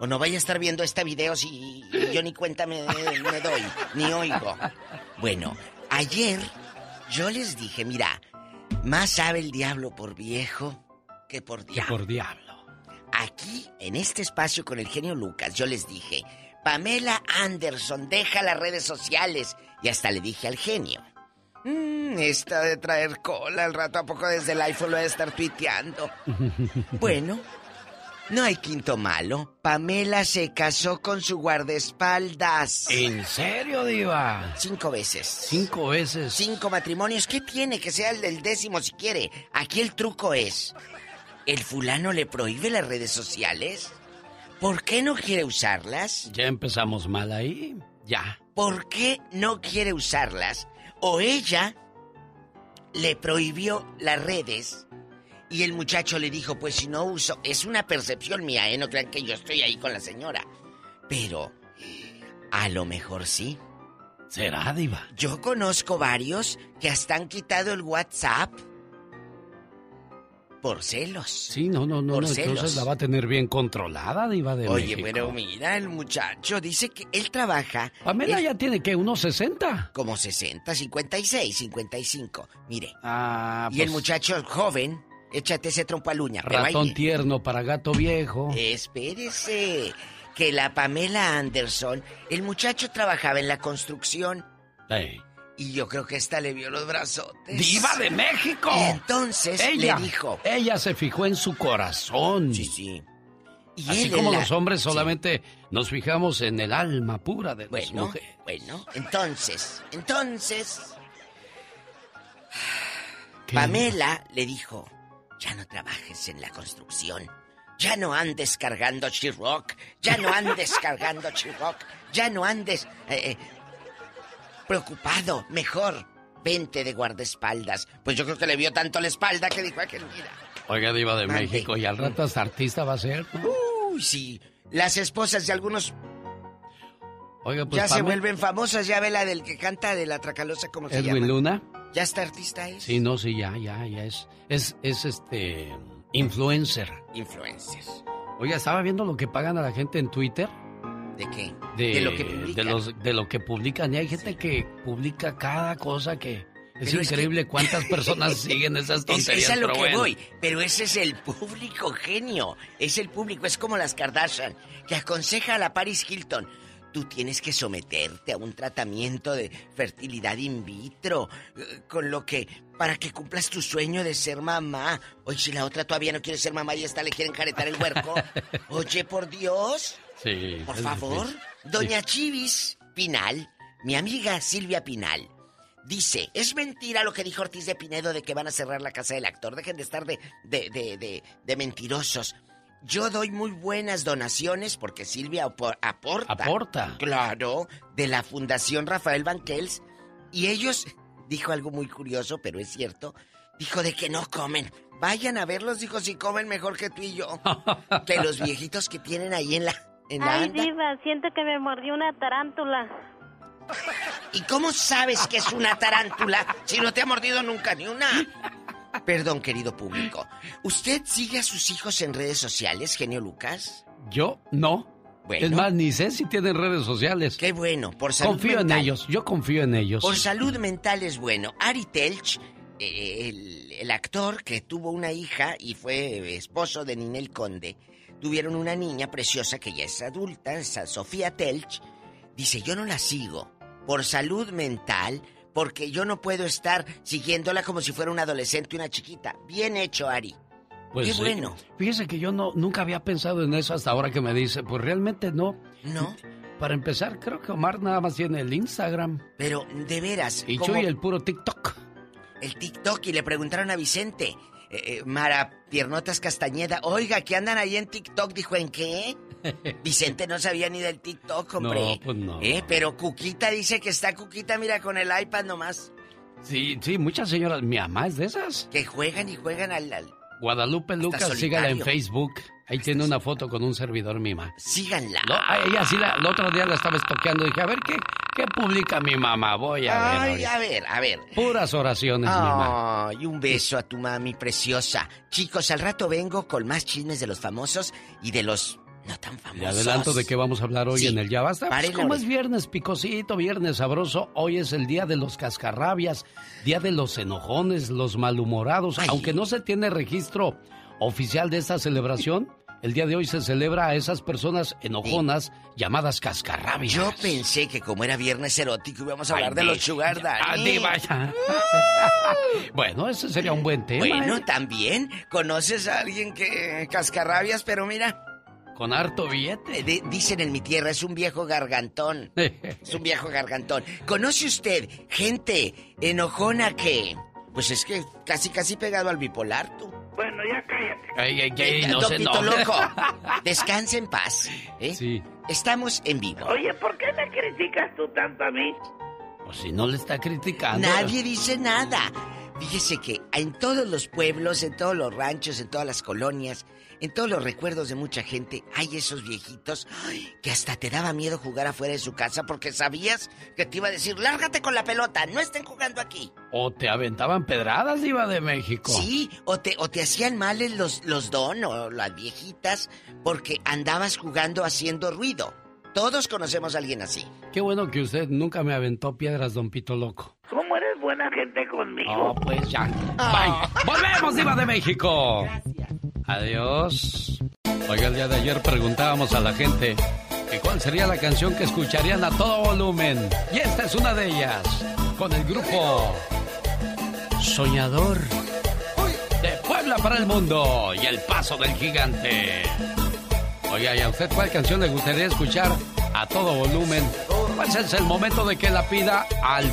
Speaker 33: O no vaya a estar viendo este video si yo ni cuenta me, me doy, ni oigo. Bueno, ayer yo les dije, mira, más sabe el diablo por viejo que por
Speaker 3: Que
Speaker 33: diablo.
Speaker 3: por diablo.
Speaker 33: Aquí, en este espacio con el genio Lucas, yo les dije, Pamela Anderson, deja las redes sociales. Y hasta le dije al genio, "Mm, esta de traer cola al rato, ¿a poco desde el iPhone lo voy a estar tuiteando? Bueno, no hay quinto malo. Pamela se casó con su guardaespaldas.
Speaker 3: ¿En serio, Diva?
Speaker 33: Cinco veces.
Speaker 3: Cinco veces.
Speaker 33: Cinco matrimonios. ¿Qué tiene que sea el del décimo si quiere? Aquí el truco es. ¿El fulano le prohíbe las redes sociales? ¿Por qué no quiere usarlas?
Speaker 3: Ya empezamos mal ahí. Ya.
Speaker 33: ¿Por qué no quiere usarlas? O ella le prohibió las redes y el muchacho le dijo, pues si no uso, es una percepción mía, ¿eh? No crean que yo estoy ahí con la señora. Pero a lo mejor sí.
Speaker 3: ¿Será, Diva?
Speaker 33: Yo conozco varios que hasta han quitado el WhatsApp por celos.
Speaker 3: Sí, no, no, no.
Speaker 33: Por
Speaker 3: no, entonces
Speaker 33: celos.
Speaker 3: la va a tener bien controlada, Diva de
Speaker 33: Oye,
Speaker 3: México.
Speaker 33: pero mira, el muchacho dice que él trabaja.
Speaker 3: Pamela
Speaker 33: él-
Speaker 3: ya tiene que unos 60.
Speaker 33: Como 60, 56, 55. Mire.
Speaker 3: Ah,
Speaker 33: y el
Speaker 3: pues,
Speaker 33: muchacho joven, échate ese trompo ahí
Speaker 3: Ratón tierno para gato viejo.
Speaker 33: Espérese. Que la Pamela Anderson, el muchacho trabajaba en la construcción. Y yo creo que esta le vio los brazotes.
Speaker 3: ¡Diva de México!
Speaker 33: Y entonces
Speaker 3: ella,
Speaker 33: le dijo.
Speaker 3: Ella se fijó en su corazón.
Speaker 33: Sí, sí. Y
Speaker 3: Así como
Speaker 33: la-
Speaker 3: los hombres
Speaker 33: Sí.
Speaker 3: solamente nos fijamos en el alma pura de las
Speaker 33: Bueno,
Speaker 3: mujeres.
Speaker 33: bueno, entonces, entonces,
Speaker 3: ¿Qué?
Speaker 33: Pamela le dijo, ya no trabajes en la construcción, ya no andes cargando Rock, ya no andes cargando Rock, ya no andes eh, eh, preocupado, mejor, vente de guardaespaldas. Pues yo creo que le vio tanto la espalda que dijo, "Ay, que mira.
Speaker 3: Oiga, Diva de. México, y al rato hasta artista va a ser.
Speaker 33: Uy, sí, las esposas de algunos
Speaker 3: Oiga, pues
Speaker 33: ya se vuelven famosas, ya ve la del que canta de la Tracalosa, ¿cómo se
Speaker 3: Edwin
Speaker 33: llama?
Speaker 3: Luna.
Speaker 33: Ya está artista es.
Speaker 3: Sí, no, sí, ya, ya, ya es. Es, es este. Influencer.
Speaker 33: Influencers.
Speaker 3: Oiga, estaba viendo lo que pagan a la gente en Twitter.
Speaker 33: ¿De qué?
Speaker 3: De,
Speaker 33: lo que
Speaker 3: de,
Speaker 33: publican.
Speaker 3: los, de lo que publican. Y hay gente que publica cada cosa que. Es
Speaker 33: Pero es
Speaker 3: increíble cuántas personas siguen esas
Speaker 33: Es,
Speaker 3: tonterías.
Speaker 33: es a lo
Speaker 3: pero
Speaker 33: que
Speaker 3: bueno.
Speaker 33: voy, pero ese es el público genio, es el público, es como las Kardashian, que aconseja a la Paris Hilton, tú tienes que someterte a un tratamiento de fertilidad in vitro, eh, con lo que, para que cumplas tu sueño de ser mamá. Oye, si la otra todavía no quiere ser mamá y esta le quieren caretar el huerco. Oye, por Dios.
Speaker 3: Sí.
Speaker 33: Por favor. Doña Chivis Pinal, mi amiga Silvia Pinal, dice, es mentira lo que dijo Ortiz de Pinedo de que van a cerrar la casa del actor. Dejen de estar de, de, de, de, de mentirosos. Yo doy muy buenas donaciones porque Silvia apor- aporta.
Speaker 3: Aporta.
Speaker 33: Claro, de la Fundación Rafael Banquels. Y ellos, dijo algo muy curioso, pero es cierto, dijo de que no comen. Vayan a verlos, dijo, si comen mejor que tú y yo. que los viejitos que tienen ahí en la... En la
Speaker 34: Ay,
Speaker 33: anda.
Speaker 34: diva, siento que me mordió una tarántula.
Speaker 33: ¿Y cómo sabes que es una tarántula si no te ha mordido nunca ni una? Perdón, querido público. ¿Usted sigue a sus hijos en redes sociales, genio Lucas?
Speaker 3: Yo no.
Speaker 33: Bueno.
Speaker 3: Es más, ni sé si tienen redes sociales.
Speaker 33: Qué bueno, por salud
Speaker 3: Confío
Speaker 33: mental.
Speaker 3: en ellos, yo confío en ellos.
Speaker 33: Por salud mental es bueno. Ari Telch, eh, el, el actor que tuvo una hija y fue esposo de Ninel Conde, tuvieron una niña preciosa que ya es adulta, Sofía Telch. Dice, yo no la sigo por salud mental porque yo no puedo estar siguiéndola como si fuera una adolescente, una chiquita. Bien hecho, Ari.
Speaker 3: Pues
Speaker 33: Qué
Speaker 3: sí.
Speaker 33: bueno.
Speaker 3: Fíjese que yo no nunca había pensado en eso hasta ahora que me dice, pues realmente no.
Speaker 33: No.
Speaker 3: Para empezar, creo que Omar nada más tiene el Instagram.
Speaker 33: Pero, de veras.
Speaker 3: Y
Speaker 33: ¿cómo-
Speaker 3: Chuy el puro TikTok.
Speaker 33: el TikTok y le preguntaron a Vicente, eh, eh, Mara Piernotas Castañeda, oiga, ¿qué andan ahí en TikTok? Dijo, ¿en qué? Vicente no sabía ni del TikTok, hombre.
Speaker 3: No, pues no.
Speaker 33: Eh, pero Cuquita dice que está Cuquita, mira, con el iPad nomás.
Speaker 3: Sí, sí, muchas señoras, mi mamá es de esas.
Speaker 33: Que juegan y juegan al... al-
Speaker 3: Guadalupe Lucas, sígala en Facebook. Ahí tiene una foto con un servidor mi mamá.
Speaker 33: Síganla.
Speaker 3: No, a ella sí, la, el otro día la estaba estoqueando. Dije, a ver, ¿qué, qué publica mi mamá? Voy a ver.
Speaker 33: Ay,
Speaker 3: ahorita.
Speaker 33: a ver, a ver.
Speaker 3: Puras oraciones, mi mamá.
Speaker 33: Ay, un beso a tu mami preciosa. Chicos, al rato vengo con más chismes de los famosos y de los no tan
Speaker 3: Le
Speaker 33: famosos.
Speaker 3: adelanto de qué vamos a hablar hoy
Speaker 33: Sí.
Speaker 3: en el Ya Basta. Pues, como es viernes picosito, viernes sabroso, hoy es el día de los cascarrabias, día de los enojones, los malhumorados. Aunque no se tiene registro oficial de esta celebración, el día de hoy se celebra a esas personas enojonas llamadas cascarrabias.
Speaker 33: Yo pensé que como era viernes erótico íbamos a hablar
Speaker 3: Ay,
Speaker 33: de los sugar daddy.
Speaker 3: Bueno, ese sería un buen tema.
Speaker 33: Bueno,
Speaker 3: ¿eh?
Speaker 33: también conoces a alguien que cascarrabias, pero mira,
Speaker 3: Con harto billete.
Speaker 33: di- dicen en mi tierra es un viejo gargantón. Es un viejo gargantón. ¿Conoce usted gente enojona que pues es que casi casi pegado al bipolar tú?
Speaker 16: Bueno, ya cállate.
Speaker 3: Ay, ay, ay, no se
Speaker 33: loco. Descansa en paz. ¿eh?
Speaker 3: Sí.
Speaker 33: Estamos en vivo.
Speaker 16: Oye, ¿por qué me criticas tú tanto a mí?
Speaker 3: Pues si no le está criticando.
Speaker 33: Nadie dice nada. Fíjese que en todos los pueblos, en todos los ranchos, en todas las colonias, en todos los recuerdos de mucha gente, hay esos viejitos ay, que hasta te daba miedo jugar afuera de su casa porque sabías que te iba a decir, lárgate con la pelota, no estén jugando aquí.
Speaker 3: O te aventaban pedradas, Diva de México.
Speaker 33: Sí, o te, o te hacían males los, los don o las viejitas porque andabas jugando haciendo ruido. Todos conocemos a alguien así.
Speaker 3: Qué bueno que usted nunca me aventó piedras, don Pito Loco.
Speaker 16: ¿Cómo eres buena gente conmigo?
Speaker 3: Oh, pues ya. Bye. Volvemos, Diva de México. Adiós. Oiga, el día de ayer preguntábamos a la gente que cuál sería la canción que escucharían a todo volumen. Y esta es una de ellas. Con el grupo Soñador de Puebla para el Mundo y El Paso del Gigante. Oiga, ¿y a usted cuál canción le gustaría escuchar a todo volumen? Pues es el momento de que la pida al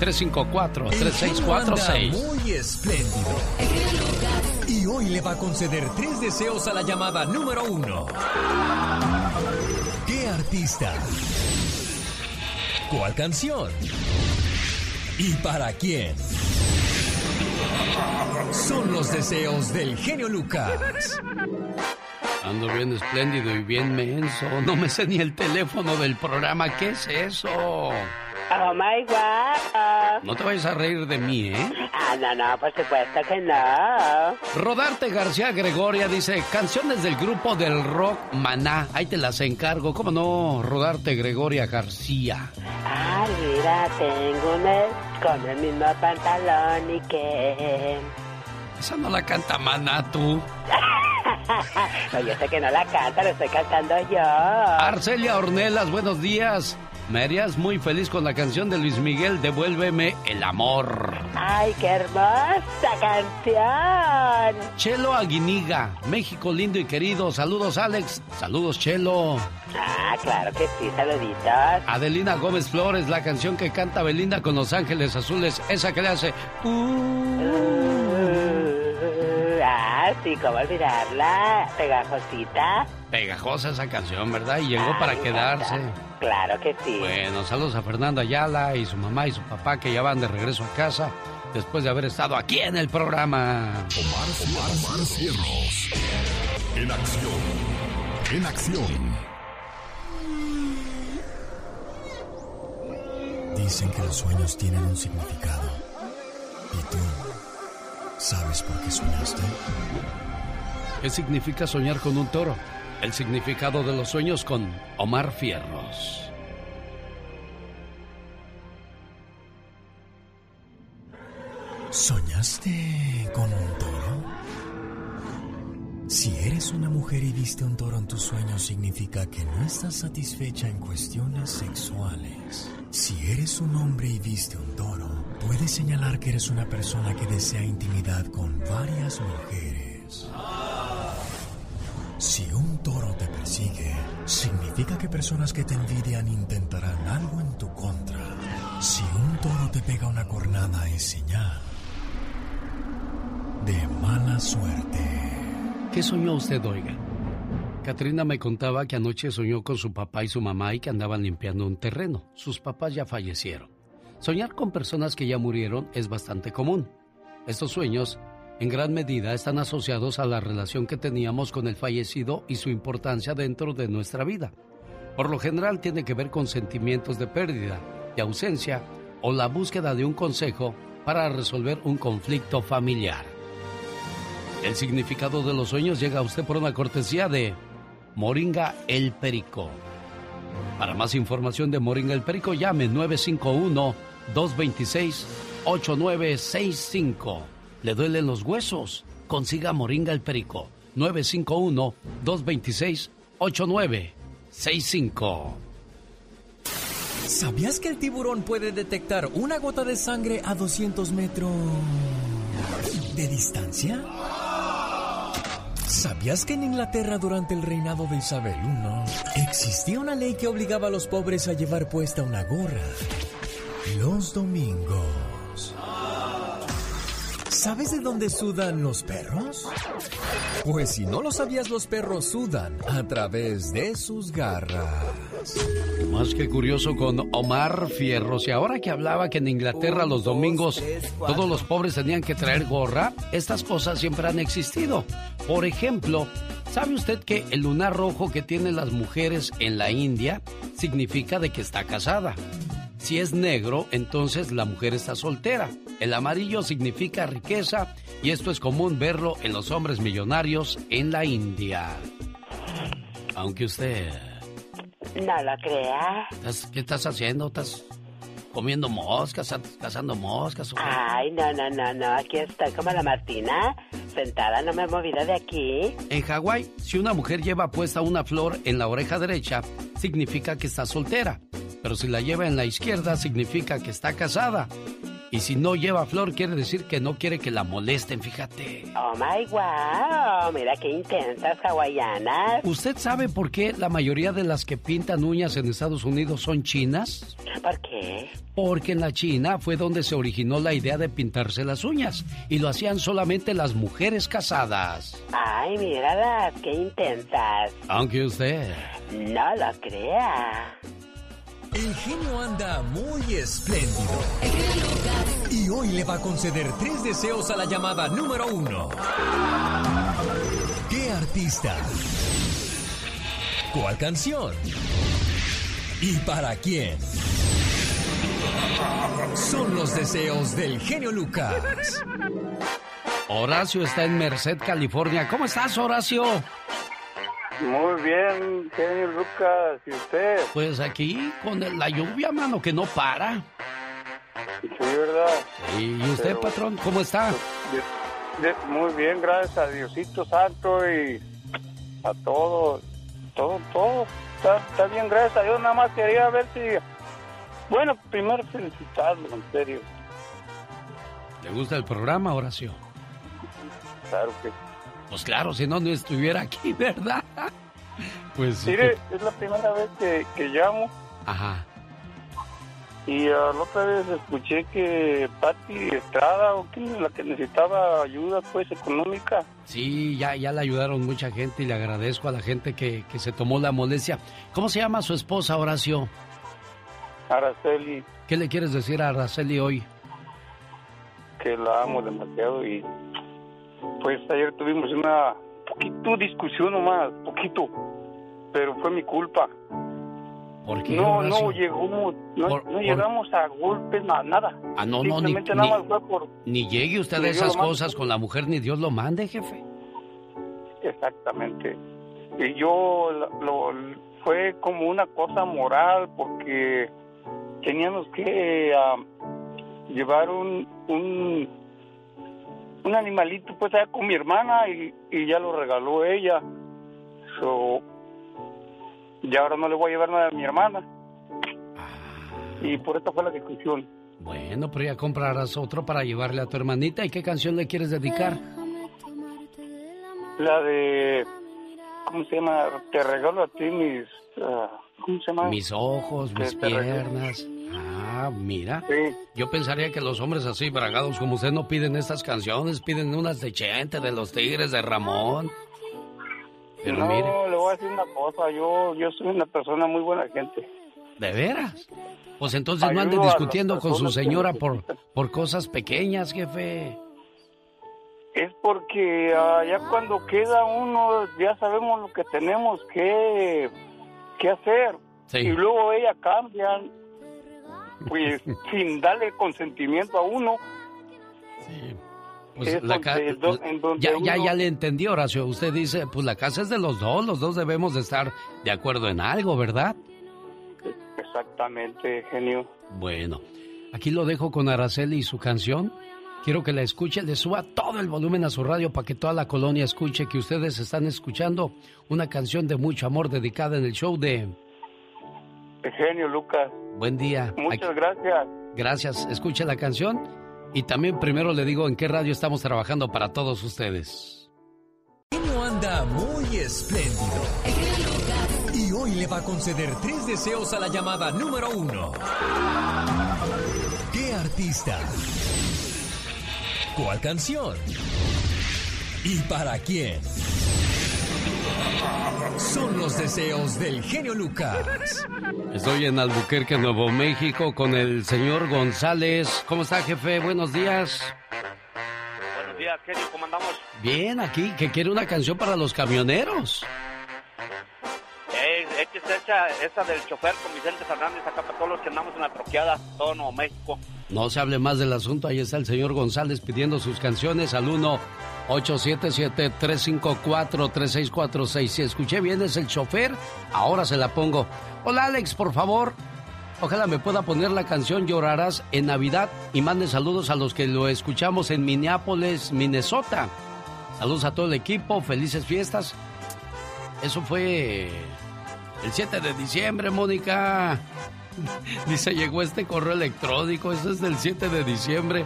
Speaker 3: 7877-354-3646.
Speaker 5: Muy espléndido. Y hoy le va a conceder tres deseos a la llamada número uno. ¿Qué artista? ¿Cuál canción? ¿Y para quién? Son los deseos del genio Lucas.
Speaker 3: Ando bien espléndido y bien menso. No me sé ni el teléfono del programa. ¿Qué es eso?
Speaker 32: Oh my god.
Speaker 3: No te vayas a reír de mí, ¿eh?
Speaker 32: Ah, no, no, por supuesto que no.
Speaker 3: Rodarte García Gregoria dice, canciones del grupo del rock Maná. Ahí te las encargo. ¿Cómo no? Rodarte Gregoria García.
Speaker 32: Ah, mira, tengo una con el mismo pantalón y que...
Speaker 3: Esa no la canta Maná, tú.
Speaker 18: Oye, sé que no la canta, lo estoy cantando yo.
Speaker 3: Arcelia Ornelas, buenos días. Me harías muy feliz con la canción de Luis Miguel, Devuélveme el amor.
Speaker 18: ¡Ay, qué hermosa canción!
Speaker 3: Chelo Aguiniga, México lindo y querido. Saludos, Alex. Saludos, Chelo.
Speaker 18: Ah, claro que sí, saluditos.
Speaker 3: Adelina Gómez Flores, la canción que canta Belinda con Los Ángeles Azules, esa que le hace.
Speaker 18: Uh, ah, sí, ¿cómo olvidarla? Pegajosita.
Speaker 3: Pegajosa esa canción, ¿verdad? Y llegó para quedarse.
Speaker 18: Claro que sí.
Speaker 3: Bueno, saludos a Fernando Ayala y su mamá y su papá que ya van de regreso a casa después de haber estado aquí en el programa.
Speaker 2: Omar, Omar, Omar Cierros. En acción. En acción.
Speaker 35: Dicen que los sueños tienen un significado. ¿Y tú sabes por qué soñaste?
Speaker 3: ¿Qué significa soñar con un toro? El significado de los sueños con Omar Fierros.
Speaker 35: ¿Soñaste con un toro? Si eres una mujer y viste un toro en tus sueños, significa que no estás satisfecha en cuestiones sexuales. Si eres un hombre y viste un toro, puede señalar que eres una persona que desea intimidad con varias mujeres. Si un toro te persigue, significa que personas que te envidian intentarán algo en tu contra. Si un toro te pega una cornada es señal de mala suerte.
Speaker 3: ¿Qué soñó usted, oiga? Katrina me contaba que anoche soñó con su papá y su mamá y que andaban limpiando un terreno. Sus papás ya fallecieron. Soñar con personas que ya murieron es bastante común. Estos sueños en gran medida están asociados a la relación que teníamos con el fallecido y su importancia dentro de nuestra vida. Por lo general tiene que ver con sentimientos de pérdida, de ausencia o la búsqueda de un consejo para resolver un conflicto familiar. El significado de los sueños llega a usted por una cortesía de Moringa el Perico. Para más información de Moringa el Perico, llame 951-226-8965. ¿Le duelen los huesos? Consiga Moringa el Perico. 951-226-8965.
Speaker 5: ¿Sabías que el tiburón puede detectar una gota de sangre a 200 metros de distancia? ¿Sabías que en Inglaterra durante el reinado de Isabel I existía una ley que obligaba a los pobres a llevar puesta una gorra los domingos? ¿Sabes de dónde sudan los perros? Pues si no lo sabías, los perros sudan a través de sus garras.
Speaker 3: Más que curioso con Omar Fierros. Y ahora que hablaba que en Inglaterra los domingos todos los pobres tenían que traer gorra, estas cosas siempre han existido. Por ejemplo, ¿sabe usted que el lunar rojo que tienen las mujeres en la India significa de que está casada? Si es negro, entonces la mujer está soltera. El amarillo significa riqueza y esto es común verlo en los hombres millonarios en la India. Aunque usted...
Speaker 18: No lo crea.
Speaker 3: ¿estás- ¿Qué estás haciendo? ¿Estás comiendo moscas? ¿Estás cazando moscas? o?
Speaker 18: Ay, no, no, no, no. Aquí estoy como la Martina, sentada, no me he movido de aquí.
Speaker 3: En Hawái, si una mujer lleva puesta una flor en la oreja derecha, significa que está soltera. Pero si la lleva en la izquierda, significa que está casada. Y si no lleva flor, quiere decir que no quiere que la molesten, fíjate.
Speaker 18: Oh my wow, mira qué intensas hawaianas.
Speaker 3: ¿Usted sabe por qué la mayoría de las que pintan uñas en Estados Unidos son chinas?
Speaker 18: ¿Por qué?
Speaker 3: Porque en la China fue donde se originó la idea de pintarse las uñas y lo hacían solamente las mujeres casadas.
Speaker 18: Ay, míralas, qué intensas.
Speaker 3: Aunque usted...
Speaker 18: No lo crea.
Speaker 5: El genio anda muy espléndido. Y hoy le va a conceder tres deseos a la llamada número uno. ¿Qué artista? ¿Cuál canción? ¿Y para quién? Son los deseos del genio Lucas.
Speaker 3: Horacio está en Merced, California. ¿Cómo estás, Horacio?
Speaker 36: Muy bien, genio Lucas. ¿Y usted?
Speaker 3: Pues aquí con la lluvia, mano, que no para.
Speaker 36: Sí, ¿verdad?
Speaker 3: ¿Y usted,
Speaker 36: Pero-
Speaker 3: patrón, cómo está?
Speaker 36: Bien, muy bien, gracias a Diosito Santo y a todo, todo, todo. Está, está bien, gracias a Dios. Nada más quería ver si... Bueno, primero felicitarlo, en serio.
Speaker 3: ¿Le gusta el programa, Horacio?
Speaker 36: Claro que
Speaker 3: Pues claro, si no, no estuviera aquí, ¿verdad? Pues...
Speaker 36: Mire, es la primera vez que, que llamo.
Speaker 3: Ajá.
Speaker 36: Y ah, la otra vez escuché que Patti Estrada, o que la que necesitaba ayuda pues económica.
Speaker 3: Sí, ya, ya le ayudaron mucha gente y le agradezco a la gente que, que se tomó la molestia. ¿Cómo se llama su esposa, Horacio?
Speaker 36: Araceli,
Speaker 3: ¿Qué le quieres decir a Araceli hoy?
Speaker 36: que la amo demasiado y pues ayer tuvimos una poquito discusión nomás, poquito, pero fue mi culpa.
Speaker 3: ¿Por qué,
Speaker 36: No,
Speaker 3: Horacio?
Speaker 36: no llegamos, no,
Speaker 3: Por-
Speaker 36: no
Speaker 3: por-
Speaker 36: llegamos a golpes, na- nada.
Speaker 3: Ah, no, no, ni, ni-
Speaker 36: nada más fue por...
Speaker 3: ni llegue usted a esas cosas con la mujer, ni Dios lo mande, jefe.
Speaker 36: Exactamente. Y yo lo, lo- fue como una cosa moral porque teníamos que ah, llevar un, un un animalito pues allá con mi hermana y, y ya lo regaló ella. So, y ahora no le voy a llevar nada a mi hermana. Y por eso fue la discusión.
Speaker 3: Bueno, pero ya comprarás otro para llevarle a tu hermanita. ¿Y qué canción le quieres dedicar?
Speaker 36: La de, ¿cómo se llama? Te regalo a ti mis, ah, ¿cómo se llama?
Speaker 3: Mis ojos, mis piernas. Ah, mira. Yo pensaría que los hombres así bragados como usted no piden estas canciones, piden unas de Chente, de los Tigres, de Ramón. Pero
Speaker 36: no,
Speaker 3: mire,
Speaker 36: le voy a decir una cosa, yo, yo soy una persona muy buena gente.
Speaker 3: ¿de veras? Pues entonces no ande discutiendo con su señora por, por cosas pequeñas, jefe.
Speaker 36: Es porque ya cuando queda uno, ya sabemos lo que tenemos que, que hacer.
Speaker 3: Sí.
Speaker 36: Y luego ella cambia, pues sin darle consentimiento a uno.
Speaker 3: Pues
Speaker 36: Es
Speaker 3: la ca-
Speaker 36: donde- do- en donde
Speaker 3: ya, ya, ya le entendí, Horacio. Usted dice, pues la casa es de los dos, los dos debemos de estar de acuerdo en algo, ¿verdad?
Speaker 36: Exactamente, genio.
Speaker 3: Bueno, aquí lo dejo con Araceli y su canción. Quiero que la escuche, le suba todo el volumen a su radio para que toda la colonia escuche que ustedes están escuchando una canción de mucho amor dedicada en el show de
Speaker 36: Genio, Lucas.
Speaker 3: Buen Día.
Speaker 36: Muchas
Speaker 3: Aquí-
Speaker 36: gracias.
Speaker 3: Gracias, escuche la canción y también primero le digo en qué radio estamos trabajando para todos ustedes.
Speaker 37: genio anda muy espléndido. Y hoy le va a conceder tres deseos a la llamada número uno. ¿Qué artista? ¿Cuál canción? ¿Y para quién? Son los deseos del genio Lucas.
Speaker 3: Estoy en Albuquerque, Nuevo México, con el señor González. ¿Cómo está, jefe? Buenos días.
Speaker 38: Buenos días, genio, ¿cómo andamos?
Speaker 3: Bien, aquí, que quiere una canción para los camioneros.
Speaker 38: Eh, es que hecha esa del chofer con Vicente Fernández acá para todos los que andamos en la troqueada, todo Nuevo México.
Speaker 3: No se hable más del asunto, ahí está el señor González pidiendo sus canciones al 1-877-354-3646. Si escuché bien, es el chofer, ahora se la pongo. Hola Alex, por favor, ojalá me pueda poner la canción Llorarás en Navidad y mande saludos a los que lo escuchamos en Minneapolis, Minnesota. Saludos a todo el equipo, felices fiestas. Eso fue el 7 de diciembre, Mónica. Dice, llegó este correo electrónico, eso es del 7 de diciembre.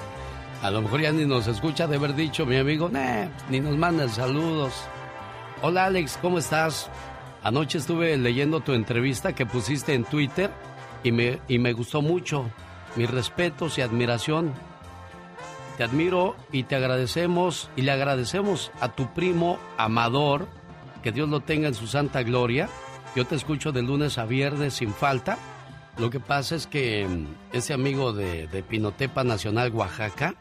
Speaker 3: A lo mejor ya ni nos escucha de haber dicho mi amigo, "Nah, ni nos mandan saludos. Hola Alex, ¿cómo estás? Anoche estuve leyendo tu entrevista que pusiste en Twitter y me, y me gustó mucho. Mis respetos y admiración. Te admiro y te agradecemos y le agradecemos a tu primo Amador, que Dios lo tenga en su santa gloria. Yo te escucho de lunes a viernes sin falta. Lo que pasa es que mm, ese amigo de, Pinotepa Nacional, Oaxaca,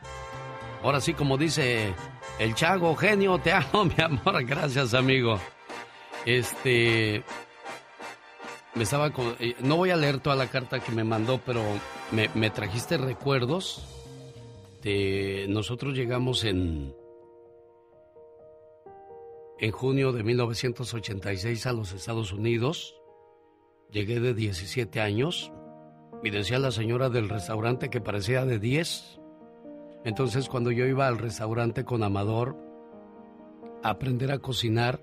Speaker 3: ahora sí como dice el Chago, genio, te amo, mi amor, gracias amigo. Este, me estaba, co- eh, no voy a leer toda la carta que me mandó, pero me, me trajiste recuerdos de, nosotros llegamos en, en junio de 1986 a los Estados Unidos. Llegué de 17 años y decía la señora del restaurante que parecía de 10. Entonces cuando yo iba al restaurante con Amador a aprender a cocinar,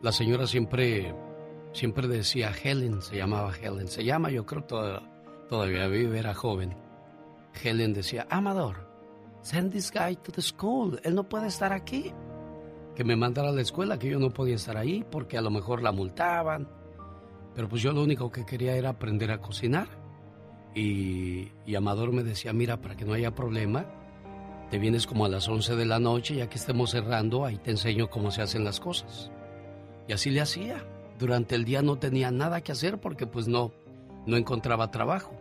Speaker 3: la señora siempre, siempre decía Helen, se llamaba Helen, se llama, yo creo todavía, vive, era joven. Helen decía, Amador, send this guy to the school, él no puede estar aquí. Que me mandara a la escuela, que yo no podía estar ahí porque a lo mejor la multaban. Pero pues yo lo único que quería era aprender a cocinar. Y, y Amador me decía, mira, para que no haya problema, te vienes como a las 11 de la noche, ya que estemos cerrando, ahí te enseño cómo se hacen las cosas. Y así le hacía. Durante el día no tenía nada que hacer porque pues no, no encontraba trabajo.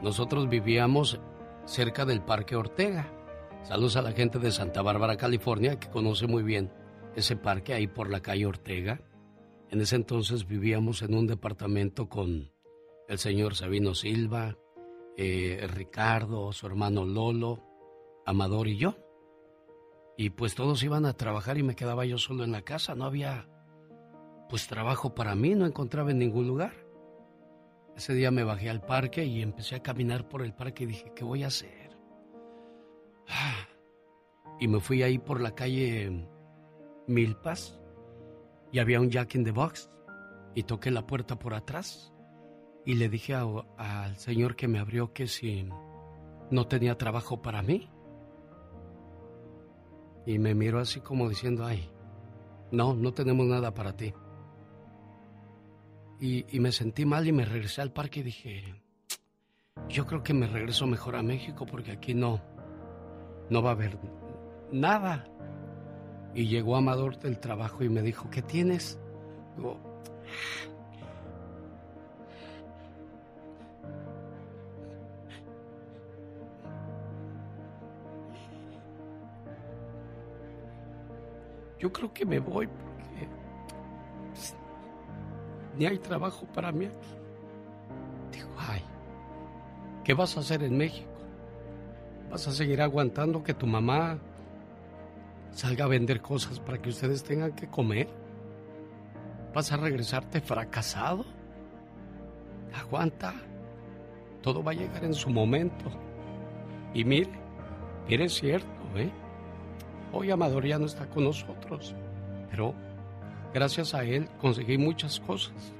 Speaker 3: Nosotros vivíamos cerca del Parque Ortega. Saludos a la gente de Santa Bárbara, California, que conoce muy bien ese parque ahí por la calle Ortega. En ese entonces vivíamos en un departamento con el señor Sabino Silva, eh, Ricardo, su hermano Lolo, Amador y yo. Y pues todos iban a trabajar y me quedaba yo solo en la casa. No había pues trabajo para mí, no encontraba en ningún lugar. Ese día me bajé al parque y empecé a caminar por el parque y dije, ¿qué voy a hacer? Y me fui ahí por la calle Milpas y había un Jack in the Box y toqué la puerta por atrás y le dije al señor que me abrió que si no tenía trabajo para mí. Y me miró así como diciendo, ay, no, no tenemos nada para ti. Y, y, me sentí mal y me regresé al parque y dije, yo creo que me regreso mejor a México porque aquí no, no va a haber nada. Y llegó Amador del trabajo y me dijo, ¿qué tienes? Digo, yo creo que me voy porque pues, ni hay trabajo para mí aquí. Digo, ay, ¿qué vas a hacer en México? ¿Vas a seguir aguantando que tu mamá salga a vender cosas para que ustedes tengan que comer? ¿Vas a regresarte fracasado? Aguanta. Todo va a llegar en su momento. Y mire, mire, es cierto, ¿eh? Hoy Amador ya no está con nosotros, pero gracias a él conseguí muchas cosas.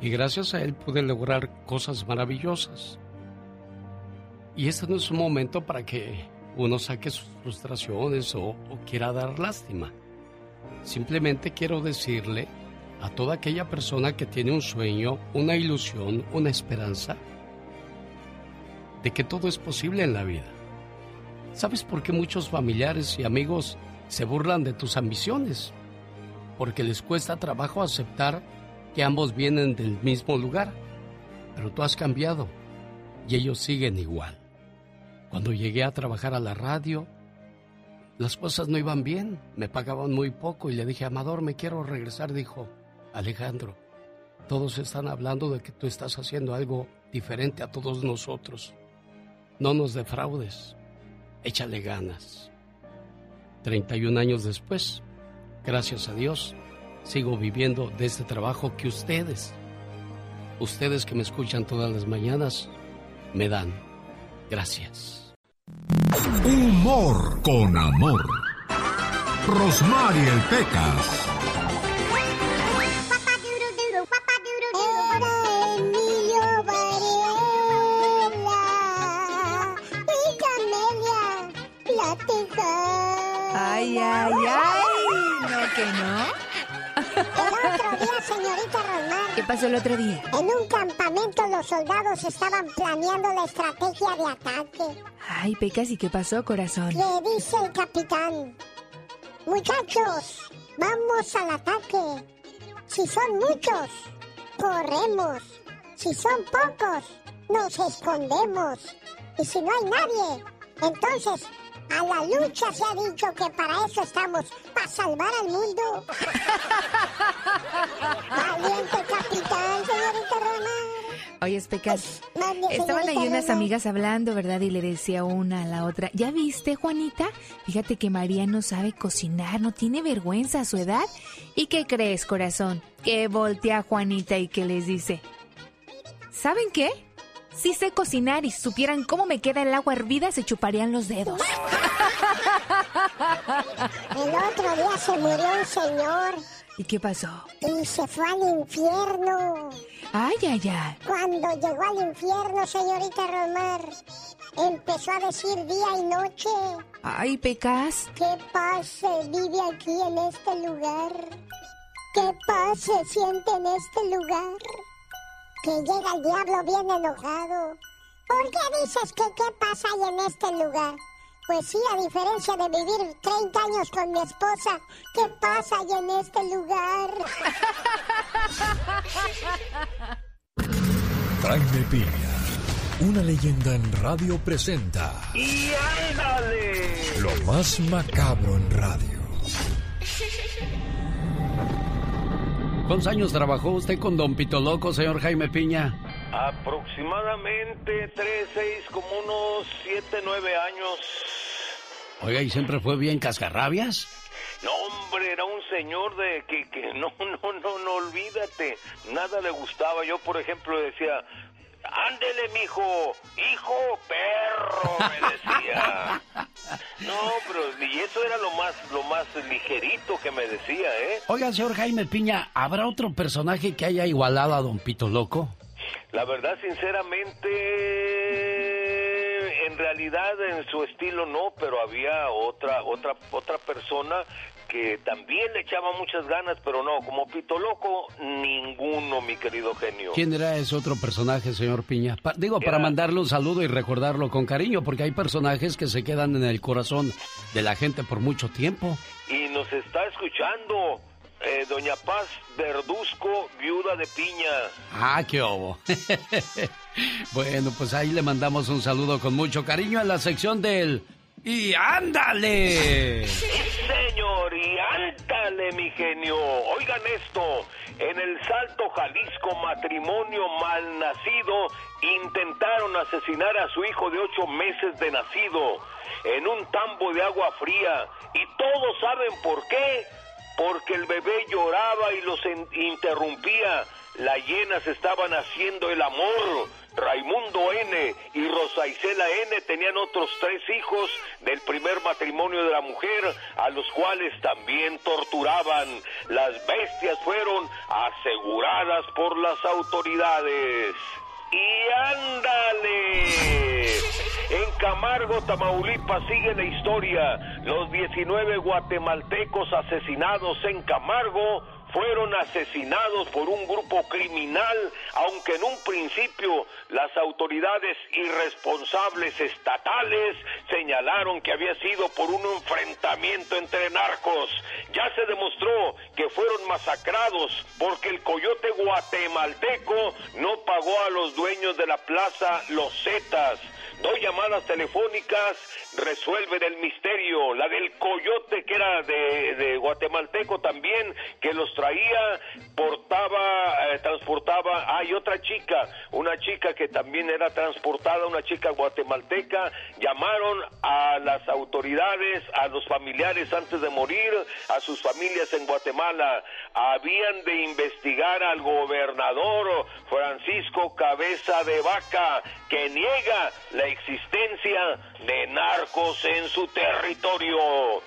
Speaker 3: Y gracias a él pude lograr cosas maravillosas. Y este no es un momento para que uno saque sus frustraciones o, quiera dar lástima. Simplemente quiero decirle a toda aquella persona que tiene un sueño, una ilusión, una esperanza, de que todo es posible en la vida. ¿Sabes por qué muchos familiares y amigos se burlan de tus ambiciones? Porque les cuesta trabajo aceptar que ambos vienen del mismo lugar. Pero tú has cambiado y ellos siguen igual. Cuando llegué a trabajar a la radio, las cosas no iban bien, me pagaban muy poco y le dije, Amador, me quiero regresar. Dijo, Alejandro, todos están hablando de que tú estás haciendo algo diferente a todos nosotros. No nos defraudes échale ganas. 31 años después, gracias a Dios, sigo viviendo de este trabajo que ustedes, ustedes que me escuchan todas las mañanas, me dan. Gracias.
Speaker 2: Humor con amor. Rosmarie Pecas.
Speaker 6: Ay, ay, ay. No, que no. El otro día, señorita Rosmar.
Speaker 7: ¿Qué pasó el otro día?
Speaker 6: En un campamento los soldados estaban planeando la estrategia de ataque.
Speaker 7: Ay, Pecas, ¿y qué pasó, corazón?
Speaker 6: Le dice el capitán. Muchachos, vamos al ataque. Si son muchos, corremos. Si son pocos, nos escondemos. Y si no hay nadie, entonces a la lucha se ha dicho que para eso estamos, para salvar al mundo. Valiente capitán, señorita Román.
Speaker 7: Oye, Pecas, estaban ahí unas amigas hablando, ¿verdad? Y le decía una a la otra, ¿ya viste, Juanita? Fíjate que María no sabe cocinar, no tiene vergüenza a su edad. ¿Y qué crees, corazón? Que voltea a Juanita y que les dice, ¿saben qué? Sí sé cocinar y si supieran cómo me queda el agua hervida, se chuparían los dedos.
Speaker 6: El otro día se murió un señor.
Speaker 7: ¿Y qué pasó?
Speaker 6: Y se fue al infierno.
Speaker 7: Ay, ay, ay.
Speaker 6: Cuando llegó al infierno, señorita Romar, empezó a decir día y noche.
Speaker 7: Ay, Pecas.
Speaker 6: ¿Qué paz se vive aquí en este lugar? ¿Qué paz se siente en este lugar? Que llega el diablo bien enojado. ¿Por qué dices que qué pasa ahí en este lugar? Pues sí, a diferencia de vivir 30 años con mi esposa, ¿qué pasa ahí en este lugar?
Speaker 5: Jaime Piña, una leyenda en radio presenta.
Speaker 16: ¡Y ándale!
Speaker 5: Lo más macabro en radio.
Speaker 3: ¿Cuántos años trabajó usted con Don Pito Loco, señor Jaime Piña?
Speaker 16: Aproximadamente 3, 6, como unos 7, 9 años.
Speaker 3: Oiga, ¿y siempre fue bien cascarrabias?
Speaker 16: No, hombre, era un señor de que, que no, no, no, no, olvídate. Nada le gustaba. Yo, por ejemplo, decía, ándele, mijo, hijo perro, me decía. No, pero y eso era lo más, lo más ligerito que me decía, ¿eh?
Speaker 3: Oiga, señor Jaime Piña, ¿habrá otro personaje que haya igualado a Don Pito Loco?
Speaker 16: La verdad, sinceramente, en realidad en su estilo no, pero había otra, otra, otra persona que también le echaba muchas ganas, pero no, como Pito Loco, ninguno, mi querido genio.
Speaker 3: ¿Quién era ese otro personaje, señor Piña? Pa- digo, para mandarle un saludo y recordarlo con cariño, porque hay personajes que se quedan en el corazón de la gente por mucho tiempo.
Speaker 16: Y nos está escuchando eh, Doña Paz Verduzco, viuda de Piña.
Speaker 3: Ah, qué obo. bueno, pues ahí le mandamos un saludo con mucho cariño en la sección del... ¡Y ándale!
Speaker 16: Señor, y ándale, mi genio. Oigan esto, en el Salto Jalisco, matrimonio malnacido, intentaron asesinar a su hijo de ocho meses de nacido en un tambo de agua fría. Y todos saben por qué. Porque el bebé lloraba y los interrumpía. Las llenas estaban haciendo el amor. Raimundo N. y Rosa Isela N. tenían otros tres hijos del primer matrimonio de la mujer, a los cuales también torturaban. Las bestias fueron aseguradas por las autoridades. ¡Y ándale! En Camargo, Tamaulipas sigue la historia. Los 19 guatemaltecos asesinados en Camargo fueron asesinados por un grupo criminal, aunque en un principio las autoridades irresponsables estatales señalaron que había sido por un enfrentamiento entre narcos. Ya se demostró que fueron masacrados porque el coyote guatemalteco no pagó a los dueños de la plaza Los Zetas. Dos llamadas telefónicas resuelven el misterio. La del coyote, que era de, guatemalteco también, que los traía, portaba, eh, transportaba. Hay otra chica, una chica que también era transportada, una chica guatemalteca. Llamaron a las autoridades, a los familiares antes de morir, a sus familias en Guatemala. Habían de investigar al gobernador Francisco Cabeza de Vaca, que niega la existencia de narcos en su territorio.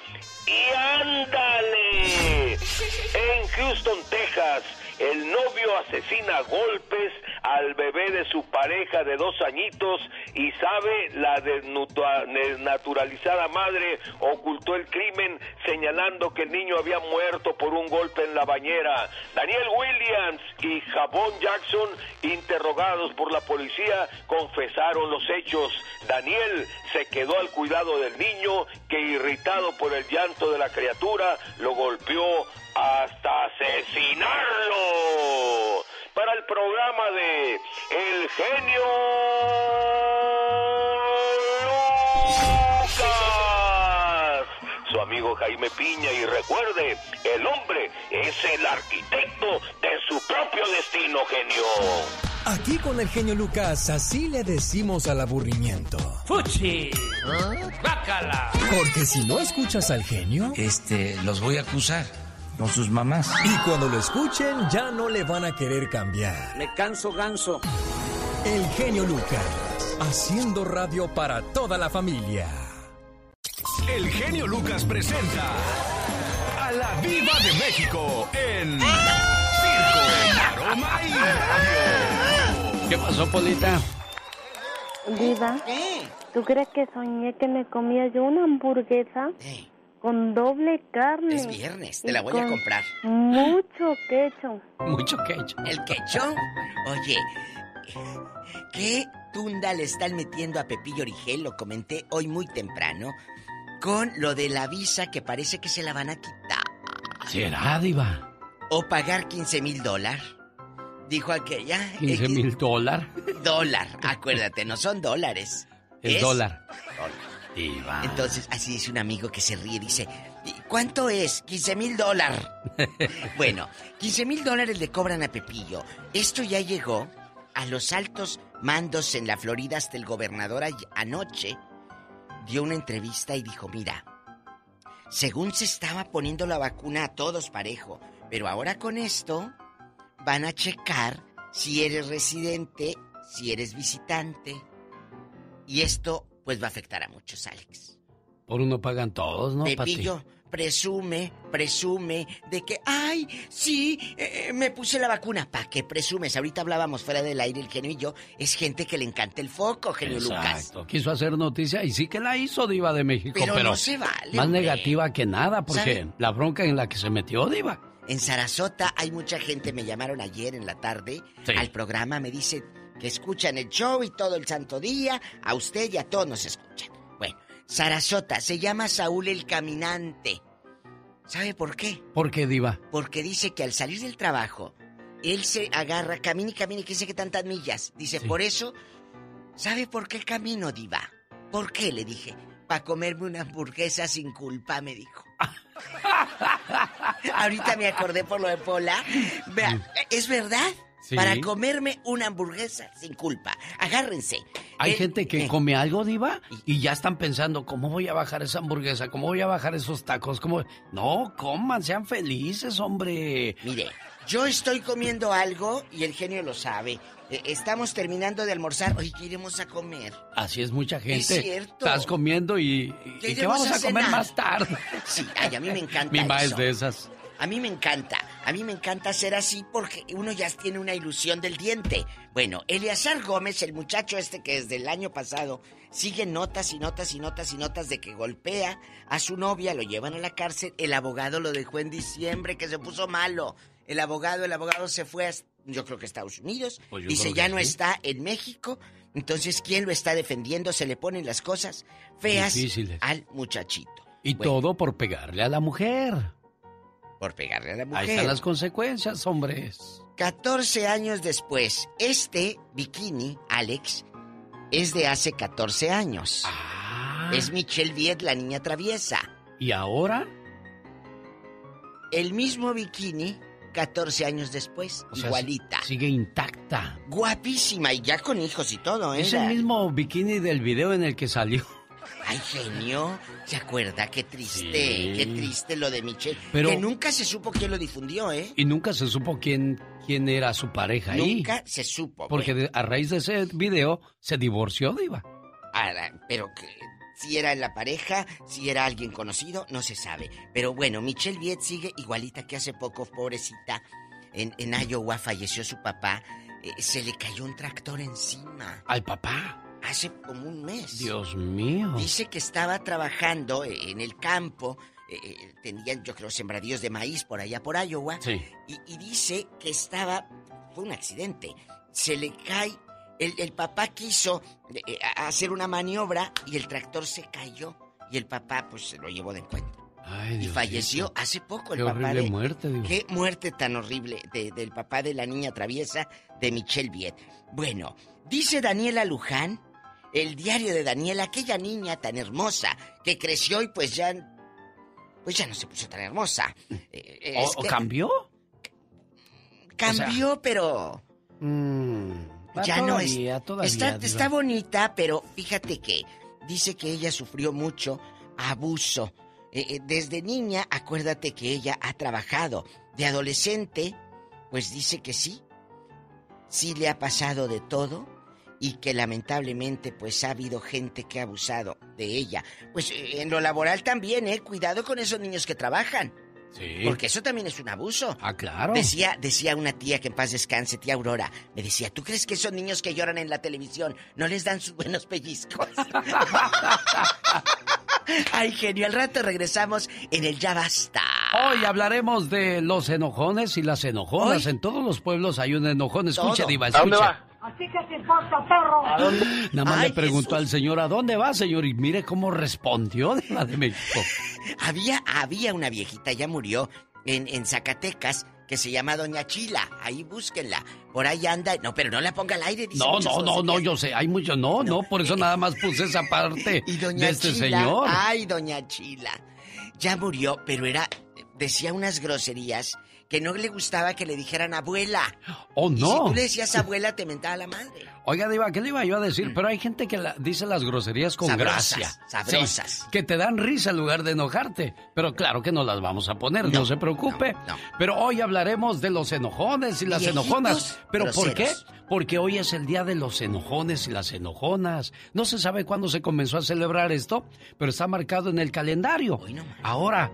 Speaker 16: Y ándale, en Houston, Texas, el novio asesina golpes al bebé de su pareja de dos añitos y sabe la desnaturalizada madre ocultó el crimen señalando que el niño había muerto por un golpe en la bañera. Daniel Williams y Jabón Jackson, interrogados por la policía, confesaron los hechos. Daniel se quedó al cuidado del niño que irritado por el llanto de la criatura lo golpeó hasta asesinarlo. Para el programa de El genio Lucas, su amigo Jaime Piña y recuerde, el hombre es el arquitecto de su propio destino, genio.
Speaker 37: Aquí con el genio Lucas, así le decimos al aburrimiento.
Speaker 39: ¡Fuchi! ¡Bácala!
Speaker 37: Porque si no escuchas al genio,
Speaker 39: Este, los voy a acusar con sus mamás.
Speaker 37: y cuando lo escuchen ya no le van a querer cambiar.
Speaker 39: Me canso ganso.
Speaker 5: El genio Lucas, haciendo radio para toda la familia.
Speaker 2: El genio Lucas presenta a la Viva de México en Circo, Maroma y Radio.
Speaker 3: ¿Qué pasó, Polita?
Speaker 34: Diva, ¿tú crees que soñé que me comía yo una hamburguesa con doble carne?
Speaker 33: Es viernes, te
Speaker 34: y
Speaker 33: la voy a comprar.
Speaker 34: Mucho queso.
Speaker 3: Mucho quecho.
Speaker 33: ¿El quecho? Oye, ¿qué tunda le están metiendo a Pepillo Origel? Lo comenté hoy muy temprano. Con lo de la visa que parece que se la van a quitar.
Speaker 3: ¿Será, Diva?
Speaker 33: O pagar 15 mil dólares. Dijo aquella.
Speaker 3: 15
Speaker 33: X-
Speaker 3: mil dólares.
Speaker 33: Dólar, acuérdate, no son dólares.
Speaker 3: El
Speaker 33: Es
Speaker 3: dólar.
Speaker 33: dólar.
Speaker 3: Diva.
Speaker 33: Entonces, así dice un amigo que se ríe, dice, "¿Y ¿cuánto es? 15 mil dólares. bueno, 15 mil dólares le cobran a Pepillo. Esto ya llegó a los altos mandos en la Florida hasta el gobernador anoche dio una entrevista y dijo, mira, según se estaba poniendo la vacuna a todos parejo, pero ahora con esto van a checar si eres residente, si eres visitante. Y esto pues va a afectar a muchos, Alex.
Speaker 3: Por uno pagan todos, ¿no, Pati?
Speaker 33: Pepillo presume, presume de que, ay, sí, eh, me puse la vacuna. ¿Para qué presumes? Ahorita hablábamos fuera del aire el genio y yo. Es gente que le encanta el foco, genio Lucas.
Speaker 3: Exacto. Quiso hacer noticia y sí que la hizo Diva de México,
Speaker 33: Pero
Speaker 3: pero,
Speaker 33: no se vale,
Speaker 3: más
Speaker 33: hombre.
Speaker 3: negativa que nada, porque
Speaker 33: ¿Sabe?
Speaker 3: la bronca en la que se metió Diva.
Speaker 33: En Sarasota hay mucha gente, me llamaron ayer en la tarde
Speaker 3: Sí.
Speaker 33: al programa, me dicen que escuchan el show y todo el santo día, a usted y a todos nos escuchan. Bueno, Sarasota se llama Saúl el Caminante. ¿Sabe por qué?
Speaker 3: ¿Por qué Diva?
Speaker 33: Porque dice que al salir del trabajo, él se agarra, camina y camina y que dice que tantas millas. Dice, por eso, ¿sabe por qué camino, diva? ¿Por qué? Le dije, para comerme una hamburguesa sin culpa, me dijo. Ahorita me acordé por lo de Pola. Vea, ¿es verdad?
Speaker 3: Sí.
Speaker 33: Para comerme una hamburguesa sin culpa. Agárrense.
Speaker 3: Hay
Speaker 33: Eh,
Speaker 3: gente que
Speaker 33: eh,
Speaker 3: come algo, Diva, y ya están pensando, ¿cómo voy a bajar esa hamburguesa? ¿Cómo voy a bajar esos tacos? ¿Cómo? No, coman, sean felices, hombre.
Speaker 33: Mire, yo estoy comiendo algo y el genio lo sabe. Eh, Estamos terminando de almorzar. Oye, ¿qué iremos a comer?
Speaker 3: Así es mucha gente.
Speaker 33: Es cierto.
Speaker 3: Estás comiendo y, y-
Speaker 33: ¿Qué
Speaker 3: ¿y qué
Speaker 33: iremos
Speaker 3: vamos
Speaker 33: a
Speaker 3: a, comer más tarde.
Speaker 33: Sí, ay, a mí me encanta
Speaker 3: Mi ma es
Speaker 33: eso.
Speaker 3: de esas.
Speaker 33: A mí me encanta, a mí me encanta ser así porque uno ya tiene una ilusión del diente. Bueno, Eleazar Gómez, el muchacho este que desde el año pasado sigue notas y notas y notas y notas de que golpea a su novia, lo llevan a la cárcel, el abogado lo dejó en diciembre, que se puso malo. El abogado, el abogado se fue a, yo creo que a Estados Unidos,
Speaker 3: Pues
Speaker 33: dice ya no
Speaker 3: sí.
Speaker 33: está en México, entonces ¿quién lo está defendiendo? Se le ponen las cosas feas
Speaker 3: Difíciles.
Speaker 33: al muchachito.
Speaker 3: Y todo por pegarle a la mujer.
Speaker 33: Por pegarle a la mujer.
Speaker 3: Ahí están las consecuencias, hombres.
Speaker 33: 14 años después, este bikini, Alex, es de hace 14 años.
Speaker 3: Ah.
Speaker 33: Es Michelle Viet, la niña traviesa.
Speaker 3: ¿Y ahora?
Speaker 33: El mismo bikini, 14 años después,
Speaker 3: O sea,
Speaker 33: igualita.
Speaker 3: Sigue intacta.
Speaker 33: Guapísima y ya con hijos y todo, ¿eh?
Speaker 3: Es el mismo bikini del video en el que salió.
Speaker 33: Ay, genio, ¿se acuerda? Qué triste,
Speaker 3: Sí.
Speaker 33: qué triste lo de Michelle.
Speaker 3: Pero-
Speaker 33: Que nunca se supo quién lo difundió, ¿eh?
Speaker 3: Y nunca se supo quién, quién era su pareja ahí.
Speaker 33: Nunca se supo.
Speaker 3: Porque
Speaker 33: Bueno,
Speaker 3: a raíz de ese video se divorció, Diva.
Speaker 33: Ahora, pero que si era la pareja, si era alguien conocido, no se sabe. Pero bueno, Michelle Viet sigue igualita que hace poco, pobrecita. En, en Iowa falleció su papá. eh, se le cayó un tractor encima.
Speaker 3: Al papá.
Speaker 33: Hace como un mes.
Speaker 3: Dios mío.
Speaker 33: Dice que estaba trabajando eh, en el campo. eh, eh, tenían, yo creo, sembradíos de maíz por allá por Iowa.
Speaker 3: Sí.
Speaker 33: Y, y dice que estaba. Fue un accidente. Se le cae. El, el papá quiso eh, a- hacer una maniobra y el tractor se cayó. Y el papá, pues, se lo llevó de encuentro.
Speaker 3: Ay,
Speaker 33: Y falleció hace poco el
Speaker 3: Qué
Speaker 33: papá
Speaker 3: horrible
Speaker 33: de.
Speaker 3: muerte.
Speaker 33: Qué muerte tan horrible de- del papá de la niña traviesa de Michelle Viet. Bueno, dice Daniela Luján, el diario de Daniela, aquella niña tan hermosa que creció y pues ya. Pues ya no se puso tan hermosa. Eh,
Speaker 3: ¿O, cambió?
Speaker 33: Cambió, pero.
Speaker 3: Mm,
Speaker 33: ya no es.
Speaker 3: todavía, todavía,
Speaker 33: está,
Speaker 3: Diva.
Speaker 33: está bonita, pero fíjate que dice que ella sufrió mucho abuso. Eh, eh, desde niña, acuérdate que ella ha trabajado. De adolescente, pues dice que sí. Sí le ha pasado de todo. Y que lamentablemente pues ha habido gente que ha abusado de ella. Pues eh, en lo laboral también, ¿eh? Cuidado con esos niños que trabajan.
Speaker 3: Sí.
Speaker 33: Porque eso también es un abuso.
Speaker 3: Ah, claro.
Speaker 33: Decía, decía una tía que en paz descanse, tía Aurora, me decía, ¿tú crees que esos niños que lloran en la televisión no les dan sus buenos pellizcos? Ay, genio, al rato regresamos en el Ya Basta.
Speaker 3: Hoy hablaremos de los enojones y las enojonas. En todos los pueblos hay un enojón. Escuche,
Speaker 33: Todo.
Speaker 3: Diva,
Speaker 33: ¿A dónde
Speaker 3: escuche.
Speaker 33: va?
Speaker 32: Así que te importa, perro.
Speaker 3: Nada más
Speaker 33: Ay,
Speaker 3: le preguntó al señor, ¿a dónde va, señor? Y mire cómo respondió de la de México.
Speaker 33: Había, había una viejita, ya murió, en, en Zacatecas, que se llama Doña Chila. Ahí búsquenla. Por ahí anda. No, pero no la ponga al aire. dice
Speaker 3: No, no, no, no, yo sé, hay mucho, no, no, por eso nada más puse esa parte
Speaker 33: Y Doña
Speaker 3: de este
Speaker 33: Chila,
Speaker 3: señor.
Speaker 33: Ay, Doña Chila. Ya murió, pero era. Decía unas groserías que no le gustaba que le dijeran abuela.
Speaker 3: Oh,
Speaker 33: Y si
Speaker 3: no.
Speaker 33: tú le decías abuela, te mentaba la madre.
Speaker 3: Oiga, Diva, ¿qué le iba yo a decir? Pero hay gente que la- dice las groserías con
Speaker 33: Mm. Sabrosas,
Speaker 3: gracia.
Speaker 33: sabrosas.
Speaker 3: Sí, que te dan risa en lugar de enojarte. Pero claro que no las vamos a poner, no,
Speaker 33: No,
Speaker 3: se preocupe.
Speaker 33: no, no.
Speaker 3: Pero hoy hablaremos de los enojones y las
Speaker 33: Viejitos
Speaker 3: enojonas. ¿Pero por qué? Porque hoy es el día de los enojones y las enojonas. No se sabe cuándo se comenzó a celebrar esto, pero está marcado en el calendario. Ahora,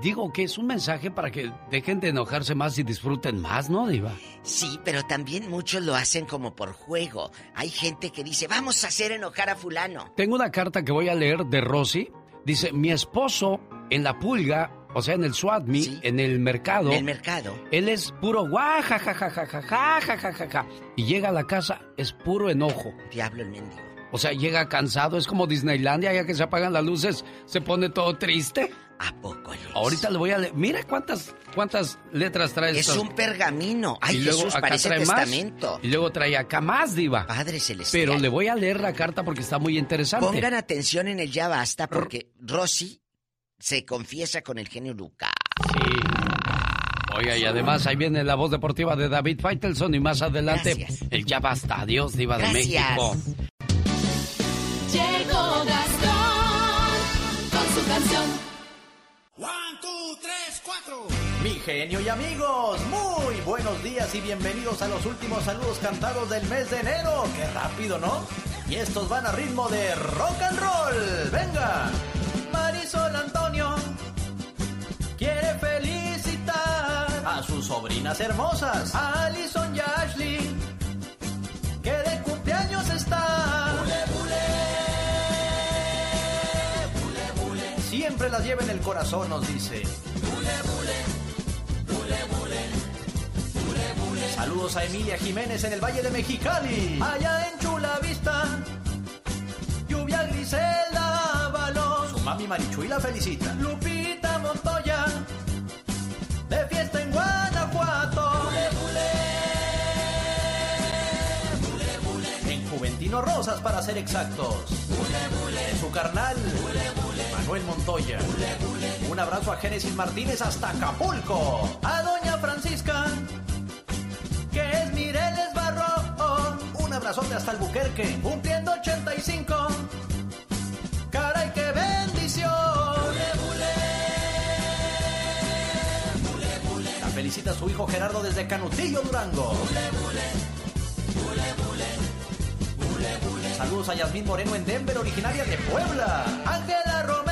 Speaker 3: digo que es un mensaje para que dejen de enojarse más y disfruten más, ¿no, Diva?
Speaker 33: Sí, pero también muchos lo hacen como por juego. Hay gente que dice, vamos a hacer enojar a fulano.
Speaker 3: Tengo una carta que voy a leer de Rosy. Dice, mi esposo en la pulga, o sea, en el SWATMI, en el mercado.
Speaker 33: En el mercado.
Speaker 3: Él es puro guau, ja, ja, ja, ja, ja, ja, ja, ja, ja, ja. Y llega a la casa, es puro enojo.
Speaker 33: Diablo el mendigo.
Speaker 3: O sea, llega cansado, es como Disneylandia, ya que se apagan las luces, se pone todo triste.
Speaker 33: ¿A poco,
Speaker 3: Ahorita le voy a leer. Mira cuántas, cuántas letras trae
Speaker 33: Es un pergamino. Ay,
Speaker 3: Y luego
Speaker 33: Jesús,
Speaker 3: acá
Speaker 33: parece
Speaker 3: trae más,
Speaker 33: testamento.
Speaker 3: y luego trae acá más, Diva.
Speaker 33: Padre celestial.
Speaker 3: Pero le voy a leer la carta porque está muy interesante.
Speaker 33: Pongan atención en el ya basta porque Rosy se confiesa con el genio Lucas.
Speaker 3: Oiga, y además ahí viene la voz deportiva de David Faitelson y más adelante el ya basta. Adiós, Diva de. México.
Speaker 15: Mi genio y amigos, muy buenos días y bienvenidos a los últimos saludos cantados del mes de enero. Qué rápido, ¿no? Y estos van a ritmo de rock and roll. Venga. Marisol Antonio quiere felicitar a sus sobrinas hermosas, Alison y Ashley, lleva en el corazón, nos dice. Saludos a Emilia Jiménez en el Valle de Mexicali. Allá en Chula Vista. Lluvia Griselda Ábalos. Su mami Marichuy la felicita. Lupita Montoya. De fiesta en Guanajuato. En Juventino Rosas para ser exactos. En su carnal. Manuel Montoya. Un abrazo a Génesis Martínez hasta Acapulco. A Doña Francisca que es Mireles Barro. Un abrazote hasta Albuquerque, cumpliendo 85. Caray, qué bendición. La felicita a su hijo Gerardo desde Canutillo, Durango. Saludos a Yasmín Moreno en Denver, originaria de Puebla. Ángela Romero,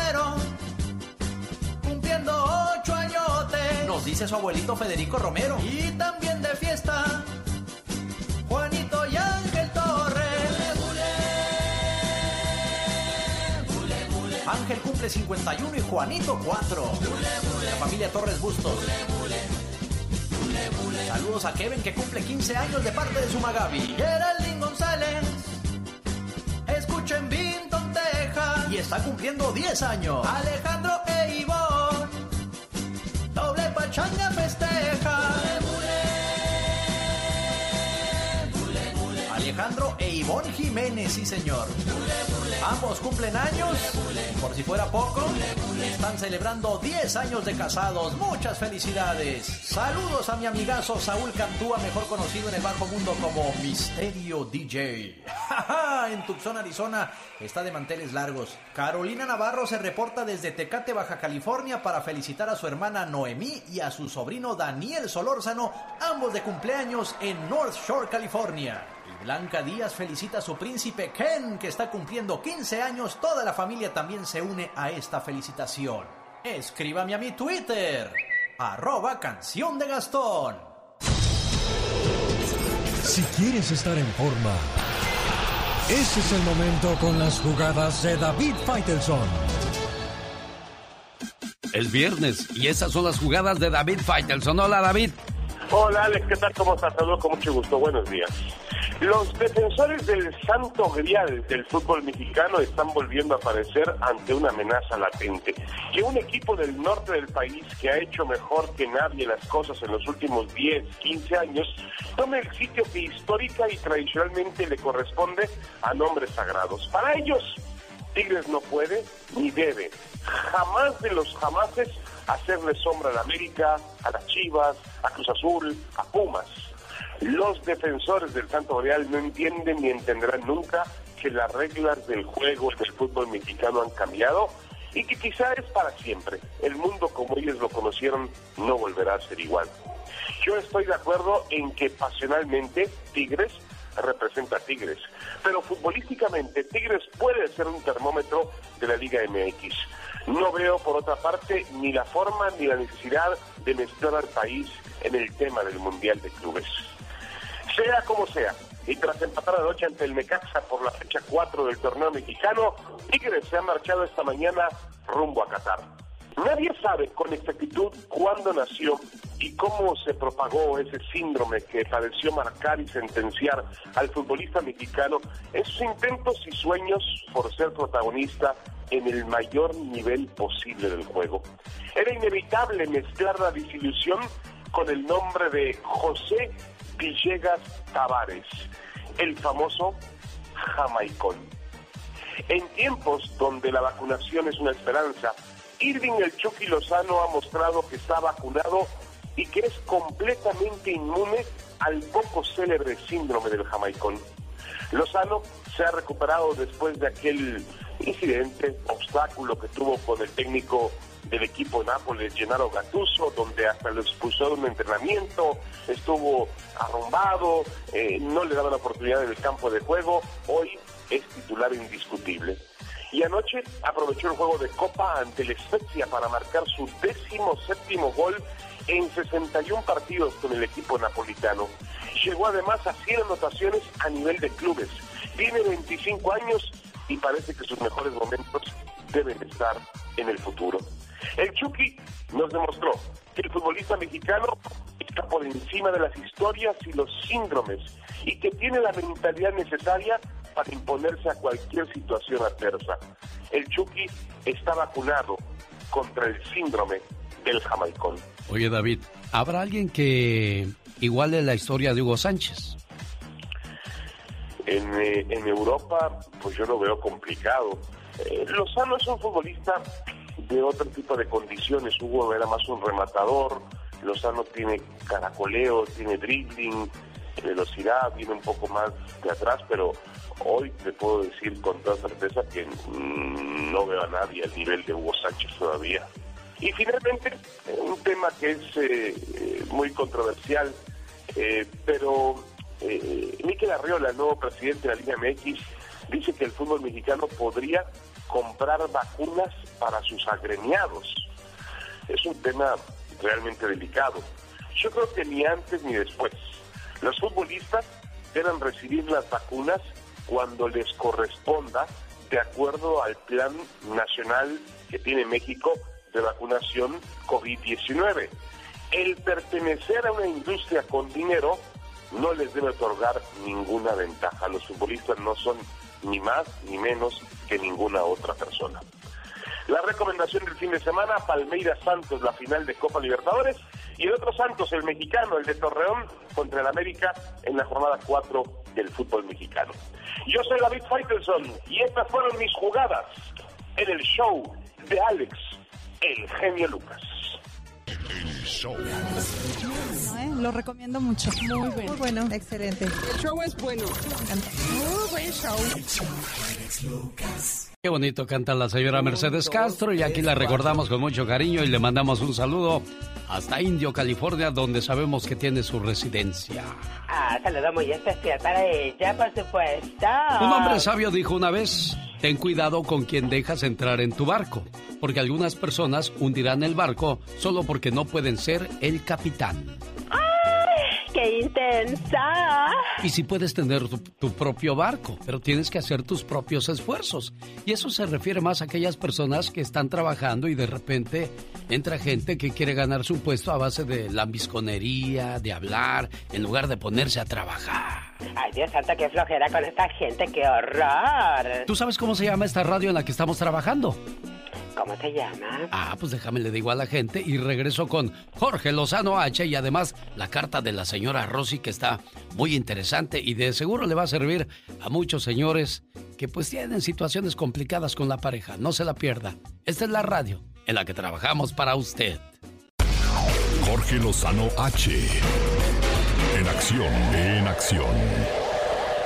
Speaker 15: cumpliendo ocho añotes. Nos dice su abuelito Federico Romero. Y también de fiesta, Juanito y Ángel Torres. Ángel cumple 51 y Juanito 4. La familia Torres Bustos. Saludos a Kevin que cumple 15 años de parte de su Magabi. Geraldine González. Escuchen Vinton, Texas. Y está cumpliendo 10 años. Alejandro e China Ivonne Jiménez, sí señor. Ambos cumplen años. Por si fuera poco, están celebrando 10 años de casados. Muchas felicidades. Saludos a mi amigazo Saúl Cantúa, mejor conocido en el bajo mundo como Misterio DJ. en Tucson, Arizona, está de manteles largos. Carolina Navarro se reporta desde Tecate, Baja California, para felicitar a su hermana Noemí y a su sobrino Daniel Solórzano, ambos de cumpleaños en North Shore, California. Blanca Díaz felicita a su príncipe Ken, que está cumpliendo 15 años. Toda la familia también se une a esta felicitación. Escríbame a mi Twitter, arroba canción de Gastón.
Speaker 5: Si quieres estar en forma, ese es el momento con las jugadas de David Faitelson.
Speaker 3: Es viernes y esas son las jugadas de David Faitelson. Hola David.
Speaker 40: Hola Alex, ¿qué tal? ¿Cómo estás? Saludos con mucho gusto. Buenos días. Los defensores del santo grial del fútbol mexicano están volviendo a aparecer ante una amenaza latente. Que un equipo del norte del país que ha hecho mejor que nadie las cosas en los últimos 10, 15 años, tome el sitio que histórica y tradicionalmente le corresponde a nombres sagrados. Para ellos, Tigres no puede ni debe, jamás de los jamases, hacerle sombra a la América, a las Chivas, a Cruz Azul, a Pumas. Los defensores del Santo Real no entienden ni entenderán nunca que las reglas del juego del fútbol mexicano han cambiado y que quizá es para siempre. El mundo como ellos lo conocieron no volverá a ser igual. Yo estoy de acuerdo en que pasionalmente Tigres representa a Tigres, pero futbolísticamente Tigres puede ser un termómetro de la Liga MX. No veo, por otra parte, ni la forma ni la necesidad de mezclar al país en el tema del Mundial de Clubes. Sea como sea, y tras empatar noche ante el Necaxa por la fecha 4 del torneo mexicano, Tigres se ha marchado esta mañana rumbo a Qatar. Nadie sabe con exactitud cuándo nació y cómo se propagó ese síndrome que pareció marcar y sentenciar al futbolista mexicano en sus intentos y sueños por ser protagonista en el mayor nivel posible del juego. Era inevitable mezclar la disilusión con el nombre de José Villegas Tavares, el famoso jamaicón. En tiempos donde la vacunación es una esperanza, Irving el Chucky Lozano ha mostrado que está vacunado y que es completamente inmune al poco célebre síndrome del jamaicón. Lozano se ha recuperado después de aquel incidente, obstáculo que tuvo con el técnico del equipo Nápoles, Gennaro Gattuso, donde hasta lo expulsó de un entrenamiento, estuvo arrumbado, eh, no le daba la oportunidad en el campo de juego, hoy es titular indiscutible. Y anoche aprovechó el juego de Copa ante el Spezia para marcar su décimo séptimo gol en 61 partidos con el equipo napolitano. Llegó además a 100 anotaciones a nivel de clubes. Tiene 25 años y parece que sus mejores momentos deben estar en el futuro. El Chucky nos demostró que el futbolista mexicano está por encima de las historias y los síndromes y que tiene la mentalidad necesaria para imponerse a cualquier situación adversa. El Chucky está vacunado contra el síndrome del jamaicón.
Speaker 3: Oye David, ¿habrá alguien que iguale la historia de Hugo Sánchez?
Speaker 40: En, eh, en Europa, pues yo lo veo complicado. Eh, Lozano es un futbolista de otro tipo de condiciones. Hugo era más un rematador, Lozano tiene caracoleo, tiene dribbling, velocidad, viene un poco más de atrás, pero hoy te puedo decir con toda certeza que mm, no veo a nadie al nivel de Hugo Sánchez todavía. Y finalmente, un tema que es eh, eh, muy controversial, eh, pero eh, Miquel Arriola, nuevo presidente de la Liga MX, dice que el fútbol mexicano podría comprar vacunas para sus agremiados. Es un tema realmente delicado. Yo creo que ni antes ni después. Los futbolistas deben recibir las vacunas cuando les corresponda de acuerdo al plan nacional que tiene México de vacunación COVID-19. El pertenecer a una industria con dinero no les debe otorgar ninguna ventaja. Los futbolistas no son ni más ni menos que ninguna otra persona. La recomendación del fin de semana, Palmeiras Santos, la final de Copa Libertadores, y el otro Santos, el mexicano, el de Torreón, contra el América en la jornada 4 del fútbol mexicano. Yo soy David Faitelson y estas fueron mis jugadas en el show de Alex, el genio Lucas.
Speaker 2: Show.
Speaker 41: ¿eh? Lo recomiendo mucho. Muy bueno. Muy bueno. Excelente. El show es bueno. Muy buen show.
Speaker 3: Qué bonito canta la señora Mercedes Castro y aquí la recordamos con mucho cariño y le mandamos un saludo hasta Indio, California, donde sabemos que tiene su residencia.
Speaker 18: Ah, saludo muy especial para ella, por supuesto.
Speaker 3: Un hombre sabio dijo una vez, ten cuidado con quien dejas entrar en tu barco, porque algunas personas hundirán el barco solo porque no pueden ser el capitán.
Speaker 18: ¡Qué intensa!
Speaker 3: Y si puedes tener tu, tu, propio barco, pero tienes que hacer tus propios esfuerzos. Y eso se refiere más a aquellas personas que están trabajando y de repente entra gente que quiere ganarse un puesto a base de lambisconería, de hablar, en lugar de ponerse a trabajar.
Speaker 18: Ay, Dios santo, qué flojera con esta gente, qué horror.
Speaker 3: ¿Tú sabes cómo se llama esta radio en la que estamos trabajando?
Speaker 18: ¿Cómo se llama?
Speaker 3: Ah, pues déjame le digo a la gente y regreso con Jorge Lozano H y además la carta de la señora Rosy que está muy interesante y de seguro le va a servir a muchos señores que pues tienen situaciones complicadas con la pareja. No se la pierda. Esta es la radio en la que trabajamos para usted.
Speaker 2: Jorge Lozano H. En acción, en acción.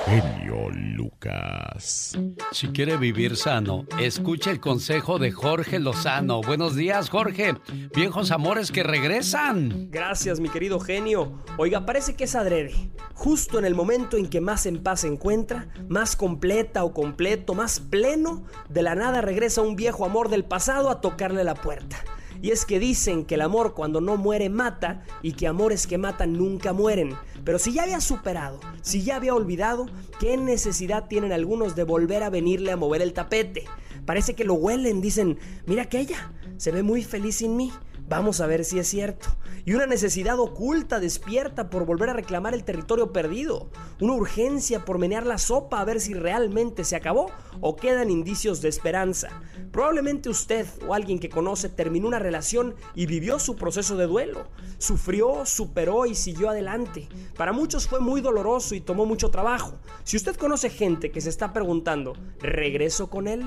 Speaker 2: Genio Lucas.
Speaker 3: Si quiere vivir sano, escuche el consejo de Jorge Lozano. Buenos días, Jorge. Viejos amores que regresan.
Speaker 42: Gracias, mi querido genio. Oiga, parece que es adrede. Justo en el momento en que más en paz se encuentra, más completa o completo, más pleno, de la nada regresa un viejo amor del pasado a tocarle la puerta. Y es que dicen que el amor cuando no muere mata y que amores que matan nunca mueren. Pero si ya había superado, si ya había olvidado, ¿qué necesidad tienen algunos de volver a venirle a mover el tapete? Parece que lo huelen, dicen, mira aquella, se ve muy feliz sin mí. Vamos a ver si es cierto. Y una necesidad oculta despierta por volver a reclamar el territorio perdido. Una urgencia por menear la sopa a ver si realmente se acabó o quedan indicios de esperanza. Probablemente usted o alguien que conoce terminó una relación y vivió su proceso de duelo. Sufrió, superó y siguió adelante. Para muchos fue muy doloroso y tomó mucho trabajo. Si usted conoce gente que se está preguntando, ¿regreso con él?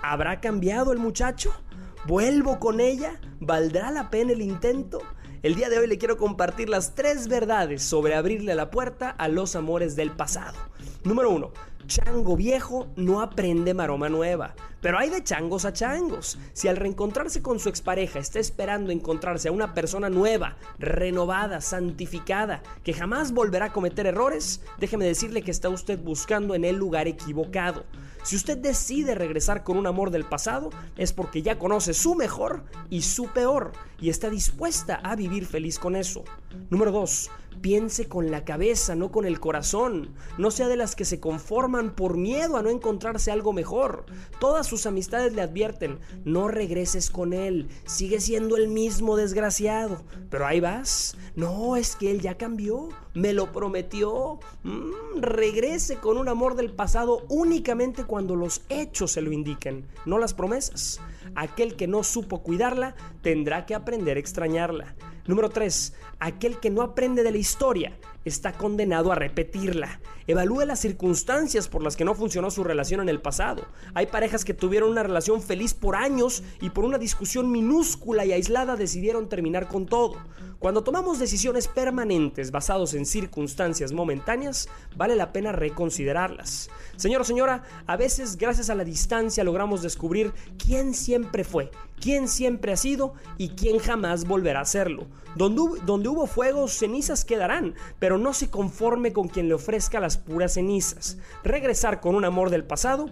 Speaker 42: ¿Habrá cambiado el muchacho? ¿Vuelvo con ella? ¿Valdrá la pena el intento? El día de hoy le quiero compartir las tres verdades sobre abrirle la puerta a los amores del pasado. Número uno, chango viejo no aprende maroma nueva. Pero hay de changos a changos. Si al reencontrarse con su expareja está esperando encontrarse a una persona nueva, renovada, santificada, que jamás volverá a cometer errores, déjeme decirle que está usted buscando en el lugar equivocado. Si usted decide regresar con un amor del pasado, es porque ya conoce su mejor y su peor y está dispuesta a vivir feliz con eso. Número 2. Piense con la cabeza, no con el corazón. No sea de las que se conforman por miedo a no encontrarse algo mejor. Todas sus amistades le advierten, no regreses con él, sigue siendo el mismo desgraciado. Pero ahí vas. No, es que él ya cambió, me lo prometió. Mm, regrese con un amor del pasado únicamente cuando los hechos se lo indiquen, no las promesas. Aquel que no supo cuidarla tendrá que aprender a extrañarla. Número 3. Aquel que no aprende de la historia está condenado a repetirla. Evalúe las circunstancias por las que no funcionó su relación en el pasado. Hay parejas que tuvieron una relación feliz por años y por una discusión minúscula y aislada decidieron terminar con todo. Cuando tomamos decisiones permanentes basadas en circunstancias momentáneas, vale la pena reconsiderarlas. Señor o señora, a veces gracias a la distancia logramos descubrir quién siempre fue, quién siempre ha sido y quién jamás volverá a serlo. Donde, donde hubo fuego, cenizas quedarán, pero no se conforme con quien le ofrezca las puras cenizas. Regresar con un amor del pasado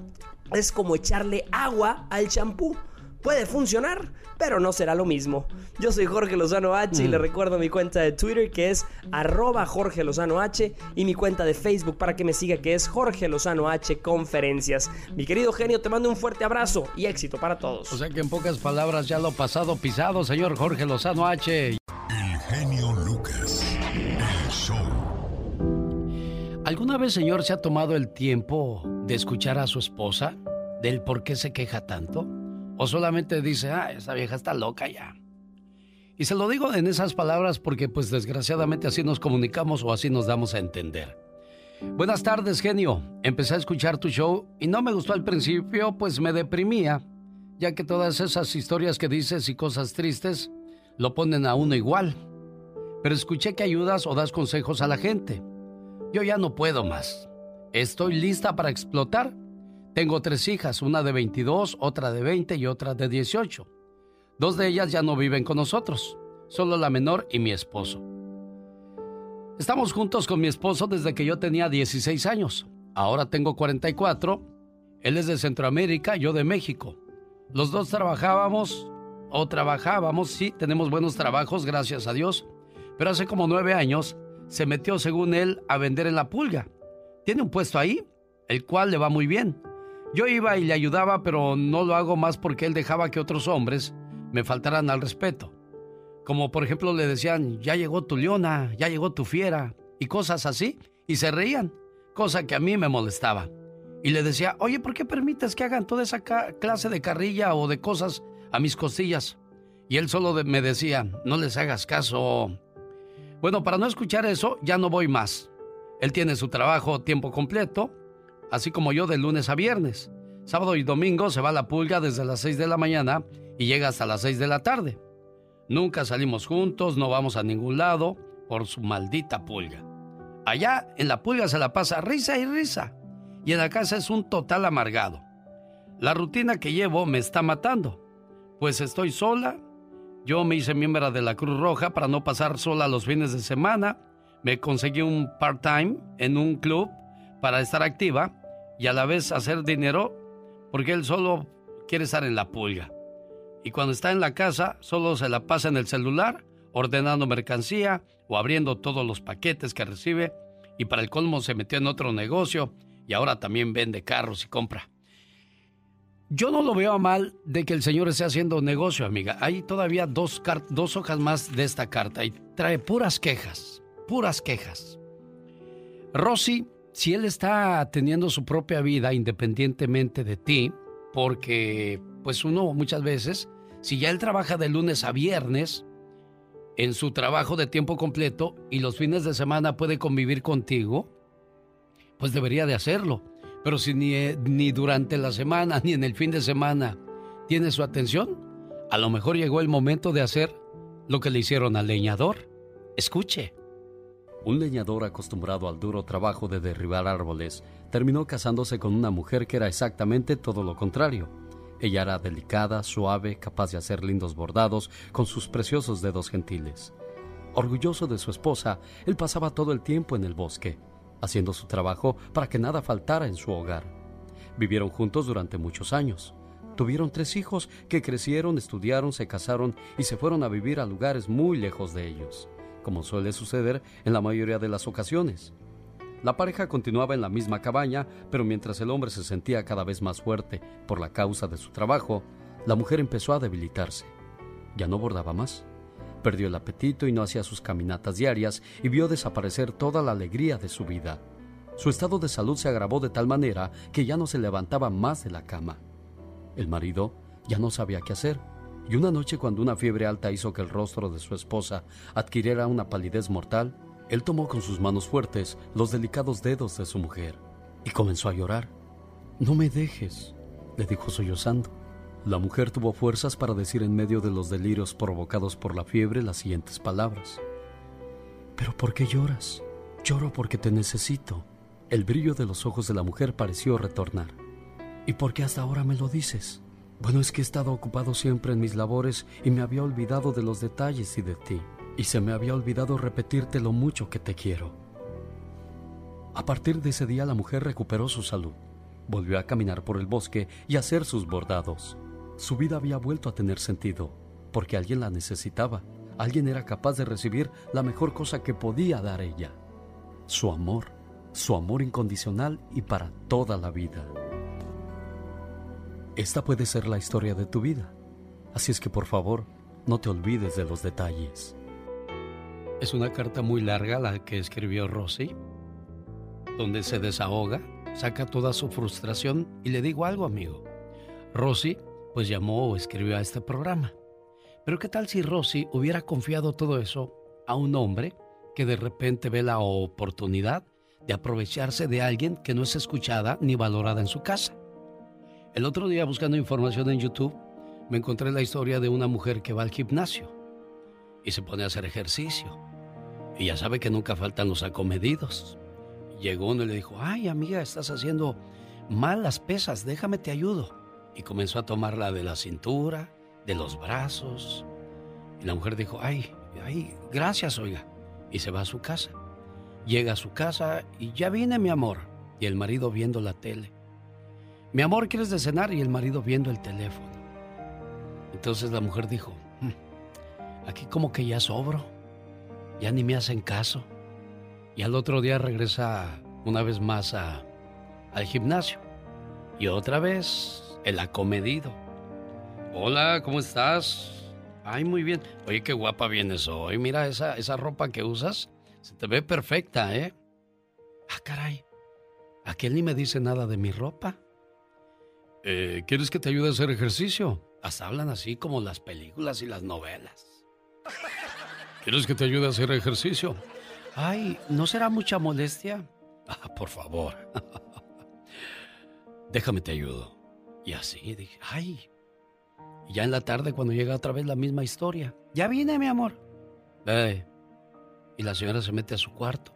Speaker 42: es como echarle agua al champú. Puede funcionar, pero no será lo mismo. Yo soy Jorge Lozano H y le recuerdo mi cuenta de Twitter que es arroba Jorge Lozano H y mi cuenta de Facebook para que me siga que es Jorge Lozano H Conferencias. Mi querido genio, te mando un fuerte abrazo y éxito para todos.
Speaker 3: O sea que en pocas palabras ya lo pasado pisado, señor Jorge Lozano H.
Speaker 2: El genio Lucas, el show.
Speaker 3: ¿Alguna vez, señor, se ha tomado el tiempo de escuchar a su esposa? ¿Del por qué se queja tanto? ¿O solamente dice, ah, esa vieja está loca ya? Y se lo digo en esas palabras porque pues desgraciadamente así nos comunicamos o así nos damos a entender. Buenas tardes, genio. Empecé a escuchar tu show y no me gustó al principio, pues me deprimía, ya que todas esas historias que dices y cosas tristes lo ponen a uno igual. Pero escuché que ayudas o das consejos a la gente. Yo ya no puedo más. Estoy lista para explotar. Tengo tres hijas, una de 22, otra de 20 y otra de 18. Dos de ellas ya no viven con nosotros, solo la menor y mi esposo. Estamos juntos con mi esposo desde que yo tenía 16 años. Ahora tengo 44. Él es de Centroamérica, yo de México. Los dos trabajábamos, o trabajábamos, sí, tenemos buenos trabajos, gracias a Dios. Pero hace como nueve años se metió, según él, a vender en la pulga. Tiene un puesto ahí, el cual le va muy bien. Yo iba y le ayudaba, pero no lo hago más porque él dejaba que otros hombres me faltaran al respeto. Como por ejemplo le decían, ya llegó tu leona, ya llegó tu fiera, y cosas así, y se reían, cosa que a mí me molestaba. Y le decía, oye, ¿por qué permites que hagan toda esa clase de carrilla o de cosas a mis costillas? Y él solo me decía, no les hagas caso. Bueno, para no escuchar eso, ya no voy más. Él tiene su trabajo tiempo completo, así como yo de lunes a viernes. Sábado y domingo se va la pulga desde las 6 de la mañana y llega hasta las 6 de la tarde. Nunca salimos juntos, no vamos a ningún lado por su maldita pulga. Allá en la pulga se la pasa risa y risa y en la casa es un total amargado. La rutina que llevo me está matando, pues estoy sola. Yo me hice miembro de la Cruz Roja para no pasar sola los fines de semana. Me conseguí un part-time en un club para estar activa y a la vez hacer dinero porque él solo quiere estar en la pulga y cuando está en la casa solo se la pasa en el celular, ordenando mercancía o abriendo todos los paquetes que recibe y para el colmo se metió en otro negocio y ahora también vende carros y compra. Yo no lo veo mal de que el señor esté haciendo negocio, amiga. Hay todavía dos, dos hojas más de esta carta y trae puras quejas, puras quejas. Rosy, si él está teniendo su propia vida independientemente de ti, porque pues uno muchas veces si ya él trabaja de lunes a viernes en su trabajo de tiempo completo y los fines de semana puede convivir contigo, pues debería de hacerlo. Pero si ni, eh, ni durante la semana ni en el fin de semana tiene su atención, a lo mejor llegó el momento de hacer lo que le hicieron al leñador. Escuche.
Speaker 43: Un leñador acostumbrado al duro trabajo de derribar árboles terminó casándose con una mujer que era exactamente todo lo contrario ella era delicada, suave, capaz de hacer lindos bordados con sus preciosos dedos gentiles. Orgulloso de su esposa, él pasaba todo el tiempo en el bosque, haciendo su trabajo para que nada faltara en su hogar. Vivieron juntos durante muchos años. Tuvieron tres hijos que crecieron, estudiaron, se casaron y se fueron a vivir a lugares muy lejos de ellos, como suele suceder en la mayoría de las ocasiones. La pareja continuaba en la misma cabaña, pero mientras el hombre se sentía cada vez más fuerte por la causa de su trabajo, la mujer empezó a debilitarse. Ya no bordaba más. Perdió el apetito y no hacía sus caminatas diarias y vio desaparecer toda la alegría de su vida. Su estado de salud se agravó de tal manera que ya no se levantaba más de la cama. El marido ya no sabía qué hacer, y una noche cuando una fiebre alta hizo que el rostro de su esposa adquiriera una palidez mortal, él tomó con sus manos fuertes los delicados dedos de su mujer y comenzó a llorar. No me dejes, le dijo sollozando. La mujer tuvo fuerzas para decir en medio de los delirios provocados por la fiebre las siguientes palabras. ¿Pero por qué lloras? Lloro porque te necesito. El brillo de los ojos de la mujer pareció retornar. ¿Y por qué hasta ahora me lo dices? Bueno, es que he estado ocupado siempre en mis labores y me había olvidado de los detalles y de ti y se me había olvidado repetirte lo mucho que te quiero. A partir de ese día la mujer recuperó su salud, volvió a caminar por el bosque y a hacer sus bordados. Su vida había vuelto a tener sentido, porque alguien la necesitaba, alguien era capaz de recibir la mejor cosa que podía dar ella, su amor, su amor incondicional y para toda la vida. Esta puede ser la historia de tu vida, así es que por favor, no te olvides de los detalles.
Speaker 3: Es una carta muy larga la que escribió Rosy, donde se desahoga, saca toda su frustración y le digo algo, amigo. Rosy, pues llamó o escribió a este programa. Pero ¿qué tal si Rosy hubiera confiado todo eso a un hombre que de repente ve la oportunidad de aprovecharse de alguien que no es escuchada ni valorada en su casa? El otro día buscando información en YouTube me encontré la historia de una mujer que va al gimnasio y se pone a hacer ejercicio. Y ya sabe que nunca faltan los acomedidos. Llegó uno y le dijo, ay amiga, estás haciendo mal las pesas, déjame te ayudo. Y comenzó a tomarla de la cintura, de los brazos. Y la mujer dijo, ay, ay, gracias, oiga. Y se va a su casa. Llega a su casa y ya viene mi amor. Y el marido viendo la tele. Mi amor, ¿quieres de cenar? Y el marido viendo el teléfono. Entonces la mujer dijo, "Hmm, aquí como que ya sobro. Ya ni me hacen caso. Y al otro día regresa una vez más a, al gimnasio. Y otra vez el acomedido. Hola, ¿cómo estás? Ay, muy bien. Oye, qué guapa vienes hoy. Mira esa, esa ropa que usas. Se te ve perfecta, ¿eh? Ah, caray. Aquel ni me dice nada de mi ropa. Eh, ¿Quieres que te ayude a hacer ejercicio? Hasta hablan así como las películas y las novelas. ¿Quieres que te ayude a hacer ejercicio? Ay, ¿no será mucha molestia? Ah, por favor. Déjame te ayudo. Y así dije, ay. Y ya en la tarde cuando llega otra vez la misma historia. Ya vine, mi amor. Eh. Y la señora se mete a su cuarto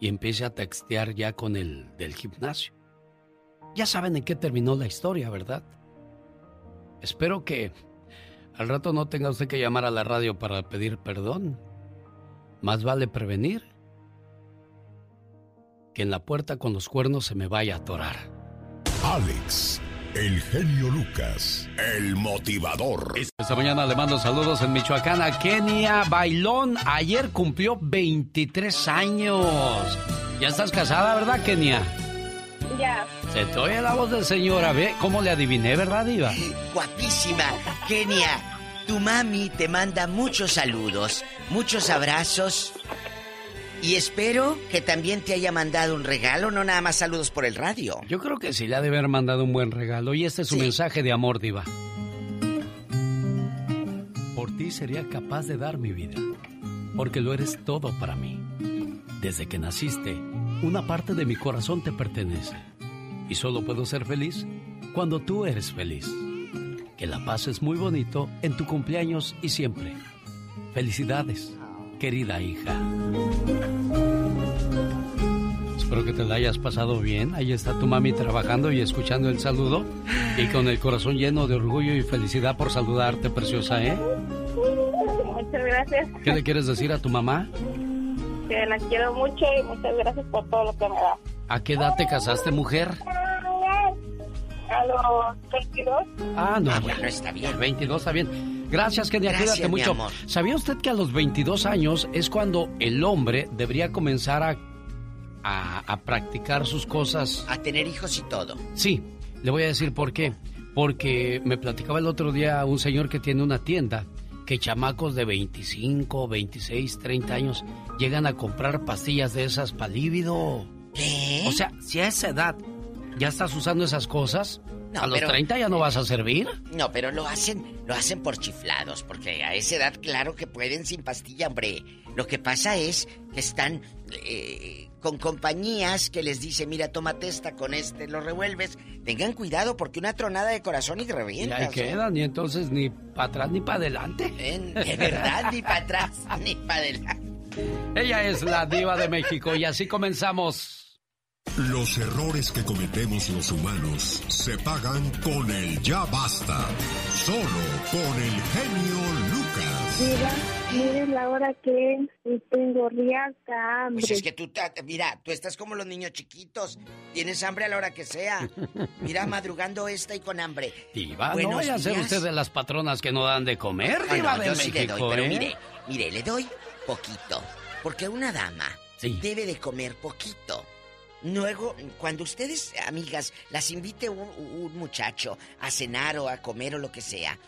Speaker 3: y empieza a textear ya con el del gimnasio. Ya saben en qué terminó la historia, ¿verdad? Espero que al rato no tenga usted que llamar a la radio para pedir perdón. Más vale prevenir que en la puerta con los cuernos se me vaya a atorar.
Speaker 2: Alex, el genio Lucas, el motivador.
Speaker 3: Esta mañana le mando saludos en Michoacán a Kenia Bailón. Ayer cumplió 23 años. Ya estás casada, ¿verdad, Kenia?
Speaker 32: Ya.
Speaker 3: Se te oye la voz de señora, ve cómo le adiviné, ¿verdad, Diva?
Speaker 33: Guapísima. Kenia, tu mami te manda muchos saludos, muchos abrazos. Y espero que también te haya mandado un regalo, no nada más saludos por el radio.
Speaker 3: Yo creo que sí le ha de haber mandado un buen regalo y este es su mensaje de amor, Diva. Por ti sería capaz de dar mi vida, porque lo eres todo para mí. Desde que naciste, una parte de mi corazón te pertenece. Y solo puedo ser feliz cuando tú eres feliz. Que la paz es muy bonito en tu cumpleaños y siempre. Felicidades, querida hija. Espero que te la hayas pasado bien. Ahí está tu mami trabajando y escuchando el saludo. Y con el corazón lleno de orgullo y felicidad por saludarte, preciosa, ¿eh?
Speaker 32: Muchas gracias.
Speaker 3: ¿Qué le quieres decir a tu mamá?
Speaker 32: Que la quiero mucho y muchas gracias por todo lo que me da.
Speaker 3: ¿A qué edad te casaste, mujer?
Speaker 32: A los 22.
Speaker 3: Ah, no,
Speaker 33: Ah,
Speaker 3: bueno,
Speaker 33: está bien.
Speaker 3: 22 está bien. Gracias, Kenia,
Speaker 33: Gracias,
Speaker 3: cuídate
Speaker 33: mi
Speaker 3: mucho.
Speaker 33: amor.
Speaker 3: ¿Sabía usted que a los 22 años es cuando el hombre debería comenzar a, a, a practicar sus cosas?
Speaker 33: A tener hijos y todo.
Speaker 3: Sí, le voy a decir por qué. Porque me platicaba el otro día un señor que tiene una tienda que chamacos de 25, 26, 30 años llegan a comprar pastillas de esas para líbido.
Speaker 33: ¿Qué?
Speaker 3: O sea, si a esa edad ya estás usando esas cosas,
Speaker 33: No,
Speaker 3: a los
Speaker 33: pero-
Speaker 3: 30 ya no vas a servir.
Speaker 33: No, pero lo hacen, lo hacen por chiflados, porque a esa edad, claro que pueden sin pastilla, hombre. Lo que pasa es que están eh, con compañías que les dicen, mira, tómate esta, con este lo revuelves. Tengan cuidado, porque una tronada de corazón y
Speaker 3: Y
Speaker 33: revientas.
Speaker 3: ahí
Speaker 33: ¿eh?
Speaker 3: quedan, y entonces ni para atrás ni para adelante.
Speaker 33: En- De verdad, ni para atrás, ni para adelante.
Speaker 3: Ella es la diva de México y así comenzamos.
Speaker 2: Los errores que cometemos los humanos se pagan con el ya basta. Solo con el genio Lucas.
Speaker 32: Mira, miren la hora que es tengo riaca hambre.
Speaker 33: Pues es que tú, mira, tú estás como los niños chiquitos. Tienes hambre a la hora que sea. Mira, madrugando esta y con hambre.
Speaker 3: Diva, no vaya a ser usted de las patronas que no dan de comer,
Speaker 33: Ah,
Speaker 3: diva
Speaker 33: no,
Speaker 3: de
Speaker 33: yo sí
Speaker 3: México,
Speaker 33: le doy, pero
Speaker 3: ¿eh?
Speaker 33: mire, mire, le doy poquito. Porque una dama
Speaker 3: Sí.
Speaker 33: debe de comer poquito. Luego, cuando ustedes, amigas, las invite un, un muchacho a cenar o a comer o lo que sea,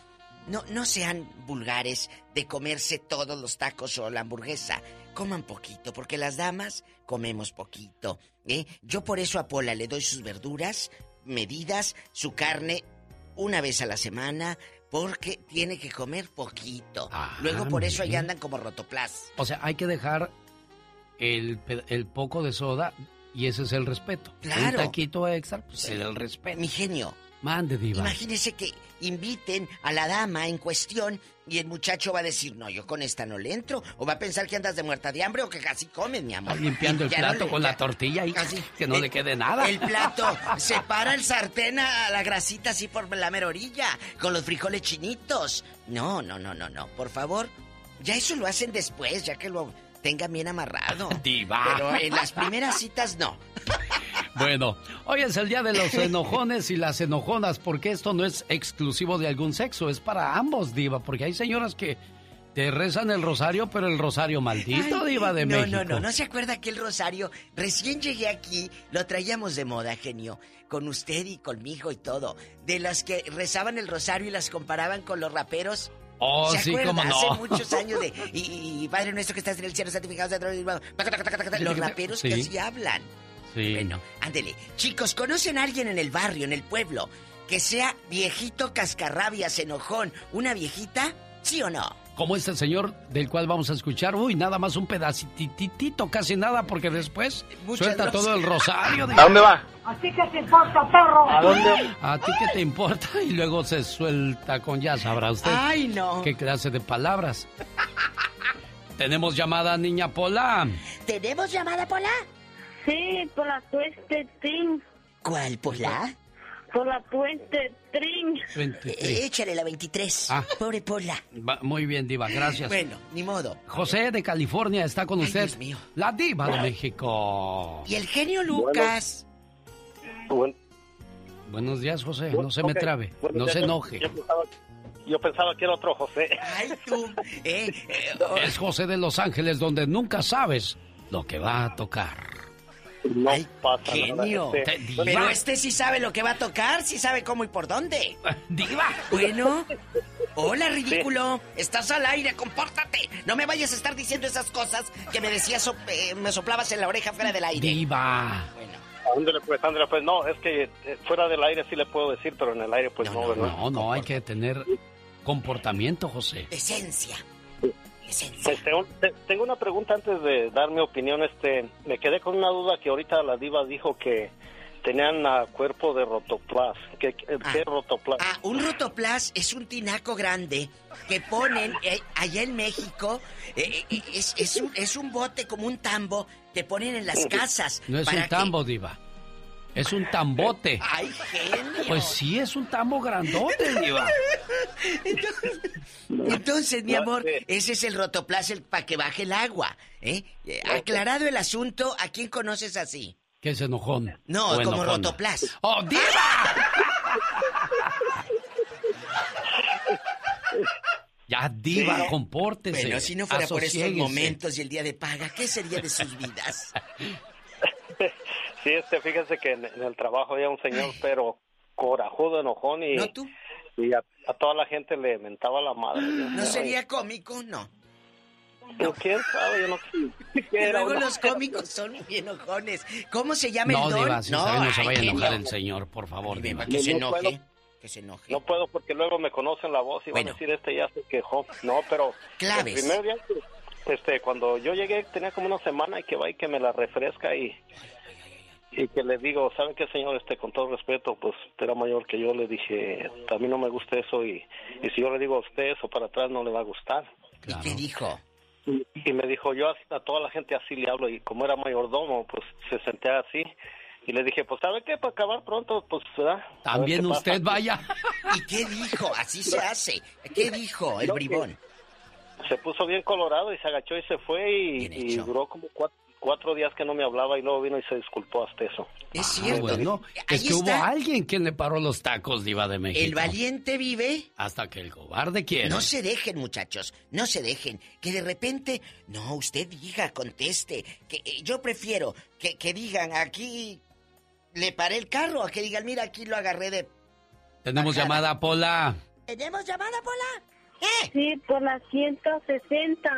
Speaker 33: no, no sean vulgares de comerse todos los tacos o la hamburguesa. Coman poquito, porque las damas comemos poquito. ¿eh? Yo por eso a Pola le doy sus verduras medidas, su carne una vez a la semana, porque tiene que comer poquito.
Speaker 3: Ah,
Speaker 33: Luego por eso ahí andan como rotoplas.
Speaker 3: O sea, hay que dejar el, el poco de soda y ese es el respeto.
Speaker 33: Claro.
Speaker 3: Un taquito extra, pues es el respeto.
Speaker 33: Mi genio,
Speaker 3: Mande, diva.
Speaker 33: imagínese que inviten a la dama en cuestión y el muchacho va a decir, no, yo con esta no le entro. O va a pensar que andas de muerta de hambre o que casi comes, mi amor.
Speaker 3: limpiando el
Speaker 33: no
Speaker 3: plato
Speaker 33: le-
Speaker 3: con la tortilla y
Speaker 33: Así.
Speaker 3: que no
Speaker 33: El-
Speaker 3: le quede nada.
Speaker 33: El plato. Separa el sartén a la grasita así por la mera orilla. Con los frijoles chinitos. No, no, no, no, no. Por favor. Ya eso lo hacen después, ya que lo tengan bien amarrado.
Speaker 3: Diva.
Speaker 33: Pero en las primeras citas no.
Speaker 3: Bueno, hoy es el día de los enojones y las enojonas, porque esto no es exclusivo de algún sexo, es para ambos, Diva, porque hay señoras que te rezan el rosario, pero el rosario maldito,
Speaker 33: Ay,
Speaker 3: Diva de
Speaker 33: no,
Speaker 3: México.
Speaker 33: No, no, no se acuerda que el rosario, recién llegué aquí, lo traíamos de moda, genio, con usted y conmigo y todo. De las que rezaban el rosario y las comparaban con los raperos.
Speaker 3: Oh,
Speaker 33: ¿Se
Speaker 3: sí, cómo no.
Speaker 33: Hace muchos años de. Y, y- Padre nuestro que estás en el cielo, santificado sea tu. Los raperos que
Speaker 3: Sí.
Speaker 33: así hablan.
Speaker 3: Sí.
Speaker 33: Bueno, ándele. Chicos, ¿conocen a alguien en el barrio, en el pueblo, que sea viejito cascarrabias, enojón, una viejita? ¿Sí o no?
Speaker 3: Como este señor del cual vamos a escuchar, uy, nada más un pedacitito, casi nada, porque después
Speaker 33: Muchas
Speaker 3: suelta
Speaker 33: gracias.
Speaker 3: todo el rosario.
Speaker 33: ¿A dónde va?
Speaker 32: ¿A ti qué te importa, perro?
Speaker 3: ¿A dónde? ¿A ti qué te importa? Y luego se suelta con ya sabrá usted.
Speaker 33: Ay, no.
Speaker 3: ¿Qué clase de palabras? Tenemos llamada, niña Pola.
Speaker 33: ¿Tenemos llamada, Pola?
Speaker 32: Sí, por la tueste trin.
Speaker 33: ¿Cuál, Pola?
Speaker 32: Por la tueste trin.
Speaker 3: 23.
Speaker 33: Eh, Échale la 23.
Speaker 3: Ah.
Speaker 33: Pobre Pola.
Speaker 3: Va- muy bien, Diva, gracias.
Speaker 33: Bueno, ni modo.
Speaker 3: José de California está con
Speaker 33: Ay,
Speaker 3: usted.
Speaker 33: Dios mío.
Speaker 3: La Diva de México.
Speaker 33: Y el genio Lucas.
Speaker 3: Buenos días, José. No se me
Speaker 44: Ok.
Speaker 3: trabe.
Speaker 44: Bueno,
Speaker 3: No
Speaker 44: ya
Speaker 3: se enoje.
Speaker 44: Yo pensaba, yo pensaba que era otro José.
Speaker 33: Ay, tú. Eh, eh, oh,
Speaker 3: Es José de Los Ángeles, donde nunca sabes lo que va a tocar.
Speaker 44: No pasa
Speaker 33: genio.
Speaker 44: nada. Este.
Speaker 33: Pero este sí sabe lo que va a tocar, sí sabe cómo y por dónde.
Speaker 3: Diva.
Speaker 33: Bueno. Hola, ridículo. Estás al aire, compórtate. No me vayas a estar diciendo esas cosas que me decías, so- eh, me soplabas en la oreja fuera del aire.
Speaker 3: Diva.
Speaker 44: Ándale, pues, ándale, pues, no, es que eh, fuera del aire sí le puedo decir, pero en el aire pues no, ¿verdad?
Speaker 3: No, no, hay que tener comportamiento, José.
Speaker 33: Esencia.
Speaker 44: Este, un- te- tengo una pregunta antes de dar mi opinión. Este, me quedé con una duda que ahorita la diva dijo que tenían ah, cuerpo de rotoplas. ¿Qué, qué, qué es rotoplas?
Speaker 33: Ah, un rotoplas es un tinaco grande que ponen eh, allá en México. eh, eh, es, es un, es un bote como un tambo que ponen en las casas.
Speaker 3: No es
Speaker 33: para
Speaker 3: un
Speaker 33: que-
Speaker 3: tambo, Diva. Es un tambote.
Speaker 33: ¡Ay, genio!
Speaker 3: Pues sí, es un tambo grandote, Diva.
Speaker 33: Entonces, mi amor, ese es el rotoplas para que baje el agua. ¿eh? Aclarado el asunto, ¿a quién conoces así?
Speaker 3: ¿Qué es enojón?
Speaker 33: No,
Speaker 3: O
Speaker 33: como
Speaker 3: enojona.
Speaker 33: rotoplas.
Speaker 3: ¡Oh, Diva! Ya, Diva, compórtese.
Speaker 33: Bueno, si no fuera por estos momentos y el día de paga, ¿qué sería de sus vidas?
Speaker 44: Sí, este, fíjese que en, en el trabajo había un señor, pero corajudo, enojón y,
Speaker 33: ¿No tú?
Speaker 44: y a, a toda la gente le mentaba la madre.
Speaker 33: ¿No sería cómico? No.
Speaker 44: Pero quién sabe, yo no.
Speaker 33: Y luego
Speaker 44: una-
Speaker 33: los cómicos son bien enojones. ¿Cómo se llama
Speaker 3: No,
Speaker 33: el don?
Speaker 3: Diva, si sabe, no se
Speaker 33: ay,
Speaker 3: vaya a enojar el señor, por favor, Diva.
Speaker 33: Que se
Speaker 44: No
Speaker 33: enoje.
Speaker 44: puedo.
Speaker 33: Que se enoje.
Speaker 44: No puedo porque luego me conocen la voz y van a decir, este ya se quejó. No, pero
Speaker 33: Claves.
Speaker 44: el primer día, que- este, cuando yo llegué tenía como una semana y que va y que me la refresca y y que le digo, ¿sabe qué, señor? Este, con todo respeto, pues usted era mayor que yo, le dije, a mí no me gusta eso y, y si yo le digo a usted eso para atrás no le va a gustar.
Speaker 33: ¿Y qué dijo?
Speaker 44: Y, y me dijo, yo así- a toda la gente así le hablo y como era mayordomo, pues se sentía así. Y le dije, pues ¿sabe qué? Para acabar pronto, pues, ¿verdad? A ver
Speaker 3: También
Speaker 44: pasa.
Speaker 3: usted vaya.
Speaker 33: ¿Y qué dijo? Así se hace. ¿Qué dijo el
Speaker 44: No,
Speaker 33: bribón?
Speaker 44: Se puso bien colorado y se agachó y se fue y, y duró como cuatro, cuatro días que no me hablaba y luego vino y se disculpó hasta eso.
Speaker 33: Es
Speaker 3: Ah, bueno, es
Speaker 33: Ahí
Speaker 3: que hubo alguien quien le paró los tacos, Diva de México.
Speaker 33: El valiente vive.
Speaker 3: Hasta que el cobarde quiere.
Speaker 33: No se dejen, muchachos, no se dejen. Que de repente, no, usted diga, conteste. Que eh, yo prefiero que, que digan aquí le paré el carro, a que digan, mira, aquí lo agarré de.
Speaker 3: Tenemos llamada, Pola.
Speaker 33: ¿Tenemos llamada, Pola?
Speaker 32: Sí, por la 160.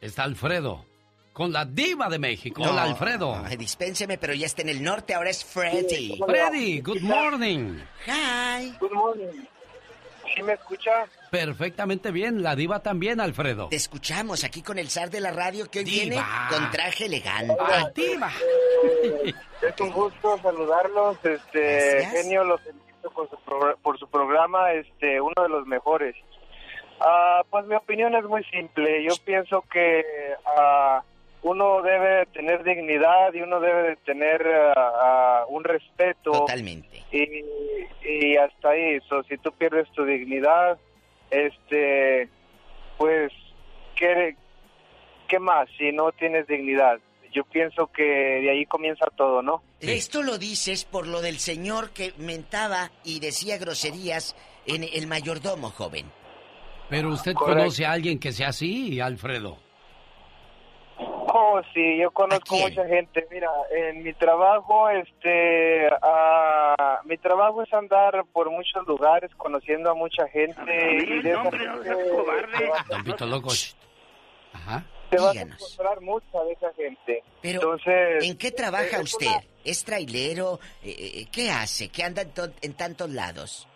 Speaker 3: Está Alfredo. Con la diva de México. Hola,
Speaker 33: No,
Speaker 3: Alfredo.
Speaker 33: ay, dispénseme, pero ya está en el norte, ahora es Freddy.
Speaker 3: Freddy, good morning.
Speaker 33: Hi.
Speaker 44: Good morning. ¿Sí me escucha?
Speaker 3: Perfectamente bien. La diva también, Alfredo.
Speaker 33: Te escuchamos aquí con el zar de la radio que hoy
Speaker 3: Diva.
Speaker 33: viene con traje elegante.
Speaker 3: Ah, diva.
Speaker 44: Es un gusto saludarlos, este
Speaker 33: Gracias.
Speaker 44: genio, los felicito
Speaker 26: felicito por su, por su programa, este, uno de los mejores. Ah, pues mi opinión es muy simple. Yo pienso que ah, uno debe tener dignidad y uno debe de tener ah, un respeto.
Speaker 33: Totalmente.
Speaker 26: Y, y hasta ahí. So, si tú pierdes tu dignidad, este, pues, ¿qué, ¿qué más si no tienes dignidad? Yo pienso que de ahí comienza todo, ¿no?
Speaker 33: Esto lo dices por lo del señor que mentaba y decía groserías en el mayordomo, joven.
Speaker 3: Pero usted conoce a alguien que sea así, Alfredo.
Speaker 26: Oh, sí, yo conozco mucha gente. Mira, en mi trabajo, este, ah, mi trabajo es andar por muchos lugares, conociendo a mucha gente. y de esa gente
Speaker 3: Don Vito Loco. Ajá.
Speaker 26: te vas a encontrar mucha de esa gente.
Speaker 33: Pero,
Speaker 26: Entonces,
Speaker 33: ¿en qué trabaja
Speaker 26: eh,
Speaker 33: usted? ¿Es trailero? Eh, eh, ¿Qué hace? ¿Qué anda en, en tantos lados?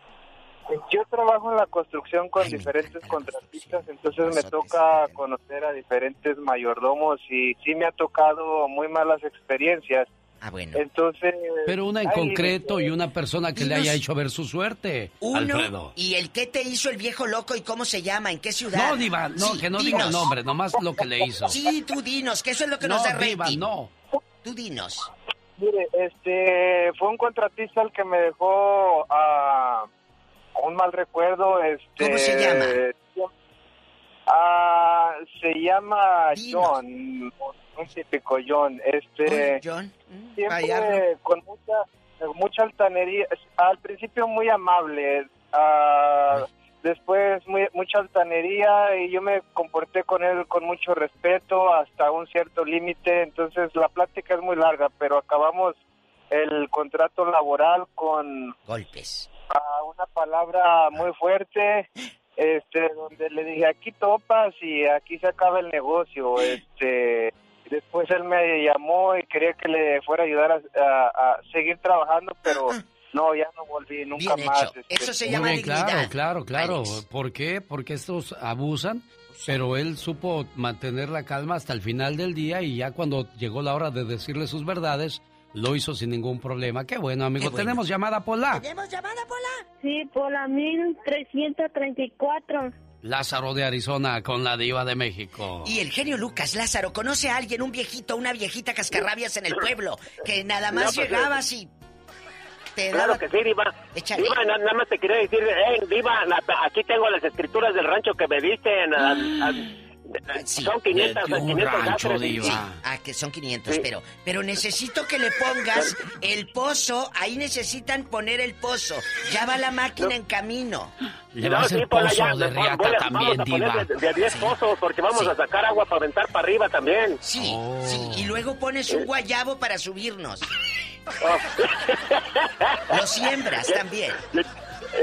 Speaker 26: Yo trabajo en la construcción con diferentes contratistas, entonces me toca conocer a diferentes mayordomos y sí me ha tocado muy malas experiencias.
Speaker 33: Ah, bueno.
Speaker 26: Entonces...
Speaker 3: Pero una en
Speaker 26: ay,
Speaker 3: concreto y una persona que le haya hecho ver su suerte,
Speaker 33: Uno,
Speaker 3: Alfredo.
Speaker 33: ¿y el qué te hizo el viejo loco y cómo se llama? ¿En qué ciudad?
Speaker 3: No, Diva, no,
Speaker 33: Sí,
Speaker 3: que no diga el nombre, nomás lo que le hizo.
Speaker 33: Sí, tú dinos, que eso es lo que
Speaker 3: No,
Speaker 33: nos da
Speaker 3: Diva,
Speaker 33: rating.
Speaker 3: no.
Speaker 33: Tú dinos.
Speaker 26: Mire, este, fue un contratista el que me dejó ah, un mal recuerdo. Este,
Speaker 33: ¿Cómo se llama?
Speaker 26: Ah, se llama John, un típico John. Este,
Speaker 33: John,
Speaker 26: siempre
Speaker 33: fallarlo.
Speaker 26: con mucha, mucha altanería. Al principio muy amable, ah, después muy, mucha altanería y yo me comporté con él con mucho respeto hasta un cierto límite. Entonces la plática es muy larga, pero acabamos el contrato laboral con
Speaker 33: golpes.
Speaker 26: Una palabra muy fuerte. Este, donde le dije aquí topas y aquí se acaba el negocio. Este, después él me llamó y quería que le fuera a ayudar a, a- a seguir trabajando, pero no, ya no volví nunca más. este.
Speaker 33: se
Speaker 3: Muy bien, claro, claro, claro. ¿Por qué? Porque estos abusan, pero él supo mantener la calma hasta el final del día y ya cuando llegó la hora de decirle sus verdades, lo hizo sin ningún problema. Qué bueno, amigo. Tenemos llamada, Pola.
Speaker 33: ¿Tenemos llamada, Pola?
Speaker 30: Sí, por la 1334.
Speaker 3: Lázaro de Arizona con la diva de México.
Speaker 33: Y el genio Lucas Lázaro conoce a alguien, un viejito, una viejita cascarrabias en el pueblo, que nada más
Speaker 45: No, pues,
Speaker 33: llegabas y te
Speaker 45: Claro
Speaker 33: daba...
Speaker 45: que sí, Diva.
Speaker 33: Échale.
Speaker 45: Diva, na- nada más te quería decir, eh, Diva, aquí tengo las escrituras del rancho que me diste. en, a- a- son 500, 500 acres.
Speaker 33: Sí, ah, que son 500,
Speaker 45: Sí.
Speaker 33: pero, pero necesito que le pongas el pozo, ahí necesitan poner el pozo. Ya va la máquina en camino.
Speaker 3: Le va a hacer
Speaker 45: Pola,
Speaker 3: pozo
Speaker 45: ya,
Speaker 3: de
Speaker 45: a-
Speaker 3: riata
Speaker 45: vamos
Speaker 3: también,
Speaker 45: a poner
Speaker 3: diva.
Speaker 45: De, de a 10 pozos, porque vamos a sacar agua para aventar para arriba también.
Speaker 33: Sí, sí, y luego pones un guayabo para subirnos. Lo siembras también.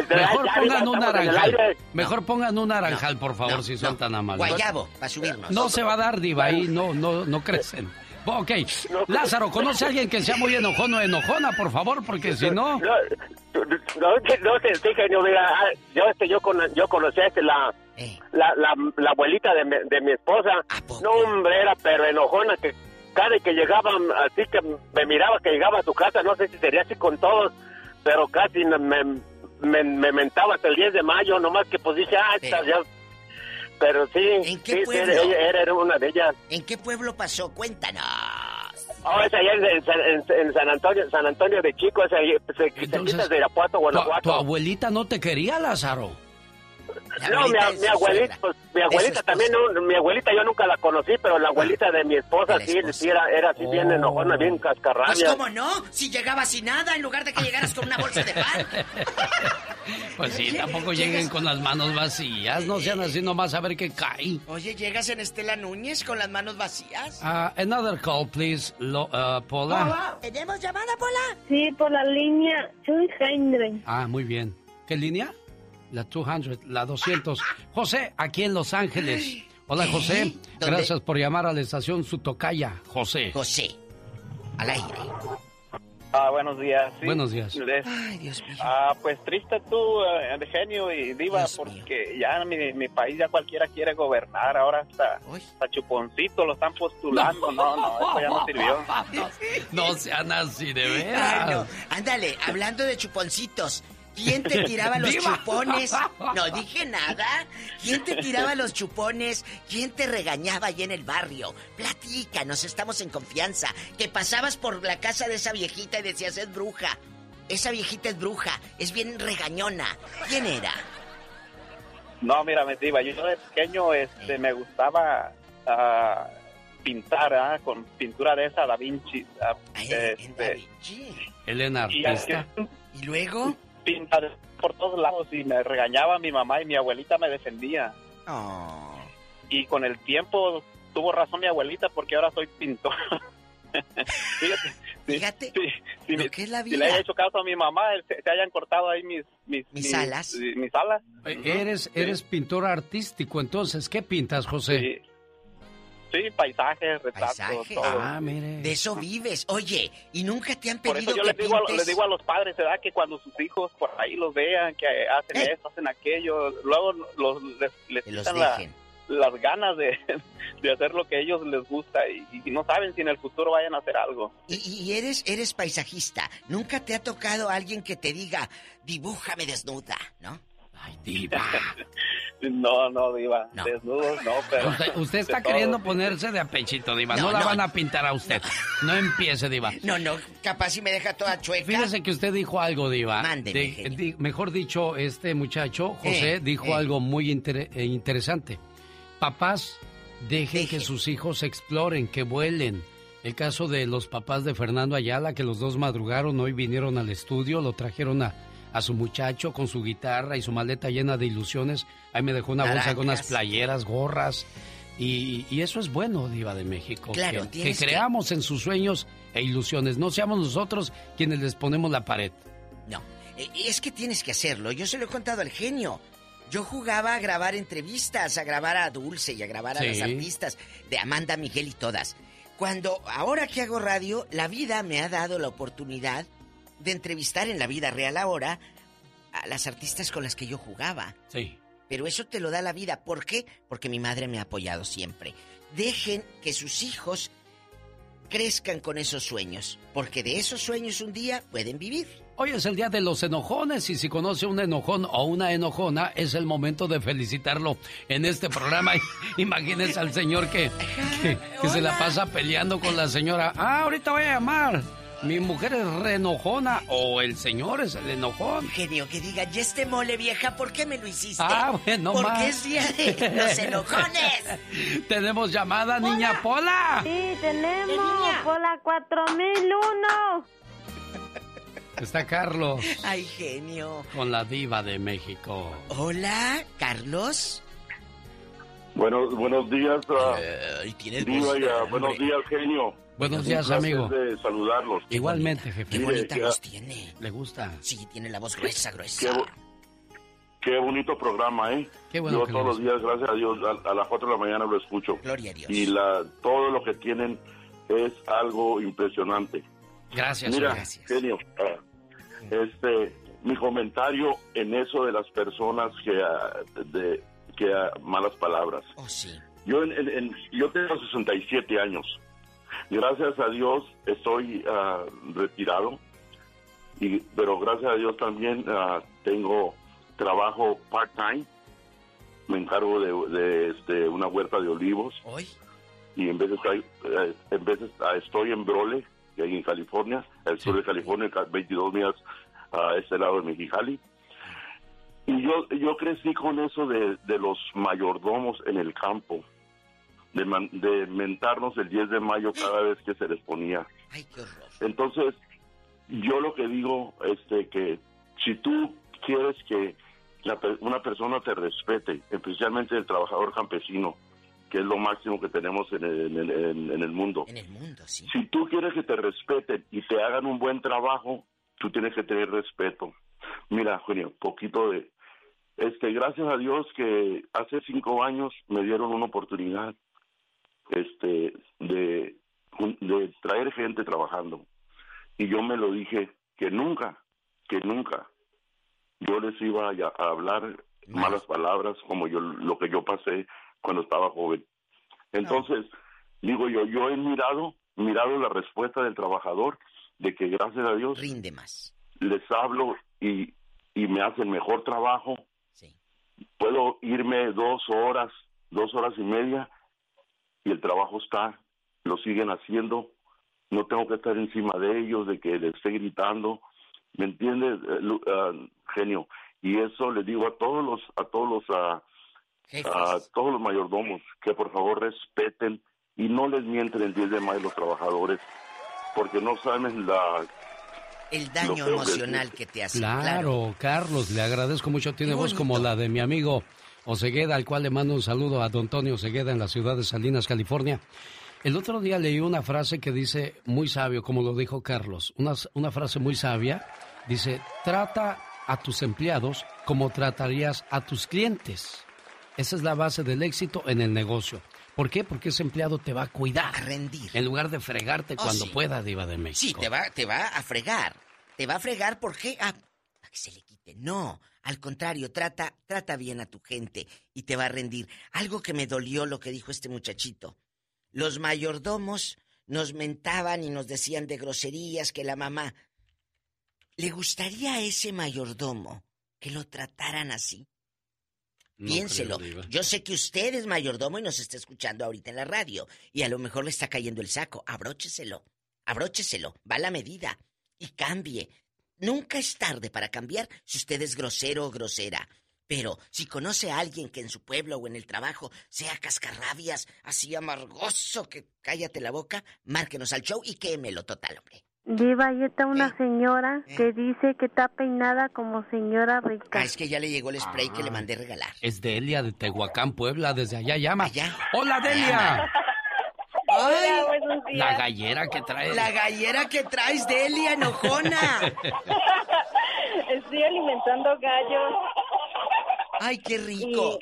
Speaker 3: Mejor pongan un naranjal. Mejor pongan un naranjal, por favor, si son tan amables.
Speaker 33: Guayabo, para subirnos.
Speaker 3: No se va a dar, diva, ahí no, no, no crecen. Ok, Lázaro, ¿conoce a alguien que sea muy enojón o enojona, por favor? Porque si no...
Speaker 45: No, no, no sé, sí, genio, mira, ah, yo, este, yo, con, yo conocí a este, la, la, la, la abuelita de mi, de mi esposa. No, hombre, era pero enojona que cada vez que llegaba, así que me miraba que llegaba a su casa, no sé si sería así con todos, pero casi me, me, me, me mentaba hasta el 10 de mayo, nomás que pues dije, ah, ya... Pero sí,
Speaker 33: ¿En qué
Speaker 45: sí, sí,
Speaker 33: pueblo?
Speaker 45: ella, ella era una de ellas.
Speaker 33: ¿En qué pueblo pasó? Cuéntanos.
Speaker 45: Oh, es allá en, en San- en- en San Antonio, San Antonio de Chico, es ahí, cerquita de Irapuato,
Speaker 3: Tu,
Speaker 45: Guanajuato.
Speaker 3: tu abuelita no te quería, Lázaro.
Speaker 45: No, mi, mi abuelita, pues, mi abuelita también, no, mi abuelita yo nunca la conocí, pero la abuelita de mi esposa sí, sí era, era así bien enojona, bien
Speaker 33: Pues
Speaker 45: cascarrabia.
Speaker 33: cómo no, si llegabas sin nada en lugar de que llegaras con una bolsa de pan.
Speaker 3: Pues sí, tampoco lleguen con las manos vacías, no sean así nomás a ver qué cae.
Speaker 33: Oye, llegas en Estela Núñez con las manos vacías.
Speaker 3: Ah, another call, please, Lo, uh, Paula.
Speaker 33: ¿Tenemos llamada, Pola?
Speaker 30: Sí, por la línea 200.
Speaker 3: Ah, muy bien. ¿Qué línea? La 200, la 200. José, aquí en Los Ángeles. Hola, José.
Speaker 33: ¿Dónde?
Speaker 3: Gracias por llamar a la estación Sutocaya. José.
Speaker 33: José, al aire.
Speaker 46: Ah, buenos días. sí.
Speaker 3: Buenos días.
Speaker 46: Les-
Speaker 33: Ay, Dios mío.
Speaker 46: Ah, pues triste tú, eh, genio y diva, porque ya mi, mi país ya cualquiera quiere gobernar, ahora hasta, hasta Chuponcito lo están postulando, no, no, eso ya no sirvió.
Speaker 3: No sean así, de
Speaker 33: Ay,
Speaker 3: veras.
Speaker 33: no. Ándale, hablando de chuponcitos, ¿Quién te tiraba los
Speaker 3: Diva.
Speaker 33: chupones? No dije nada. ¿Quién te tiraba los chupones? ¿Quién te regañaba allí en el barrio? Platícanos, estamos en confianza. Que pasabas por la casa de esa viejita y decías, es bruja. Esa viejita es bruja, es bien regañona. ¿Quién era?
Speaker 46: No, mira, me diva, yo de pequeño este, me gustaba ah, pintar ah, con pintura de esa Da Vinci. ah, este,
Speaker 3: Elena
Speaker 46: y
Speaker 3: Artista.
Speaker 33: ¿Y luego?
Speaker 46: Pintar por todos lados y me regañaba mi mamá y mi abuelita me defendía.
Speaker 33: Oh.
Speaker 46: Y con el tiempo tuvo razón mi abuelita porque ahora soy pintor. Fíjate.
Speaker 33: Fíjate.
Speaker 46: Si,
Speaker 33: lo que es la
Speaker 46: si le
Speaker 33: vida.
Speaker 46: haya hecho caso a mi mamá, se, se hayan cortado ahí mis... Mis,
Speaker 33: Mis alas.
Speaker 46: Mis alas.
Speaker 3: Eh, Eres, eres pintor artístico, entonces, ¿qué pintas, José?
Speaker 46: Sí. Sí, paisajes, retratos,
Speaker 33: Paisajes.
Speaker 46: todo.
Speaker 3: Ah, mire.
Speaker 33: De eso vives. Oye, ¿y nunca te han
Speaker 46: Por
Speaker 33: pedido
Speaker 46: eso yo
Speaker 33: que
Speaker 46: les digo, a,
Speaker 33: pintes?
Speaker 46: les digo a los padres, ¿verdad? Que cuando sus hijos por ahí los vean, que hacen
Speaker 33: Eh.
Speaker 46: esto, hacen aquello, luego los, les, les
Speaker 33: los
Speaker 46: la- las ganas de, de hacer lo que a ellos les gusta y, y no saben si en el futuro vayan a hacer algo.
Speaker 33: Y, y eres, eres paisajista. ¿Nunca te ha tocado alguien que te diga, dibújame desnuda, no?
Speaker 3: Ay, diva.
Speaker 46: No, no, Diva. Desnudos, no, pero...
Speaker 3: Usted, está
Speaker 46: todo.
Speaker 3: queriendo ponerse de apechito, Diva. No,
Speaker 33: No,
Speaker 3: la
Speaker 33: no.
Speaker 3: van a pintar a usted. No empiece, Diva.
Speaker 33: No, no, capaz si me deja toda chueca.
Speaker 3: Fíjese que usted dijo algo, Diva.
Speaker 33: Mándeme,
Speaker 3: De- mejor dicho, este muchacho, José,
Speaker 33: Eh,
Speaker 3: dijo
Speaker 33: eh.
Speaker 3: algo muy inter- eh, interesante. Papás, dejen que sus hijos exploren, que vuelen. El caso de los papás de Fernando Ayala, que los dos madrugaron, hoy vinieron al estudio, lo trajeron a, a su muchacho con su guitarra y su maleta llena de ilusiones. Ahí me dejó una bolsa con unas playeras, gorras. Y, y eso es bueno, Diva de México.
Speaker 33: Claro,
Speaker 3: que, que creamos en sus sueños e ilusiones. No seamos nosotros quienes les ponemos la pared.
Speaker 33: No, eh, es que tienes que hacerlo. Yo se lo he contado al genio. Yo jugaba a grabar entrevistas, a grabar a Dulce y a grabar a
Speaker 3: Sí.
Speaker 33: las artistas de Amanda, Miguel y todas. Cuando ahora que hago radio, la vida me ha dado la oportunidad de entrevistar en la vida real ahora a las artistas con las que yo jugaba.
Speaker 3: Sí.
Speaker 33: Pero eso te lo da la vida. ¿Por qué? Porque mi madre me ha apoyado siempre. Dejen que sus hijos crezcan con esos sueños, porque de esos sueños un día pueden vivir.
Speaker 3: Hoy es el día de los enojones y si conoce un enojón o una enojona es el momento de felicitarlo en este programa. Imagínese al señor que, que, que se la pasa peleando con la señora. Ah, ahorita voy a llamar. Mi mujer es re enojona o el señor es el enojón.
Speaker 33: Genio, que diga, ya este mole vieja, ¿por qué me lo hiciste?
Speaker 3: Ah, bueno,
Speaker 33: Porque
Speaker 3: más.
Speaker 33: es día de los enojones.
Speaker 3: Tenemos llamada, niña Pola.
Speaker 34: Sí, tenemos por la 4001.
Speaker 3: Está Carlos
Speaker 33: Ay, genio.
Speaker 3: con la diva de México.
Speaker 33: Hola, Carlos.
Speaker 47: Buenos, buenos días, ah,
Speaker 33: tienes
Speaker 47: Diva, y,
Speaker 33: hombre.
Speaker 47: buenos días, genio.
Speaker 3: Buenos días, amigo.
Speaker 47: de saludarlos.
Speaker 3: Igualmente, jefe.
Speaker 33: Qué bonita
Speaker 47: Mire,
Speaker 33: voz
Speaker 47: ya-
Speaker 33: tiene.
Speaker 3: ¿Le gusta?
Speaker 33: Sí, tiene la voz gruesa,
Speaker 47: Qué,
Speaker 33: gruesa.
Speaker 47: bo- qué bonito programa, ¿eh?
Speaker 3: Qué bueno
Speaker 47: Yo
Speaker 3: que
Speaker 47: todos
Speaker 3: lo
Speaker 47: los días, gracias a Dios, a, a las 4 de la mañana lo escucho.
Speaker 33: Gloria a Dios.
Speaker 47: Y la, todo lo que tienen es algo impresionante.
Speaker 3: Gracias,
Speaker 47: Mira,
Speaker 3: gracias.
Speaker 47: genio, ah, este, mi comentario en eso de las personas que, ah, de, que ah, malas palabras.
Speaker 33: Oh, sí.
Speaker 47: Yo, en, en- en- yo tengo 67 años. Gracias a Dios estoy ah, retirado, y, pero gracias a Dios también ah, tengo trabajo part-time. Me encargo de, de, este, una huerta de olivos
Speaker 33: Hoy.
Speaker 47: y en veces, hay, eh, en veces ah, estoy en Brole, en California, el sur de California, ca- 22 millas a este lado de Mexicali. Y yo, yo crecí con eso de, de los mayordomos en el campo, de, man- de mentarnos el 10 de mayo cada vez que se les ponía.
Speaker 33: Ay, qué horror.
Speaker 47: Entonces, yo lo que digo, este, que si tú quieres que la una persona te respete, especialmente el trabajador campesino, que es lo máximo que tenemos en el, en el- en- el mundo.
Speaker 33: En el mundo, sí.
Speaker 47: Si tú quieres que te respeten y te hagan un buen trabajo, tú tienes que tener respeto. Mira, Junio, poquito de... Este, gracias a Dios que hace cinco años me dieron una oportunidad este, de, de traer gente trabajando. Y yo me lo dije que nunca, que nunca yo les iba a, hablar malas palabras como yo lo que yo pasé cuando estaba joven. Entonces, digo yo, yo he mirado, mirado la respuesta del trabajador de que gracias a Dios
Speaker 33: rinde más.
Speaker 47: Les hablo y, y me hacen mejor trabajo. Puedo irme dos horas, dos horas y media y el trabajo está, lo siguen haciendo. No tengo que estar encima de ellos, de que les esté gritando. ¿Me entiendes, eh, ah, genio? Y eso le digo a todos los, a todos los, ah, a todos los mayordomos que por favor respeten y no les mienten el 10 de mayo los trabajadores, porque no saben la
Speaker 33: El daño
Speaker 47: que
Speaker 33: emocional que te hace.
Speaker 3: Claro, Carlos, le agradezco mucho. Tiene voz como la de mi amigo Osegueda, al cual le mando un saludo a don Antonio Osegueda en la ciudad de Salinas, California. El otro día leí una frase que dice, muy sabio, como lo dijo Carlos, una, una frase muy sabia. Dice, trata a tus empleados como tratarías a tus clientes. Esa es la base del éxito en el negocio. ¿Por qué? Porque ese empleado te va a cuidar. A
Speaker 33: rendir.
Speaker 3: En lugar de fregarte
Speaker 33: Oh,
Speaker 3: cuando
Speaker 33: sí.
Speaker 3: pueda, Diva de
Speaker 33: Sí,
Speaker 3: México.
Speaker 33: te va, te va a fregar. Te va a fregar porque a, a que se le quite. No, al contrario, trata, trata bien a tu gente y te va a rendir. Algo que me dolió lo que dijo este muchachito. Los mayordomos nos mentaban y nos decían de groserías que la mamá. ¿Le gustaría a ese mayordomo que lo trataran así?
Speaker 3: No
Speaker 33: Piénselo.
Speaker 3: creo.
Speaker 33: Yo sé que usted es mayordomo y nos está escuchando ahorita en la radio. Y a lo mejor le está cayendo el saco. Abrócheselo. Abrócheselo. Va la medida. Y cambie. Nunca es tarde para cambiar si usted es grosero o grosera. Pero si conoce a alguien que en su pueblo o en el trabajo sea cascarrabias, así amargoso que cállate la boca, márquenos al show y quémelo total, hombre.
Speaker 34: Diva, ahí está una señora que dice que está peinada como señora rica.
Speaker 33: Ah, es que ya le llegó el spray que le mandé regalar.
Speaker 3: Es Delia de Tehuacán, Puebla, desde allá llama. ¡Hola, Delia!
Speaker 33: ¡Ay!
Speaker 32: buenos
Speaker 3: La gallera que trae.
Speaker 33: La gallera que traes, Delia, enojona.
Speaker 32: Estoy alimentando gallos.
Speaker 33: ¡Ay, qué rico!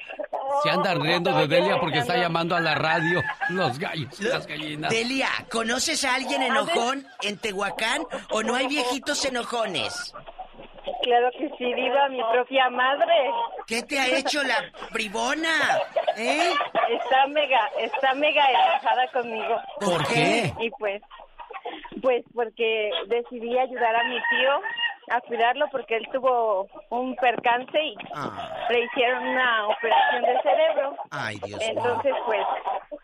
Speaker 3: Se andan riendo de Delia porque está llamando a la radio los gallos, las gallinas.
Speaker 33: Delia, ¿conoces a alguien enojón en Tehuacán o no hay viejitos enojones?
Speaker 32: Claro que sí, Diva, mi propia madre.
Speaker 33: ¿Qué te ha hecho la bribona? ¿Eh?
Speaker 32: Está mega, está mega enojada conmigo.
Speaker 33: ¿Por qué?
Speaker 32: Y pues, pues porque decidí ayudar a mi tío a cuidarlo porque él tuvo un percance y le hicieron una operación de cerebro.
Speaker 33: Ay, Dios mío.
Speaker 32: Entonces, pues,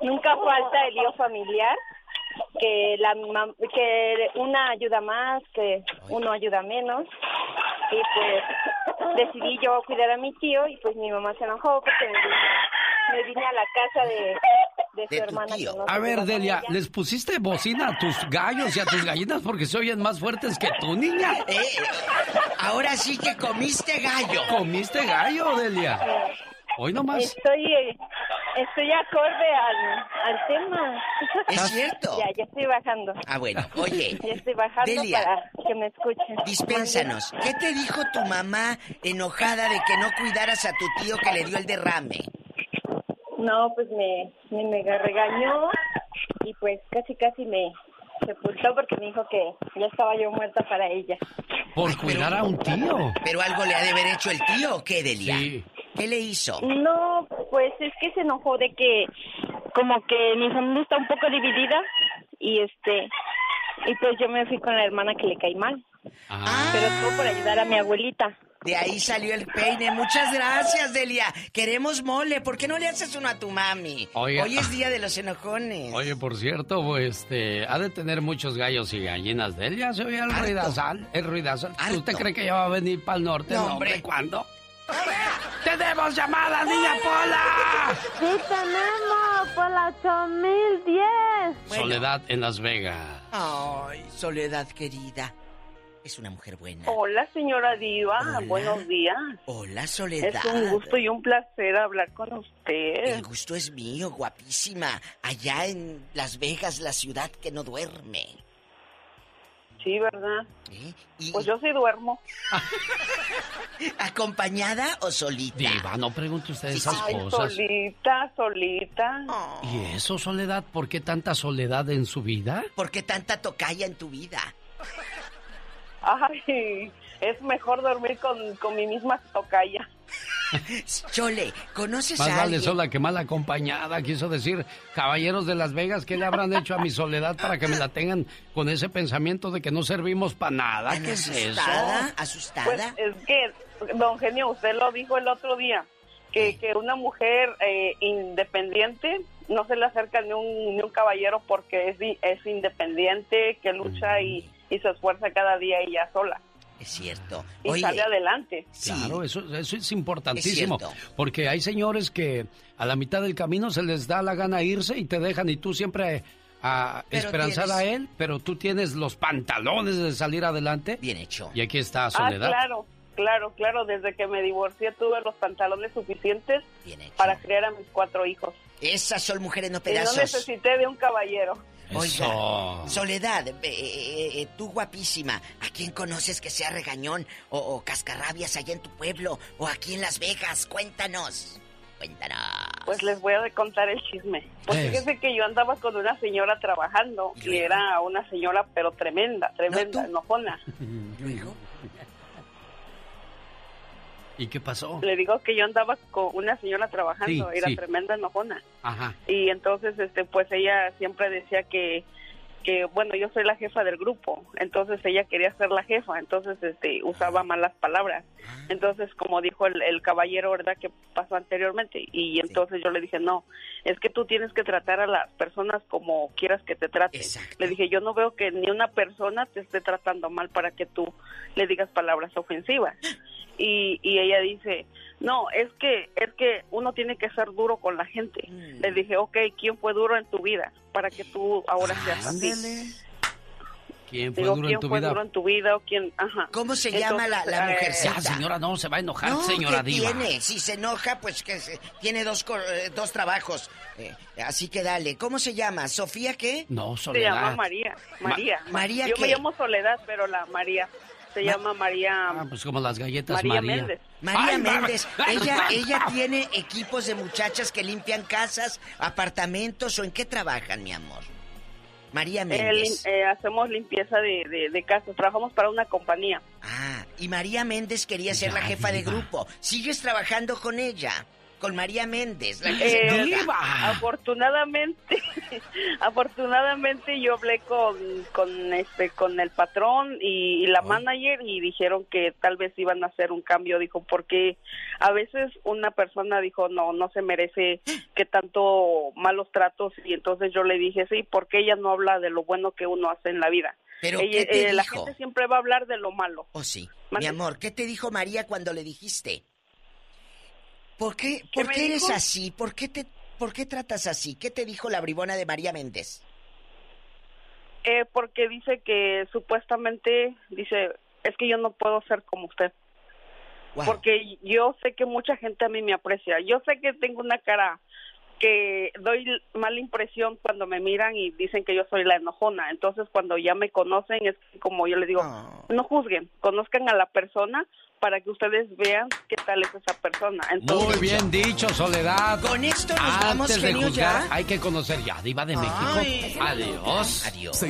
Speaker 32: nunca falta el lío familiar, que la que una ayuda más, que uno ayuda menos. Y pues decidí yo cuidar a mi tío y pues mi mamá se enojó porque me vine, me vine a la casa de, de su hermana. no
Speaker 3: A ver, Delia,
Speaker 32: ella.
Speaker 3: ¿les pusiste bocina a tus gallos y a tus gallinas porque se oyen más fuertes que tú, niña?
Speaker 33: Eh, ahora sí que comiste gallo.
Speaker 3: ¿Comiste gallo, Delia? Hoy nomás.
Speaker 32: Estoy, eh, estoy acorde al, al tema.
Speaker 33: Es cierto.
Speaker 32: Ya, ya estoy bajando.
Speaker 33: Ah, bueno, oye.
Speaker 32: Ya estoy bajando
Speaker 33: Delia,
Speaker 32: para que me escuchen.
Speaker 33: Dispénsanos. ¿Qué te dijo tu mamá enojada de que no cuidaras a tu tío que le dio el derrame?
Speaker 32: No, pues me, me mega regañó y pues casi casi me sepultó porque me dijo que ya estaba yo muerta para ella.
Speaker 3: Por cuidar a un tío.
Speaker 33: Pero algo le ha de haber hecho el tío, ¿o qué, Delia? ¿Qué le hizo?
Speaker 32: No, pues es que se enojó de que como que mi familia está un poco dividida y este y pues yo me fui con la hermana que le caí mal. Pero todo por ayudar a mi abuelita.
Speaker 33: De ahí salió el peine. Muchas gracias, Delia. Queremos mole. ¿Por qué no le haces uno a tu mami? Hoy es día de los enojones.
Speaker 3: Oye, por cierto, pues, este, ha de tener muchos gallos y gallinas. Delia se oye el ruidazal, el ruidazal. ¿Usted cree que ya va a venir para el norte?
Speaker 33: No, hombre,
Speaker 3: ¿cuándo? ¡Tenemos llamada, niña Pola!
Speaker 34: Sí, tenemos por la 8010.
Speaker 3: Soledad en Las Vegas.
Speaker 33: Ay, Soledad querida. Es una mujer buena.
Speaker 48: Hola, señora Diva.
Speaker 33: Hola.
Speaker 48: Buenos días.
Speaker 33: Hola, Soledad.
Speaker 48: Es un gusto y un placer hablar con usted.
Speaker 33: El gusto es mío, guapísima. Allá en Las Vegas, la ciudad que no duerme.
Speaker 48: Sí, ¿verdad?
Speaker 33: ¿Eh?
Speaker 48: Pues yo sí duermo.
Speaker 33: ¿Acompañada o solita?
Speaker 3: Diva, no pregunte usted esas
Speaker 48: Ay,
Speaker 3: cosas.
Speaker 48: solita, solita.
Speaker 3: ¿Y eso, Soledad? ¿Por qué tanta soledad en su vida?
Speaker 33: ¿Por qué tanta tocaya en tu vida?
Speaker 48: Ay, es mejor dormir con, con mi misma tocaya.
Speaker 33: Chole, ¿conoces
Speaker 3: Más
Speaker 33: a
Speaker 3: vale
Speaker 33: alguien?
Speaker 3: sola que mal acompañada, quiso decir, caballeros de Las Vegas, ¿qué le habrán hecho a mi soledad para que me la tengan con ese pensamiento de que no servimos para nada? ¿Qué es eso?
Speaker 33: ¿Asustada? ¿Asustada?
Speaker 48: Pues es que don Genio, usted lo dijo el otro día, que, que una mujer eh, independiente no se le acerca ni un, ni un caballero porque es, es independiente, que lucha y, y se esfuerza cada día ella sola.
Speaker 33: Es cierto.
Speaker 48: Y
Speaker 33: Oye,
Speaker 48: sale adelante.
Speaker 3: Claro, eso, eso es importantísimo.
Speaker 33: Es
Speaker 3: porque hay señores que a la mitad del camino se les da la gana irse y te dejan y tú siempre a
Speaker 33: Pero
Speaker 3: esperanzada a él, pero tú tienes los pantalones de salir adelante.
Speaker 33: Bien hecho.
Speaker 3: Y aquí está
Speaker 48: Ah,
Speaker 3: Soledad.
Speaker 48: claro, claro, claro. Desde que me divorcié tuve los pantalones suficientes para criar a mis cuatro hijos.
Speaker 33: Esas son mujeres no
Speaker 48: Y no
Speaker 33: pedazos.
Speaker 48: necesité de un caballero.
Speaker 33: Oiga,
Speaker 3: Eso.
Speaker 33: Soledad, eh, eh, eh, tú guapísima, ¿a quién conoces que sea regañón o, o cascarrabias allá en tu pueblo o aquí en Las Vegas? Cuéntanos. Cuéntanos.
Speaker 48: Pues les voy a contar el chisme. Pues fíjense que yo andaba con una señora trabajando y era una señora pero tremenda, tremenda, enojona.
Speaker 3: ¿Y qué pasó?
Speaker 48: Le digo que yo andaba con una señora trabajando,
Speaker 3: Sí,
Speaker 48: era
Speaker 3: sí.
Speaker 48: tremenda enojona.
Speaker 3: Ajá.
Speaker 48: Y entonces, este, pues ella siempre decía que, que, bueno, yo soy la jefa del grupo, entonces ella quería ser la jefa, entonces, este, usaba malas palabras. Entonces, como dijo el, el caballero, ¿verdad?, que pasó anteriormente. Y entonces yo le dije, no, es que tú tienes que tratar a las personas como quieras que te traten. Le dije, yo no veo que ni una persona te esté tratando mal para que tú le digas palabras ofensivas. Y, y ella dice, no, es que es que uno tiene que ser duro con la gente. Le dije, ok, ¿quién fue duro en tu vida para que tú ahora seas así?
Speaker 3: ¿Quién fue
Speaker 48: Digo,
Speaker 3: duro
Speaker 48: ¿quién
Speaker 3: en tu
Speaker 48: fue
Speaker 3: vida?
Speaker 48: duro en tu vida o quién? Ajá.
Speaker 33: ¿Cómo se llama la, la
Speaker 48: eh,
Speaker 33: mujercita?
Speaker 3: Ya, señora, no, se va a enojar,
Speaker 33: No,
Speaker 3: señora
Speaker 33: ¿qué
Speaker 3: Diva.
Speaker 33: tiene? Si se enoja, pues que se- tiene dos, eh, dos trabajos. Eh, así que dale. ¿Cómo se llama? ¿Sofía qué?
Speaker 3: No,
Speaker 48: Se llama María. María.
Speaker 33: Ma- ¿María
Speaker 48: Yo
Speaker 33: qué?
Speaker 48: me llamo Soledad, pero la María se llama María.
Speaker 3: Ah, pues como las galletas
Speaker 48: María
Speaker 3: María.
Speaker 48: Méndez.
Speaker 33: María
Speaker 3: Ay,
Speaker 33: Méndez, ella, ella tiene equipos de muchachas que limpian casas, apartamentos o en qué trabajan, mi amor. María Méndez.
Speaker 48: eh, hacemos limpieza de, de, de casas, trabajamos para una compañía.
Speaker 33: Ah, y María Méndez quería ser la jefa de grupo. ¿Sigues trabajando con ella? Con María Méndez, la que se
Speaker 48: Eh,
Speaker 33: enoja.
Speaker 48: afortunadamente, afortunadamente yo hablé con, con este con el patrón y, y la manager y dijeron que tal vez iban a hacer un cambio, dijo, porque a veces una persona dijo, no, no se merece que tanto malos tratos y entonces yo le dije, sí, porque ella no habla de lo bueno que uno hace en la vida.
Speaker 33: ¿Pero
Speaker 48: Ella-
Speaker 33: qué te
Speaker 48: eh, la
Speaker 33: dijo?
Speaker 48: gente siempre va a hablar de lo malo.
Speaker 33: Oh, sí. Mi amor, ¿qué te dijo María cuando le dijiste? ¿Por qué,
Speaker 48: ¿Qué
Speaker 33: por qué eres
Speaker 48: dijo?
Speaker 33: así? ¿Por qué, te, ¿Por qué tratas así? ¿Qué te dijo la bribona de María Méndez?
Speaker 48: Eh, porque dice que supuestamente, dice, es que yo no puedo ser como usted. Porque yo sé que mucha gente a mí me aprecia. Yo sé que tengo una cara que doy mala impresión cuando me miran y dicen que yo soy la enojona. Entonces, cuando ya me conocen, es como yo les digo, no juzguen, conozcan a la persona para que ustedes vean qué tal es esa persona. Entonces,
Speaker 3: Muy bien dicho, Soledad.
Speaker 33: Con esto nos
Speaker 3: Antes
Speaker 33: vamos,
Speaker 3: de
Speaker 33: genio,
Speaker 3: juzgar,
Speaker 33: ya.
Speaker 3: hay que conocer ya, Diva de México. Adiós.
Speaker 33: Adiós.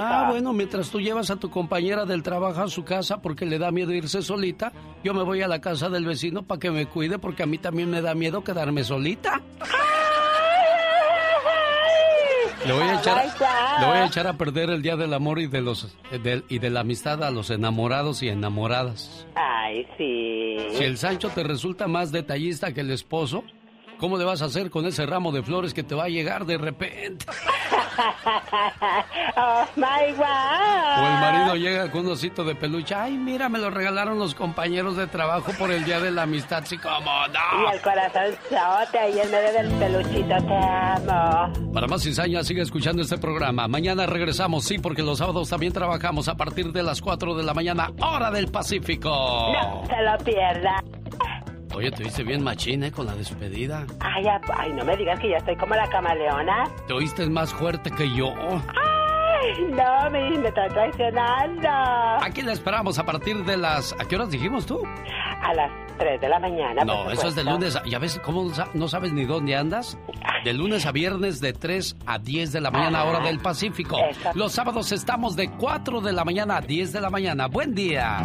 Speaker 3: Ah, bueno, mientras tú llevas a tu compañera del trabajo a su casa porque le da miedo irse solita, yo me voy a la casa del vecino para que me cuide porque a mí también me da miedo quedarme solita. Le voy a echar, le voy a, echar a perder el día del amor y de los del- y de la amistad a los enamorados y enamoradas.
Speaker 18: Ay, sí.
Speaker 3: Si el Sancho te resulta más detallista que el esposo, ¿cómo le vas a hacer con ese ramo de flores que te va a llegar de repente?
Speaker 18: oh my God.
Speaker 3: O el marido llega con un osito de peluche. Ay, mira, me lo regalaron los compañeros de trabajo por el día de la amistad. Sí, cómo no.
Speaker 18: Y el corazón sote ahí en medio del peluchito, te amo.
Speaker 3: Para más cizaña, sigue escuchando este programa. Mañana regresamos, sí, porque los sábados también trabajamos a partir de las 4 de la mañana, hora del Pacífico.
Speaker 18: No se lo pierda.
Speaker 3: Oye, te viste bien machín, ¿eh? Con la despedida.
Speaker 18: Ay, ay, no me digas que ya estoy como la camaleona.
Speaker 3: Te oíste más fuerte que yo.
Speaker 18: Ay, no, me, me está traicionando.
Speaker 3: Aquí la esperamos a partir de las... ¿A qué horas dijimos tú?
Speaker 18: A las 3 de la mañana.
Speaker 3: No, eso es de lunes. a- ¿Ya ves cómo no sa- no sabes ni dónde andas? De lunes a viernes de 3 a 10 de la mañana,
Speaker 18: Ajá.
Speaker 3: hora del Pacífico.
Speaker 18: Exacto.
Speaker 3: Los sábados estamos de 4 de la mañana a 10 de la mañana. Buen día.